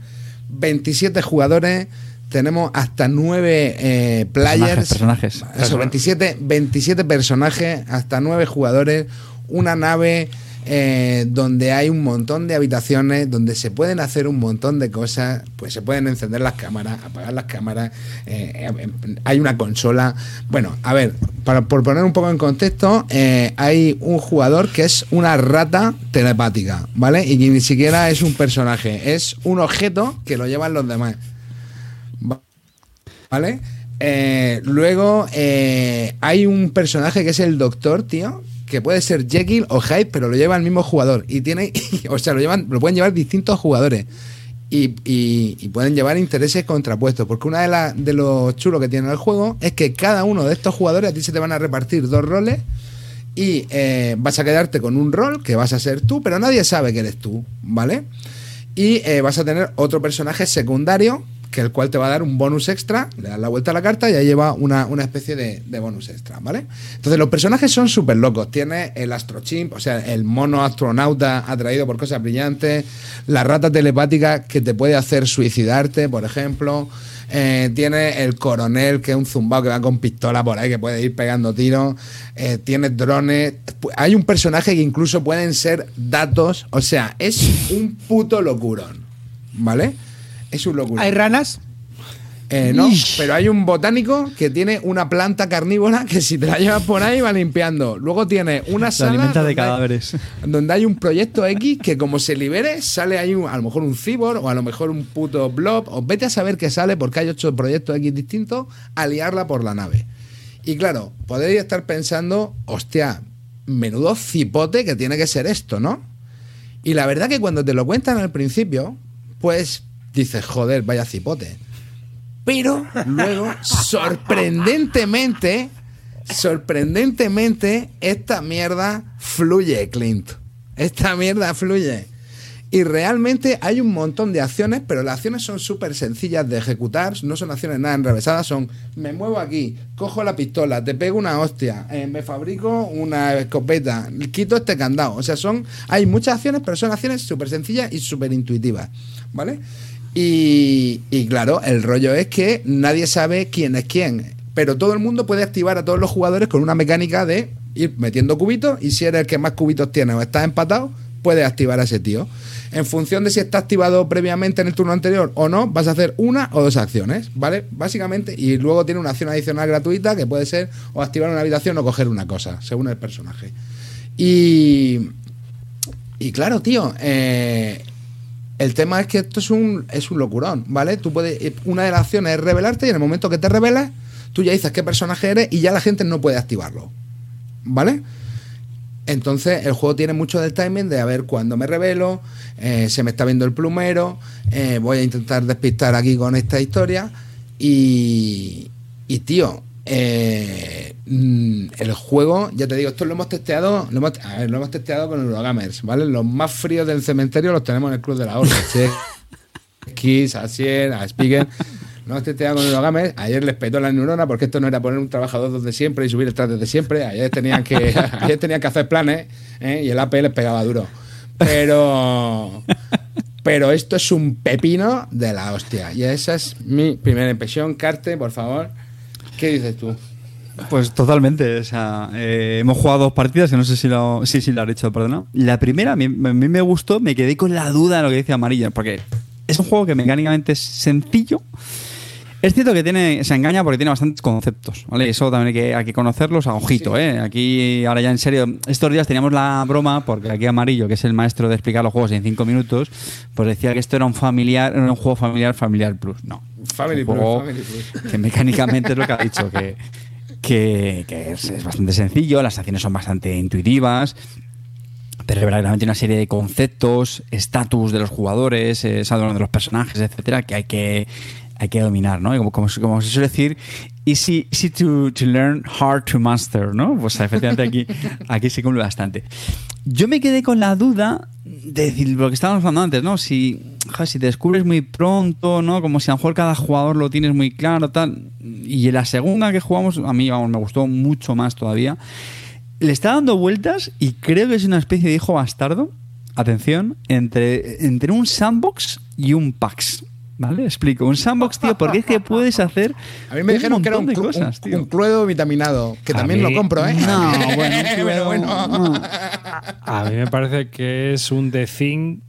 27 jugadores, tenemos hasta 9 eh, players. Personajes, personajes. Eso, 27, 27 personajes, hasta 9 jugadores, una nave eh, donde hay un montón de habitaciones, donde se pueden hacer un montón de cosas, pues se pueden encender las cámaras, apagar las cámaras, eh, eh, hay una consola. Bueno, a ver, para, por poner un poco en contexto, eh, hay un jugador que es una rata telepática, ¿vale? Y que ni siquiera es un personaje, es un objeto que lo llevan los demás. Va- ¿Vale? Luego hay un personaje que es el doctor, tío, que puede ser Jekyll o Hyde, pero lo lleva el mismo jugador. Y tiene, o sea, lo llevan, lo pueden llevar distintos jugadores. Y, pueden llevar intereses contrapuestos. Porque una de, de los chulos que tiene el juego es que cada uno de estos jugadores a ti se te van a repartir dos roles y eh, vas a quedarte con un rol que vas a ser tú, pero nadie sabe que eres tú, ¿vale? Y eh, vas a tener otro personaje secundario, que el cual te va a dar un bonus extra, le das la vuelta a la carta y ahí lleva una, una especie de, de bonus extra, ¿vale? Entonces los personajes son súper locos. Tiene el astrochimp, o sea, el mono astronauta atraído por cosas brillantes, la rata telepática que te puede hacer suicidarte, por ejemplo. Eh, tiene el coronel, que es un zumbao que va con pistola por ahí, que puede ir pegando tiros. Eh, tiene drones. Hay un personaje que incluso pueden ser datos. O sea, es un puto locurón. ¿Vale? Es un locurón. ¿Hay ranas? Eh, no, pero hay un botánico que tiene una planta carnívora que si te la llevas por ahí va limpiando. Luego tiene una Se sala alimenta de donde hay- cadáveres. donde hay un proyecto X que como se libere sale ahí un- a lo mejor un cibor o a lo mejor un puto blob o vete a saber qué sale porque hay ocho proyectos X distintos a liarla por la nave. Y claro, podéis estar pensando, hostia, menudo cipote que tiene que ser esto, ¿no? Y la verdad que cuando te lo cuentan al principio, pues dices, joder, vaya cipote. Pero luego, sorprendentemente, sorprendentemente, esta mierda fluye, Clint. Esta mierda fluye. Y realmente hay un montón de acciones, pero las acciones son súper sencillas de ejecutar, no son acciones nada enrevesadas, son me muevo aquí, cojo la pistola, te pego una hostia, eh, me fabrico una escopeta, quito este candado. O sea, son hay muchas acciones, pero son acciones súper sencillas y súper intuitivas, ¿vale? Y, claro, el rollo es que nadie sabe quién es quién, pero todo el mundo puede activar a todos los jugadores con una mecánica de ir metiendo cubitos y si eres el que más cubitos tiene o estás empatado, puedes activar a ese tío. En función de si está activado previamente en el turno anterior o no, vas a hacer una o dos acciones, ¿vale? Básicamente, y luego tiene una acción adicional gratuita que puede ser o activar una habitación o coger una cosa, según el personaje. Y, y claro, tío, eh, el tema es que esto es un, es un locurón, ¿vale? Tú puedes, eh, una de las acciones es revelarte y en el momento que te revelas, tú ya dices qué personaje eres y ya la gente no puede activarlo, ¿vale? Entonces el juego tiene mucho del timing de a ver cuándo me revelo, eh, se me está viendo el plumero, eh, voy a intentar despistar aquí con esta historia y, y tío, eh, mm, el juego, ya te digo, esto lo hemos testeado, lo hemos, a ver, lo hemos testeado con Eurogamers, ¿vale? Los más fríos del cementerio los tenemos en el Club de la Horda, Kiss, Asier, a Spiegel. No estoy testeado con Eurogamers. Ayer les petó la neurona porque esto no era poner un trabajador donde siempre y subir el trato desde siempre. Ayer tenían que, ayer tenían que hacer planes ¿eh? y el AP les pegaba duro. Pero, pero esto es un pepino de la hostia. Y esa es mi primera impresión. Carte, por favor, ¿qué dices tú? Pues totalmente. O sea, eh, hemos jugado dos partidas que no sé si lo, sí, sí, lo has dicho, perdona. La primera a mí, a mí me gustó, me quedé con la duda de lo que dice Amarilla, porque es un juego que mecánicamente es sencillo. Es cierto que tiene, se engaña porque tiene bastantes conceptos, ¿vale? Eso también hay que, hay que conocerlos a ojito, ¿eh? Aquí, ahora ya en serio, estos días teníamos la broma, porque aquí Amarillo, que es el maestro de explicar los juegos en cinco minutos, pues decía que esto era un familiar, era un juego familiar, familiar plus. No. Family Plus, Family Plus. que mecánicamente es lo que ha dicho, que, que, que es, es bastante sencillo, las acciones son bastante intuitivas, pero es verdad que también tiene una serie de conceptos, estatus de los jugadores, eh, de los personajes, etcétera, que hay que, hay que dominar, ¿no? Y como, como, como se suele decir, easy, easy to, to learn, hard to master, ¿no? Pues efectivamente aquí, aquí se cumple bastante. Yo me quedé con la duda de decir lo que estábamos hablando antes, ¿no? Si, joder, si te descubres muy pronto, ¿no? Como si a lo mejor cada jugador lo tienes muy claro, tal. Y en la segunda que jugamos, a mí, vamos, me gustó mucho más todavía. Le está dando vueltas y creo que es una especie de hijo bastardo, atención, entre, entre un sandbox y un PAX. ¿Vale? Explico. Un sandbox, tío, porque es que puedes hacer. A mí me dijeron que era un, montón de cosas, un- tío. un cluedo vitaminado, que A también mí- lo compro, ¿eh? No, bueno, Pero bueno. no. A mí me parece que es un The Thing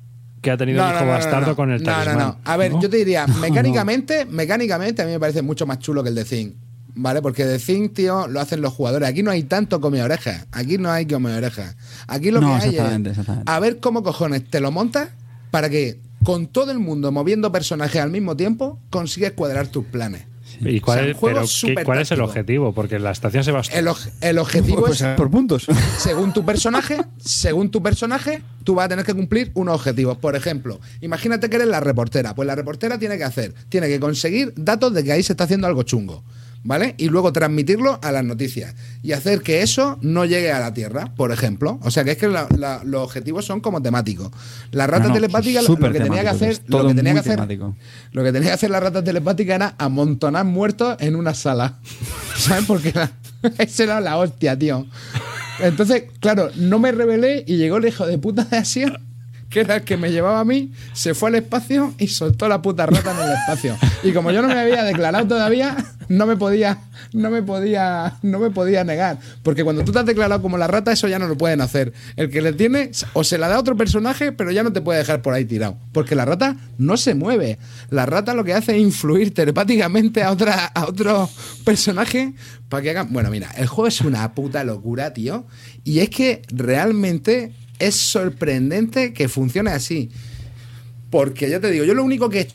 que ha tenido No, el hijo no, no, no, bastardo no. con el No, no, talismán. no. A ver, ¿no? yo te diría, mecánicamente, mecánicamente a mí me parece mucho más chulo que el de Zinc. ¿Vale? Porque de Zinc, tío, lo hacen los jugadores. Aquí no hay tanto come orejas. Aquí no hay come orejas. Aquí lo No, que hay exactamente, es exactamente. a ver cómo cojones te lo montas para que con todo el mundo moviendo personajes al mismo tiempo consigues cuadrar tus planes. ¿Y cuál, O sea, es, un juego pero qué- súper cuál es el objetivo? Porque la estación se va El, el objetivo Pues, es por puntos. según tu personaje, según tu personaje, tú vas a tener que cumplir unos objetivos. Por ejemplo, imagínate que eres la reportera. Pues la reportera tiene que hacer, tiene que conseguir datos de que ahí se está haciendo algo chungo. ¿Vale? Y luego transmitirlo a las noticias. Y hacer que eso no llegue a la Tierra, por ejemplo. O sea que es que la- la- los objetivos son como temáticos. La rata No, no, telepática lo- que tenía que hacer. Lo que tenía que hacer. temático. Lo que tenía que hacer la rata telepática era amontonar muertos en una sala. ¿Sabes? Porque la- esa era la hostia, tío. Entonces, claro, no me rebelé y llegó el hijo de puta de Asia, que era el que me llevaba a mí, se fue al espacio y soltó la puta rata en el espacio. Y como yo no me había declarado todavía, no me podía, no me podía, no me podía negar. Porque cuando tú te has declarado como la rata, eso ya no lo pueden hacer. El que le tiene, o se la da a otro personaje, pero ya no te puede dejar por ahí tirado. Porque la rata no se mueve. La rata lo que hace es influir telepáticamente a otra, a otro personaje para que hagan. Bueno, mira, el juego es una puta locura, tío. Y es que realmente es sorprendente que funcione así. Porque ya te digo, yo lo único que he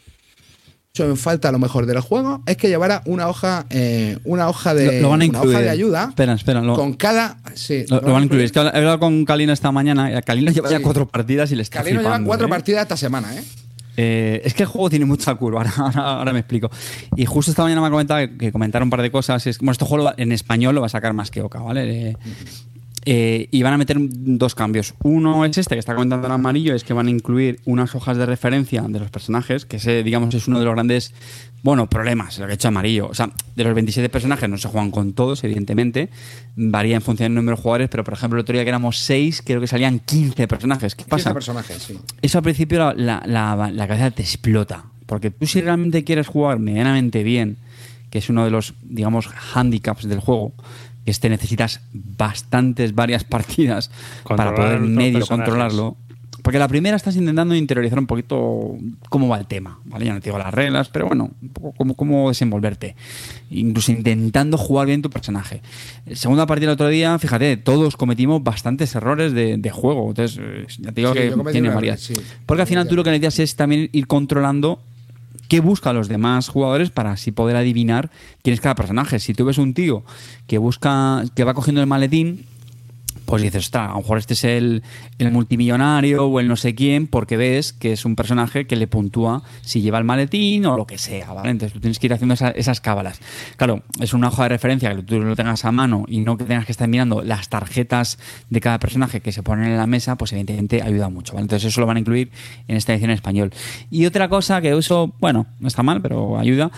hecho en falta a lo mejor del juego es que llevara una hoja, eh, una hoja de, Lo, lo van a una hoja de ayuda Espera, espera. Lo, con cada. Sí, lo- van a incluir. Es que he hablado con Kalina esta mañana. y Kalina lleva ya cuatro partidas y le está Calino lleva flipando, cuatro ¿eh? partidas esta semana, ¿eh? Eh, es que el juego tiene mucha curva, ahora, ahora- ahora me explico. Y justo esta mañana me ha comentado que, que comentaron un par de cosas. Es, bueno, este juego en español lo va a sacar más que Oca, ¿vale? Eh, eh, y van a meter dos cambios. Uno es este que está comentando en amarillo, es que van a incluir unas hojas de referencia de los personajes, que ese, digamos, es uno de los grandes, bueno, problemas, lo que he hecho amarillo. O sea, de los 27 personajes no se juegan con todos, evidentemente. Varía en función del número de jugadores, pero por ejemplo, el otro día que éramos 6, creo que salían 15 personajes. ¿Qué 15 pasa? personajes, sí. Eso al principio la, la- la- la cabeza te explota. Porque tú si realmente quieres jugar medianamente bien, que es uno de los, digamos, handicaps del juego, que es te necesitas bastantes, varias partidas para poder medio controlarlo. Porque la primera estás intentando interiorizar un poquito cómo va el tema, ¿vale? Ya no te digo las reglas, pero bueno, un poco cómo, cómo desenvolverte. Incluso intentando jugar bien tu personaje. Eh, Segunda partida el otro día, fíjate, todos cometimos bastantes errores de, de juego. Entonces, eh, ya te digo Sí, que tiene varias. sí. Porque al final tú lo que necesitas es también ir controlando qué buscan los demás jugadores para así poder adivinar quién es cada personaje. Si tú ves un tío que busca, que va cogiendo el maletín, pues dices, está, a lo mejor este es el, el multimillonario o el no sé quién, porque ves que es un personaje que le puntúa si lleva el maletín o lo que sea, ¿vale? Entonces tú tienes que ir haciendo esa- esas cábalas. Claro, es una hoja de referencia que tú lo tengas a mano y no que tengas que estar mirando las tarjetas de cada personaje que se ponen en la mesa, pues evidentemente ayuda mucho, ¿vale? Entonces eso lo van a incluir en esta edición en español. Y otra cosa que uso, bueno, no está mal, pero ayuda,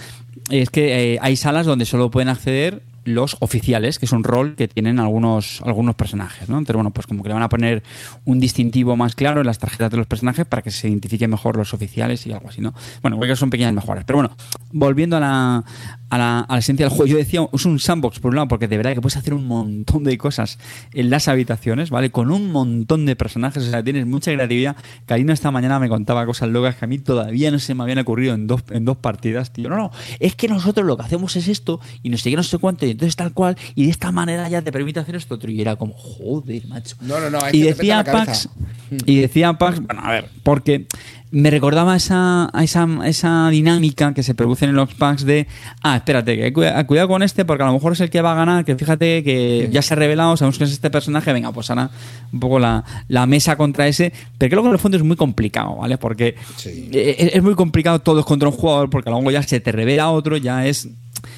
es que eh, hay salas donde solo pueden acceder los oficiales, que es un rol que tienen algunos, algunos personajes, ¿no? Entonces, bueno, pues como que le van a poner un distintivo más claro en las tarjetas de los personajes para que se identifiquen mejor los oficiales y algo así, ¿no? Bueno, creo que son pequeñas mejoras. Pero bueno, volviendo a la, a la, a la esencia del juego, yo decía, es un sandbox por un lado, porque de verdad que puedes hacer un montón de cosas en las habitaciones, ¿vale? Con un montón de personajes, o sea, tienes mucha creatividad. Karina esta mañana me contaba cosas locas que a mí todavía no se me habían ocurrido en dos, en dos partidas, tío. No, no, es que nosotros lo que hacemos es esto y no sé no sé cuánto, y entonces tal cual, y de esta manera ya te permite hacer esto otro. Y era como, joder, macho. No, no, no, y que decía. Pax, y decía Pax, bueno, a ver, porque me recordaba esa, esa, esa dinámica que se produce en los packs de, ah, espérate, que cuida- cuidado con este porque a lo mejor es el que va a ganar, que fíjate que ya se ha revelado, sabemos que es este personaje, venga, pues ahora un poco la, la mesa contra ese, pero creo que en el fondo es muy complicado, ¿vale? Porque Sí. es, es muy complicado todos contra un jugador porque luego ya se te revela otro, ya es...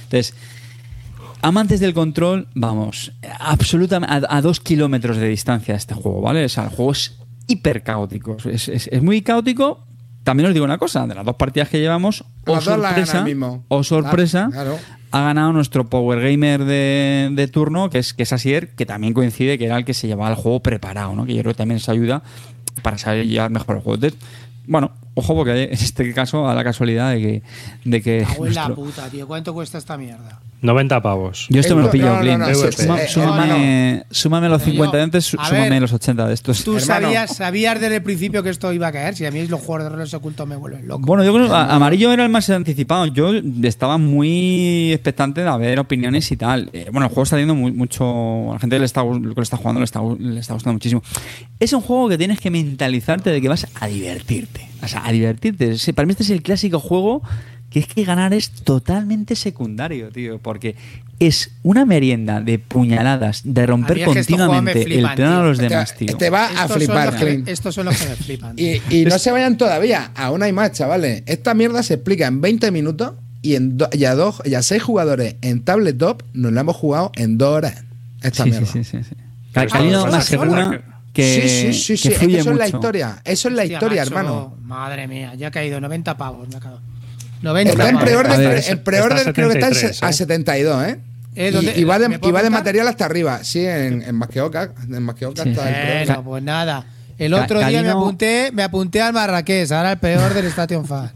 Entonces, Amantes del control, vamos, absolutamente a, a dos kilómetros de distancia este juego, ¿vale? O sea, el juego es hiper caótico. Es, es- es muy caótico. También os digo una cosa, de las dos partidas que llevamos, o gana sorpresa, o sorpresa, Claro. ha ganado nuestro Power Gamer de, de turno, que es, que es Asier, que también coincide que era el que se llevaba el juego preparado, ¿no? Que yo creo que también eso ayuda para saber llevar mejor el juego. Entonces, bueno, ojo, porque en este caso a la casualidad de que. De que Cago en la nuestro- puta, tío. ¿Cuánto cuesta esta mierda? 90 pavos. yo esto me lo pillo, no, no, Clint. no, Suma- eh, súmame, súmame los Pero 50 yo- de antes, súmame ver, los 80 de estos. Tú sabías, sabías desde el principio que esto iba a caer. Si a mí los juegos de roles ocultos me vuelven loco. Bueno, yo creo que Amarillo era el más anticipado. Yo estaba muy expectante de ver opiniones y tal. Eh, bueno, el juego está teniendo muy- mucho. A la gente le está, lo que le está jugando le está, le está gustando muchísimo. Es un juego que tienes que mentalizarte de que vas a divertirte. O sea, a divertirte. Para mí, este es el clásico juego que es que ganar es totalmente secundario, tío, porque es una merienda de puñaladas, de romper es que continuamente el plano a los Te, demás, tío. te va a Estos flipar, Clint. Estos son los que me flipan. Y, y no se vayan todavía, aún hay más, chavales. Esta mierda se explica en 20 minutos y, en do- y a dos, y a seis jugadores en tabletop nos la hemos jugado en dos horas. Esta Sí, mierda. sí, sí, sí, sí. Calino más segura que, sí, sí, sí, sí. que Es que fluye eso es la historia. Eso es la Hostia, historia, macho, hermano. Madre mía, ya ha caído 90 pavos. Me ha caído. 90 Está en pavos. preorden, en creo que está en se- 73, a ¿eh? 72, ¿eh? Eh, Y- ¿dónde- y, va de, y va de material hasta arriba. Sí, en, en Masqueoca. En Masqueoca Sí. está el. Bueno, pues nada. El Ca- otro día me Calino- apunté, me apunté al Marrakech, ahora el peor del Station Fan.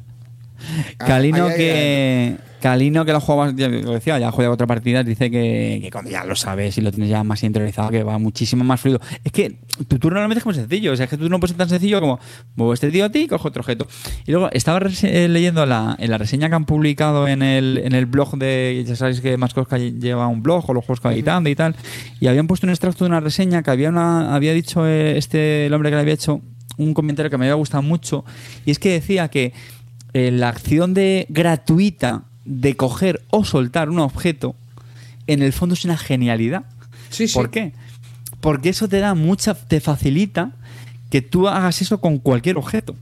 Calino Ahí, ahí, que Calino que lo juega, ya lo decía, ya juega otra partida, dice que, que cuando ya lo sabes y lo tienes ya más interiorizado, que va muchísimo más fluido. Es que tu turno normalmente es como sencillo, o sea, es que tu turno no puede ser tan sencillo como muevo este tío a ti y cojo otro objeto. Y luego estaba eh, leyendo la, en la reseña que han publicado en el, en el blog de, ya sabéis que Mascosca lleva un blog o los juegos que va editando y tal, y habían puesto un extracto de una reseña que había, una, había dicho eh, este, el hombre que le había hecho un comentario que me había gustado mucho, y es que decía que eh, la acción de gratuita de coger o soltar un objeto, en el fondo es una genialidad. Sí, sí. ¿Por qué? Porque eso te da mucha, te facilita que tú hagas eso con cualquier objeto.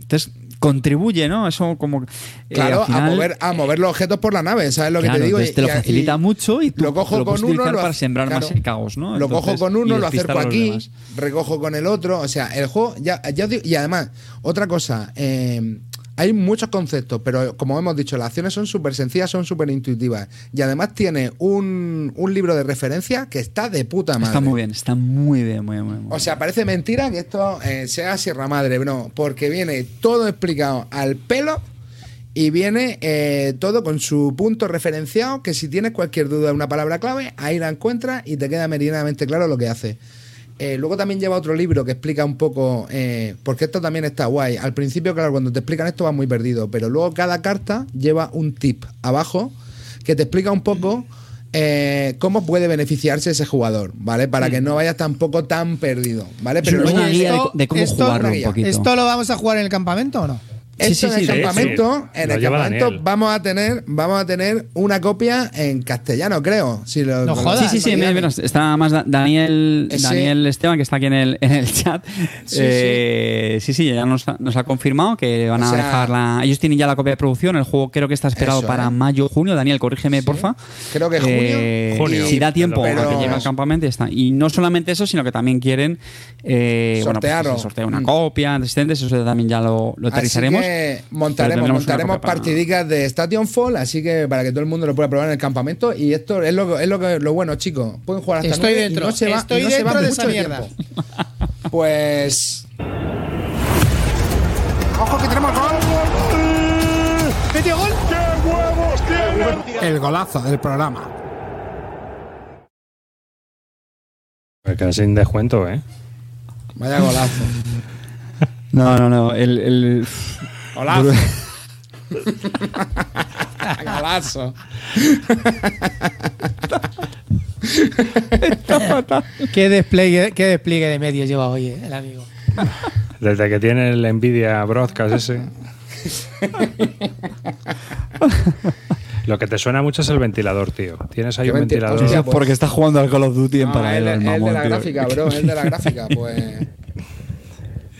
Entonces, contribuye, ¿no? Eso como... eh, Claro, final, a, mover, a mover los objetos por la nave, ¿sabes lo Claro, que te digo? entonces te lo facilita mucho y tú lo cojo lo con uno lo para sembrar más el caos, ¿no? Lo cojo con uno, lo acerco aquí, recojo con el otro. O sea, el juego, ya, ya os digo- y además, otra cosa, eh, hay muchos conceptos, pero como hemos dicho, las acciones son súper sencillas, son súper intuitivas. Y además tiene un, un libro de referencia que está de puta madre. Está muy bien, está muy bien, muy bien. Muy bien. O sea, parece mentira que esto eh, sea Sierra Madre, no, porque viene todo explicado al pelo y viene eh, todo con su punto referenciado, que si tienes cualquier duda de una palabra clave, ahí la encuentras y te queda meridianamente claro lo que hace. Eh, luego también lleva otro libro que explica un poco, eh, porque esto también está guay. Al principio, claro, cuando te explican esto vas muy perdido, pero luego cada carta lleva un tip abajo que te explica un poco eh, cómo puede beneficiarse ese jugador, ¿vale? Para que no vayas tampoco tan perdido, ¿vale? Pero una oye, guía de, cómo esto- jugarlo una un poquito. ¿Esto lo vamos a jugar en el campamento o no? Sí, esto sí, en el sí, campamento, hecho, en el campamento Daniel. vamos a tener, vamos a tener una copia en castellano, creo. Si lo, No jodas. Sí, sí, sí, mira, mira, está más Da- Daniel, Ese- Daniel Esteban, que está aquí en el, en el chat. Sí, Eh, sí, sí, ya nos ha, nos ha confirmado que van O a sea- dejar la. Ellos tienen ya la copia de producción. El juego creo que está esperado Eso, para ¿eh? mayo junio. Daniel, corrígeme, porfa. Creo que junio. Eh, Junio. Si da tiempo Pero- a que llegue al campamento, ya está. Y no solamente eso, sino que también quieren. Eh, bueno, pues que Sortearlo. se sortea una Mm. copia, asistentes, eso también ya lo, lo aterrizaremos. Que montaremos, montaremos partidicas de Station Fall, así que para que todo el mundo lo pueda probar en el campamento. Y esto es lo, que- es lo, que, lo bueno, chicos. Pueden jugar hasta Estoy dentro, no se va, estoy y no se va dentro de mucho esa mierda. tiempo. Pues. ¡Ojo que tenemos gol! ¡Metió gol! El golazo del programa. Que sin descuento, ¿eh? Vaya golazo. No, no, no. El, el- Golazo. golazo. ¿Qué despliegue, qué despliegue de medios lleva hoy eh, el amigo? Desde que tiene el Nvidia Broadcast ese. Lo que te suena mucho es el ventilador, tío. Tienes ahí ¿Qué un venti- ventilador. hostia, porque está jugando al Call of Duty en No, paralelo. el, el el de mamón, la tío. gráfica, bro, el de la gráfica, pues.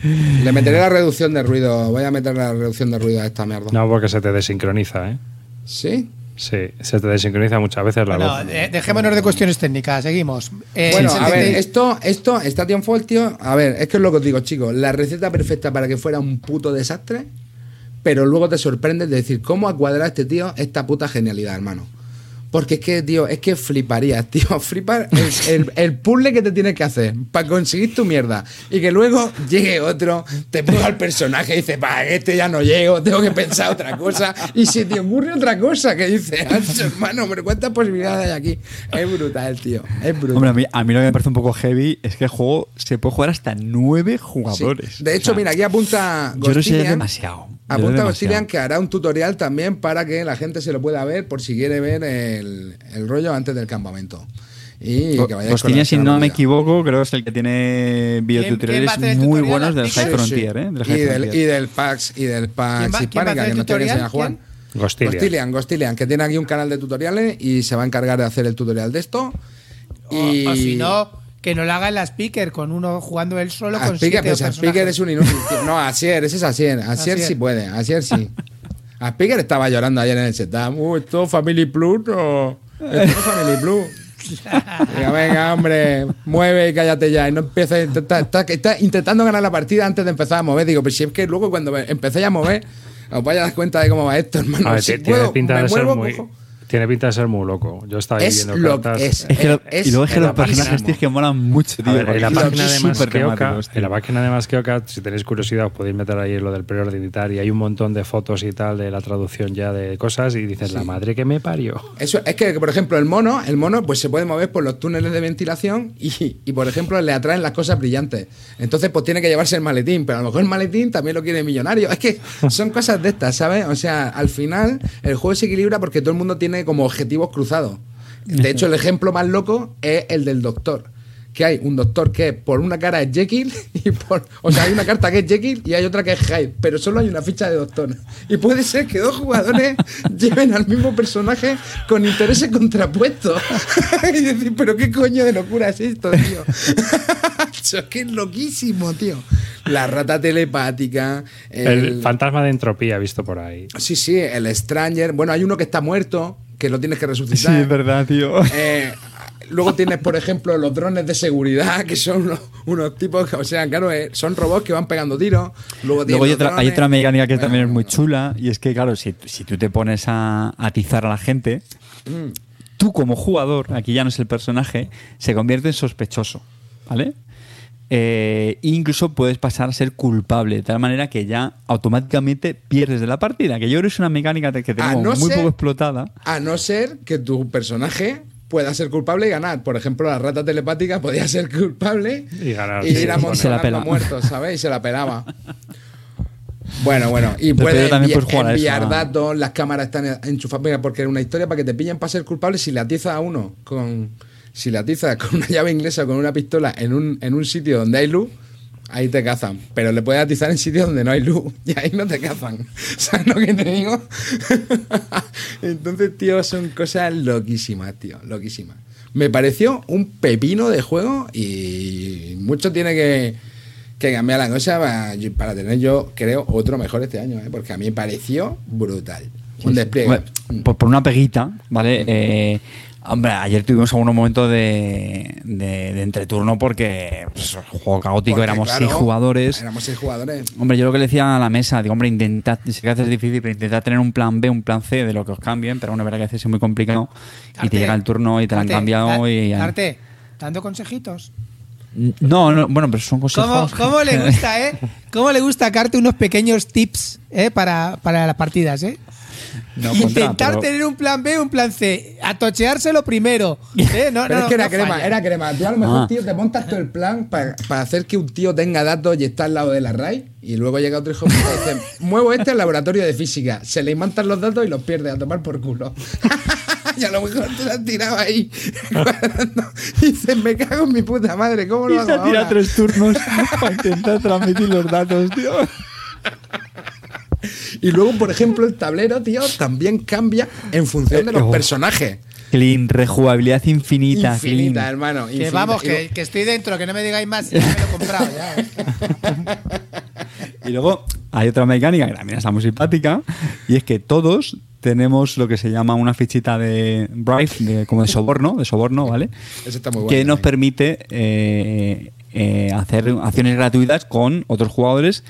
Le meteré la reducción de ruido. Voy a meter la reducción de ruido a esta mierda. No, porque se te desincroniza, ¿eh? ¿Sí? Sí, se te desincroniza muchas veces la Bueno, voz. eh, dejémonos de cuestiones técnicas, seguimos. Eh, Bueno, el a ver, 70 esto, esto, Station Fall, tío. A ver, es que es lo que os digo, chicos. La receta perfecta para que fuera un puto desastre, pero luego te sorprendes de decir, ¿cómo ha cuadrado este tío esta puta genialidad, hermano? Porque es que, tío, es que fliparías, tío. Flipar el, el, el puzzle que te tienes que hacer para conseguir tu mierda. Y que luego llegue otro, te ponga el personaje y dice, pa, este ya no llego, tengo que pensar otra cosa. Y se te ocurre otra cosa que dice, "Ancho, hermano, pero cuántas posibilidades hay aquí. Es brutal, tío. Es brutal. Hombre, a mí, a mí lo que me parece un poco heavy es que el juego se puede jugar hasta nueve Sí. jugadores. De hecho, O sea, mira, aquí apunta Yo sería Gostilian. demasiado. Apunta. Gostilian que hará un tutorial también para que la gente se lo pueda ver por si quiere ver el, el rollo antes del campamento. Y que la si no me equivoco, creo que es el que tiene videotutoriales el muy tutorial? buenos del. High Sí, sí. Frontier, ¿eh? Del y, High del, Frontier. y del PAX y del ¿Quién va- PAX Hispánica que nos tiene que enseñar a jugar. ¿Quién? Gostilian. Gostilian, Gostilian, que tiene aquí un canal de tutoriales y se va a encargar de hacer el tutorial de esto. Y... O, o si no, que no lo haga en la speaker, con uno jugando él solo A con Speaker, siete pues a personajes. Speaker es un inútil. tío. No, Asier, ese es Asier. Asier Asier. sí puede, Asier sí. A Speaker estaba llorando ayer en el setup. Uh, esto Family Plus o. Esto no es Family Plus. Venga, venga, hombre, mueve y cállate ya. Y no empieces a intentar. Está, está intentando ganar la partida antes de empezar a mover. Digo, pero si es que luego cuando me- empecé a mover, os vais a dar cuenta de cómo va esto, hermano. A ver, Si puedo, pinta me de ser muy. cojo. Tiene pinta de ser muy loco. Yo estaba ahí Es viendo lo cartas. es. Es que Es y luego es que los personajes que molan mucho, tío. Ver, en la página de Masqueoka, en la página de Masqueoka, si tenéis curiosidad, os podéis meter ahí lo del preorden y tal, y hay un montón de fotos y tal de la traducción ya de cosas, y dices, la madre que me parió. Eso, es que, por ejemplo, el mono, el mono pues se puede mover por los túneles de ventilación y, y, por ejemplo, le atraen las cosas brillantes. Entonces, pues tiene que llevarse el maletín, pero a lo mejor el maletín también lo quiere millonario. Es que son cosas de estas, ¿sabes? O sea, al final el juego se equilibra porque todo el mundo tiene como objetivos cruzados. De hecho, el ejemplo más loco es el del doctor. Que hay un doctor que por una cara es Jekyll y por. O sea, hay una carta que es Jekyll y hay otra que es Hyde, pero solo hay una ficha de doctor. Y puede ser que dos jugadores lleven al mismo personaje con intereses contrapuestos. y decir, pero qué coño de locura es esto, tío. Es que es loquísimo, tío. La rata telepática. El, fantasma de entropía visto por ahí. Sí, sí, el Stranger. Bueno, hay uno que está muerto, que lo tienes que Sí, resucitar. es verdad, tío. Eh, luego tienes, por ejemplo, los drones de seguridad, que son unos, unos tipos, que, o sea, claro, eh, son robots que van pegando tiros. Luego, Luego hay otra, hay drones. otra mecánica que Bueno, también es muy chula y es que, claro, si, si tú te pones a atizar a la gente, Mm. tú como jugador, aquí ya no es el personaje, se convierte en sospechoso, ¿vale? Eh, incluso puedes pasar a ser culpable, de tal manera que ya automáticamente pierdes de la partida, que yo creo que es una mecánica que tenemos no muy ser- poco explotada. A no ser que tu personaje pueda ser culpable y ganar. Por ejemplo, la rata telepática podía ser culpable Y ganar, y sí, ir a montar se la pela. muertos, ¿sabes? Y se la pelaba. Bueno, bueno, y puedes también jugar eso, enviar ¿no? datos, las cámaras están enchufadas, porque era una historia para que te pillen para ser culpable si le atizas a uno con si le atizas con una llave inglesa o con una pistola en un, en un sitio donde hay luz, ahí te cazan. Pero le puedes atizar en sitios donde no hay luz y ahí no te cazan. ¿Sabes lo que te digo? Entonces, tío, son cosas loquísimas, tío, loquísimas. Me pareció un pepino de juego y mucho tiene que, que cambiar la cosa para, para tener yo, creo, otro mejor este año, ¿eh? porque a mí me pareció brutal. Un despliegue. Hombre, por, por una peguita, ¿vale? Eh, hombre, ayer tuvimos algunos momentos de, de, de entreturno porque pues, juego caótico, Porque, éramos claro, seis jugadores. Éramos seis jugadores. Hombre, yo lo que le decía a la mesa, digo, hombre, intentad, sé que a veces es difícil, pero intentad tener un plan B, un plan C de lo que os cambien, pero bueno, verdad que a veces es muy complicado y te llega el turno y te lo han cambiado Ar- y... Dando consejitos. No, no, bueno, pero son ¿Cómo, consejos... cómo le gusta, eh? ¿Cómo le gusta a Carte unos pequeños tips eh? para, para las partidas, eh? No, Intentar pero- tener un plan B, un plan C. Atocheárselo primero. ¿eh? No, Pero no, es que era no crema, falla. era crema. Tú a lo mejor, Ah. tío, te montas todo el plan para, para hacer que un tío tenga datos y está al lado de la RAI. Y luego llega otro hijo y dice: Muevo este al laboratorio de física. Se le imantan los datos y los pierde a tomar por culo. y a lo mejor te lo has tirado ahí. y dices: Me cago en mi puta madre. ¿Cómo lo Y hago? se ha tirado ahora?". tres turnos para intentar transmitir los datos, tío. Y luego, por ejemplo, el tablero, tío, también cambia en función de los personajes. Clean, rejugabilidad infinita. Infinita, clean. hermano. Que infinita. vamos, que, luego- que estoy dentro, que no me digáis más. Ya me lo he comprado, ya. eh. Y luego hay otra mecánica que también está muy simpática y es que todos tenemos lo que se llama una fichita de bribe, de- como de soborno, de soborno, ¿vale? Eso está muy bueno. que nos permite eh, eh, hacer acciones gratuitas con otros jugadores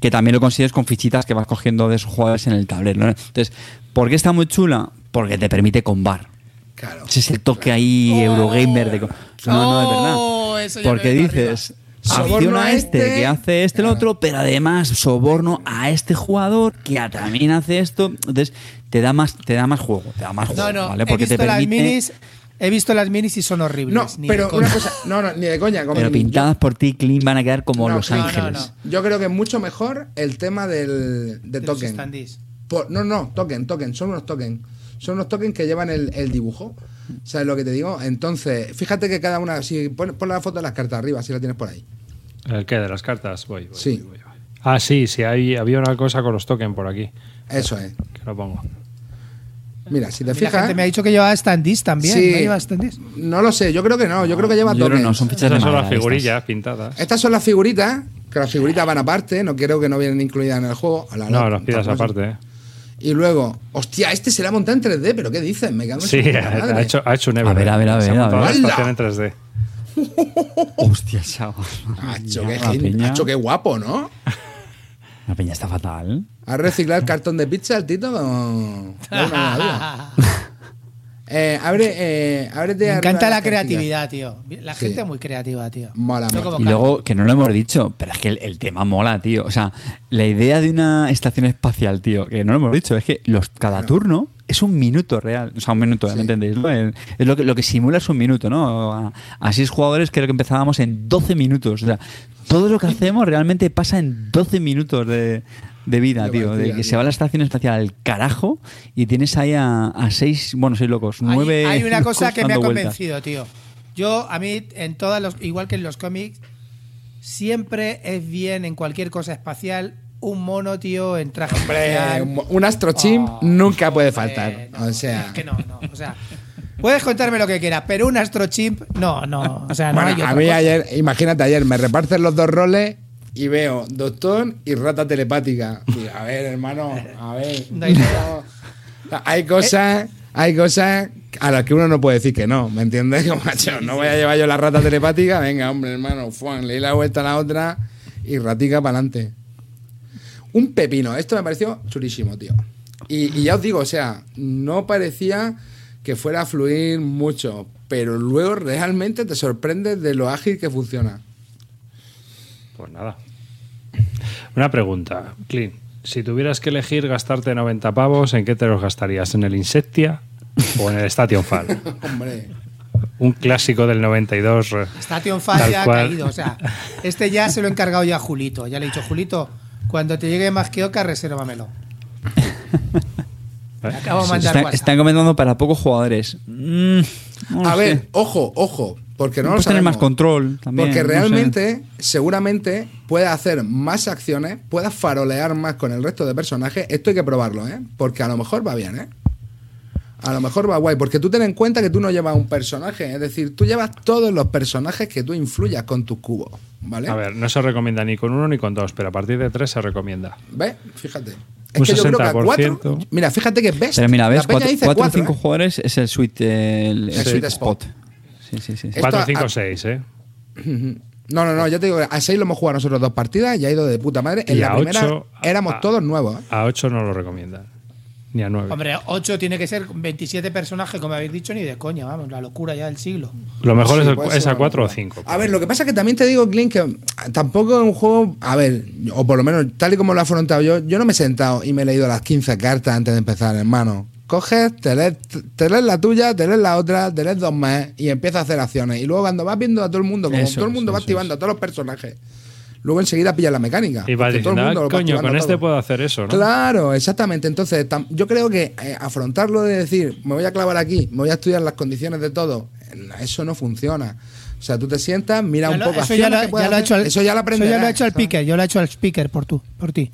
que también lo consigues con fichitas que vas cogiendo de esos jugadores en el tablero. ¿no? Entonces, ¿por qué está muy chula? Porque te permite combar. Claro. Ese es el toque ahí Eurogamer de... No, no, es Oh, verdad. eso ya Porque dices, Soborno acciona a este, este. que hace este el otro, pero además soborno a este jugador que también hace esto. Entonces, te da más, te da más juego, te da más juego, No, no, ¿vale? Porque te las permite... minis. He visto las minis y son horribles. No, ni de pero coña. una cosa, no, no, ni de coña. como Pero pintadas por ti, clean, van a quedar como No, Los no, no, Ángeles. no. Yo creo que es mucho mejor el tema del de De los token. Por- no, no, token, token, son unos tokens. Son unos tokens que llevan el, el dibujo. ¿Sabes lo que te digo? Entonces, fíjate que cada una, si pon, pon la foto de las cartas arriba, si la tienes por ahí. ¿El qué? ¿De las cartas? Voy, voy, Sí. voy, voy, voy. Ah, sí, sí, hay, había una cosa con los tokens por aquí. Eso es. Que lo pongo. Mira, si te La fijas. gente me ha dicho que llevaba standees también. Sí. ¿No lleva standees? No lo sé, yo creo que no. Yo creo que lleva que no, son fichas de Estas son las figurillas pintadas. Estas son las figuritas, que las figuritas van aparte, no creo que no vienen incluidas en el juego. A la- No, la- las pidas aparte. ¿eh? Y luego, hostia, este será montado en 3D, pero ¿qué dices? Me cago en Sí, ha hecho, ha hecho un A ver, a ver, a Se ver, a ver. la estación en 3D. estas. Hostia, chaval. La hacho, qué guapo, ¿no? La peña está fatal. ¿Has reciclado el cartón de pizza el Tito? con una duda. Eh, abre, eh, ábrete Me arriba encanta la creatividad, tío. La Sí. gente es muy creativa, tío. Mola, No mola. como Y luego, que no lo hemos dicho, pero es que el, el tema mola, tío. O sea, la idea de una estación espacial, tío, que no lo hemos dicho, es que los, cada turno es un minuto real. O sea, un minuto, ¿me entendéis? no? Es lo que, lo que simula es un minuto, ¿no? A, a seis jugadores creo que empezábamos en 12 minutos. O sea, todo lo que hacemos realmente pasa en 12 minutos de, de vida, De tío. De que tío. se va la estación espacial al carajo y tienes ahí a, a seis, bueno, seis locos, Hay- nueve. Hay, una cosa que me ha vueltas. convencido, tío. Yo, a mí, en todas los, igual que en los cómics, siempre es bien en cualquier cosa espacial un mono, tío, en traje Hombre, espacial. un, astrochimp Oh, nunca puede hombre, faltar. no, o sea, es que no, no. O sea, puedes contarme lo que quieras, pero un astrochimp, no, no. O sea, no bueno, hay a otra mí cosa. ayer, imagínate ayer, me reparten los dos roles y veo doctor y rata telepática. A ver, hermano, a ver. No hay cosas, hay cosas a las que uno no puede decir que no, ¿me entiendes? Como, macho, no voy a llevar yo la rata telepática, venga, hombre, hermano, fuan, le di la vuelta a la otra y ratica para adelante. Un pepino, esto me pareció chulísimo, tío. Y, y ya os digo, o sea, no parecía que fuera a fluir mucho, pero luego realmente te sorprendes de lo ágil que funciona. Pues nada. Una pregunta, Clint. Si tuvieras que elegir gastarte 90 pavos, ¿en qué te los gastarías? ¿En el Insectia o en el Station Fall? Hombre, Un clásico del 92. eh, Station Fall ya ha caído. O sea, este ya se lo he encargado ya a Julito. Ya le he dicho, Julito, cuando te llegue más que Oca, resérvamelo. acabo de mandar están, WhatsApp. están comentando para pocos jugadores. Mm, no a ver, ojo, ojo, porque no lo Puedes tener sabemos. más control también. Porque no sé. realmente, seguramente, puedes hacer más acciones, puedes farolear más con el resto de personajes. Esto hay que probarlo, ¿eh? Porque a lo mejor va bien, ¿eh? A lo mejor va guay. Porque tú ten en cuenta que tú no llevas un personaje. Es decir, tú llevas todos los personajes que tú influyas con tus cubos. ¿Vale? A ver, no se recomienda ni con uno ni con dos, pero a partir de tres se recomienda. ¿Ves? Fíjate. Es Un que yo creo que a 60%. cuatro. Mira, fíjate que ves. Pero mira, ves, 4 o cuatro, 5 ¿eh? jugadores es el sweet, el, el sweet spot. Sí, sí, sí. sí. Esto 4, a- 5, 6, ¿eh? No, no, no, ya te digo, a 6 lo hemos jugado nosotros dos partidas y ha ido de puta madre. En Y la a primera ocho, éramos a- todos nuevos. ¿eh? A 8 no lo recomiendan. Ni a 9. Hombre, 8 tiene que ser 27 personajes, como habéis dicho, ni de coña, vamos, la locura ya del siglo. Lo mejor Sí, es, es a una 4 o locura. 5. A ver, lo que pasa es que también te digo, Clint, que tampoco es un juego. A ver, o por lo menos tal y como lo he afrontado yo, yo no me he sentado y me he leído las 15 cartas antes de empezar, hermano. Coges, te lees, te lees la tuya, te lees la otra, te lees dos más y empiezas a hacer acciones. Y luego cuando vas viendo a todo el mundo, como Eso todo el mundo va eso activando a todos los personajes, luego enseguida pillas la mecánica. Y vas todo el diciendo, mundo ah, coño, con este todo. puedo hacer eso, ¿no? Claro, exactamente. Entonces, yo creo que eh, afrontarlo de decir, me voy a clavar aquí, me voy a estudiar las condiciones de todo, eh, eso no funciona. O sea, tú te sientas, mira Ya un lo- poco eso ya lo, ya ha hecho Eso ya lo aprenderás. Eso ya lo ha hecho ¿sabes? speaker, yo lo he hecho el speaker por, tú, por ti.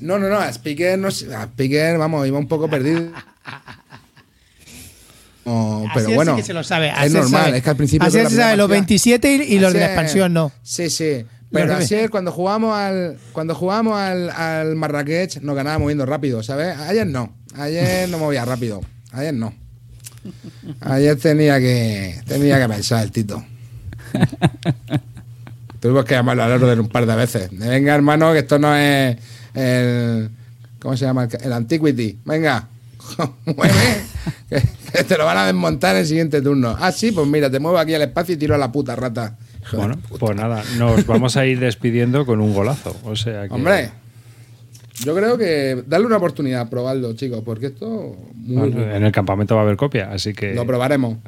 No, no, no, a Speaker, no, sé, a Speaker, vamos, iba un poco perdido. Pero bueno, sí que se lo sabe. es normal, sabe. es que al principio. La se sabe los partida- 27 y, y los de la expansión no. Sí, sí. Pero ayer cuando jugamos al cuando jugamos al, al Marrakech nos ganaba moviendo rápido, ¿sabes? Ayer no. Ayer no movía rápido. Ayer no. Ayer tenía que tenía que pensar el Tito. Tuvimos que llamarlo al orden un par de veces. Venga, hermano, que esto no es el ¿cómo se llama? El Antiquity. Venga. Mueve, que, que te lo van a desmontar en el siguiente turno. Ah, sí, pues mira, te muevo aquí al espacio y tiro a la puta rata. Hijo Bueno, puta. pues nada, nos vamos a ir despidiendo con un golazo. O sea que. Hombre, yo creo que darle una oportunidad, probarlo, chicos, porque esto muy Bueno, en el campamento va a haber copia, así que lo probaremos.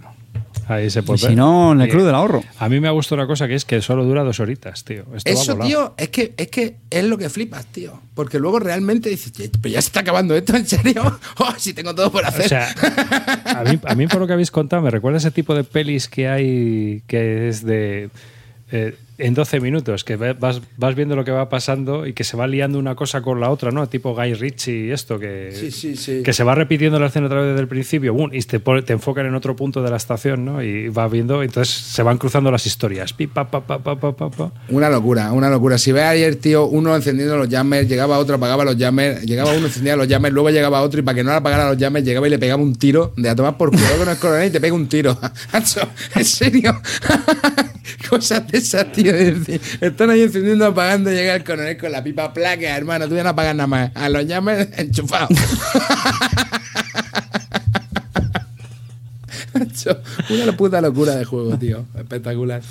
Ahí se Y si no, en el Y club del ahorro. A mí me ha gustado una cosa que es que solo dura dos horitas, tío. Esto va Eso, volado. tío, es que, es que es lo que flipas, tío. Porque luego realmente dices, "Che, pero ya se está acabando esto, ¿en serio? Oh, si tengo todo por hacer. O sea, a mí, a mí por lo que habéis contado me recuerda ese tipo de pelis que hay que es de... eh, en 12 minutos, que vas, vas viendo lo que va pasando y que se va liando una cosa con la otra, ¿no? Tipo Guy Ritchie y esto, que, Sí, sí, sí. que se va repitiendo la escena otra vez desde el principio, ¡bum! y te, te enfocan en otro punto de la estación, ¿no? Y va viendo, entonces se van cruzando las historias. Pi, pa, pa, pa, pa, pa, pa, pa. Una locura, una locura. Si ves ayer, tío, uno encendiendo los jammers, llegaba otro, apagaba los jammers, llegaba uno, encendía los jammers, luego llegaba otro y para que no le apagara los jammers, llegaba y le pegaba un tiro de a tomar por culo que no es coronel y te pega un tiro. En serio. Cosas de esas, tío. Están ahí encendiendo, apagando, llega el coronel con la pipa placa, hermano. Tú ya no apagas nada más. A los jammers enchufados. Una puta locura de juego, tío. Espectacular.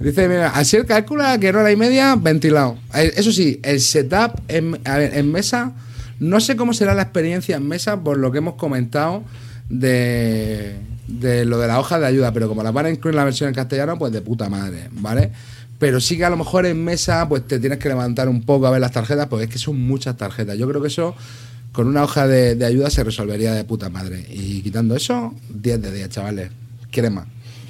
Dice, mira, así el calcula que era hora y media ventilado. Eh, Eso sí, el setup en, en mesa, no sé cómo será la experiencia en mesa por lo que hemos comentado de, de lo de la hoja de ayuda, pero como la van a incluir en la versión en castellano, pues de puta madre, ¿vale? Pero sí que a lo mejor en mesa, pues te tienes que levantar un poco a ver las tarjetas, porque es que son muchas tarjetas. Yo creo que eso con una hoja de, de ayuda se resolvería de puta madre. Y quitando eso, 10 de 10, chavales. ¿Quieres más?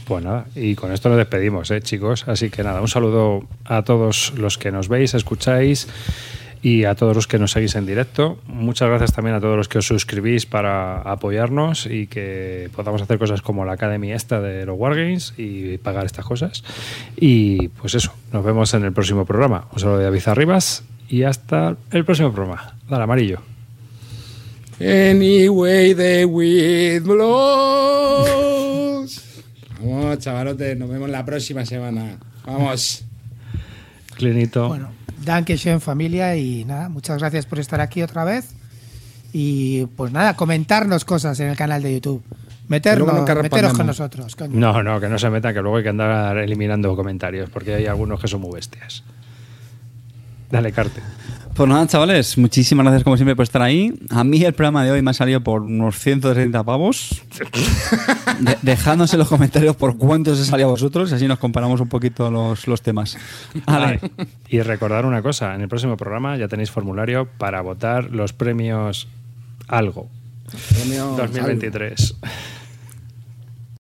Pues nada, y con esto nos despedimos, ¿eh, chicos. Así que nada, un saludo a todos los que nos veis, escucháis y a todos los que nos seguís en directo. Muchas gracias también a todos los que os suscribís para apoyarnos y que podamos hacer cosas como la Academy esta de los Wargames y pagar estas cosas. Y pues eso, nos vemos en el próximo programa. Un saludo de David Arribas y hasta el próximo programa. Dale, amarillo. Anyway, the wind blows. Vamos, chavalotes, nos vemos la próxima semana. Vamos. Clinito. Bueno, Dankeschön familia y nada, muchas gracias por estar aquí otra vez. Y pues nada, comentarnos cosas en el canal de YouTube. Meternos, meteros con nosotros. coño. No, no, que no se meta, que luego hay que andar eliminando comentarios, porque hay algunos que son muy bestias. Dale, Carte. Pues nada, chavales, muchísimas gracias como siempre por estar ahí. A mí el programa de hoy me ha salido por unos 130 pavos. De- dejadnos en los comentarios por cuánto os ha salido a vosotros y así nos comparamos un poquito los, los temas. Vale. Ah, y recordar una cosa, en el próximo programa ya tenéis formulario para votar los premios algo Premio 2023.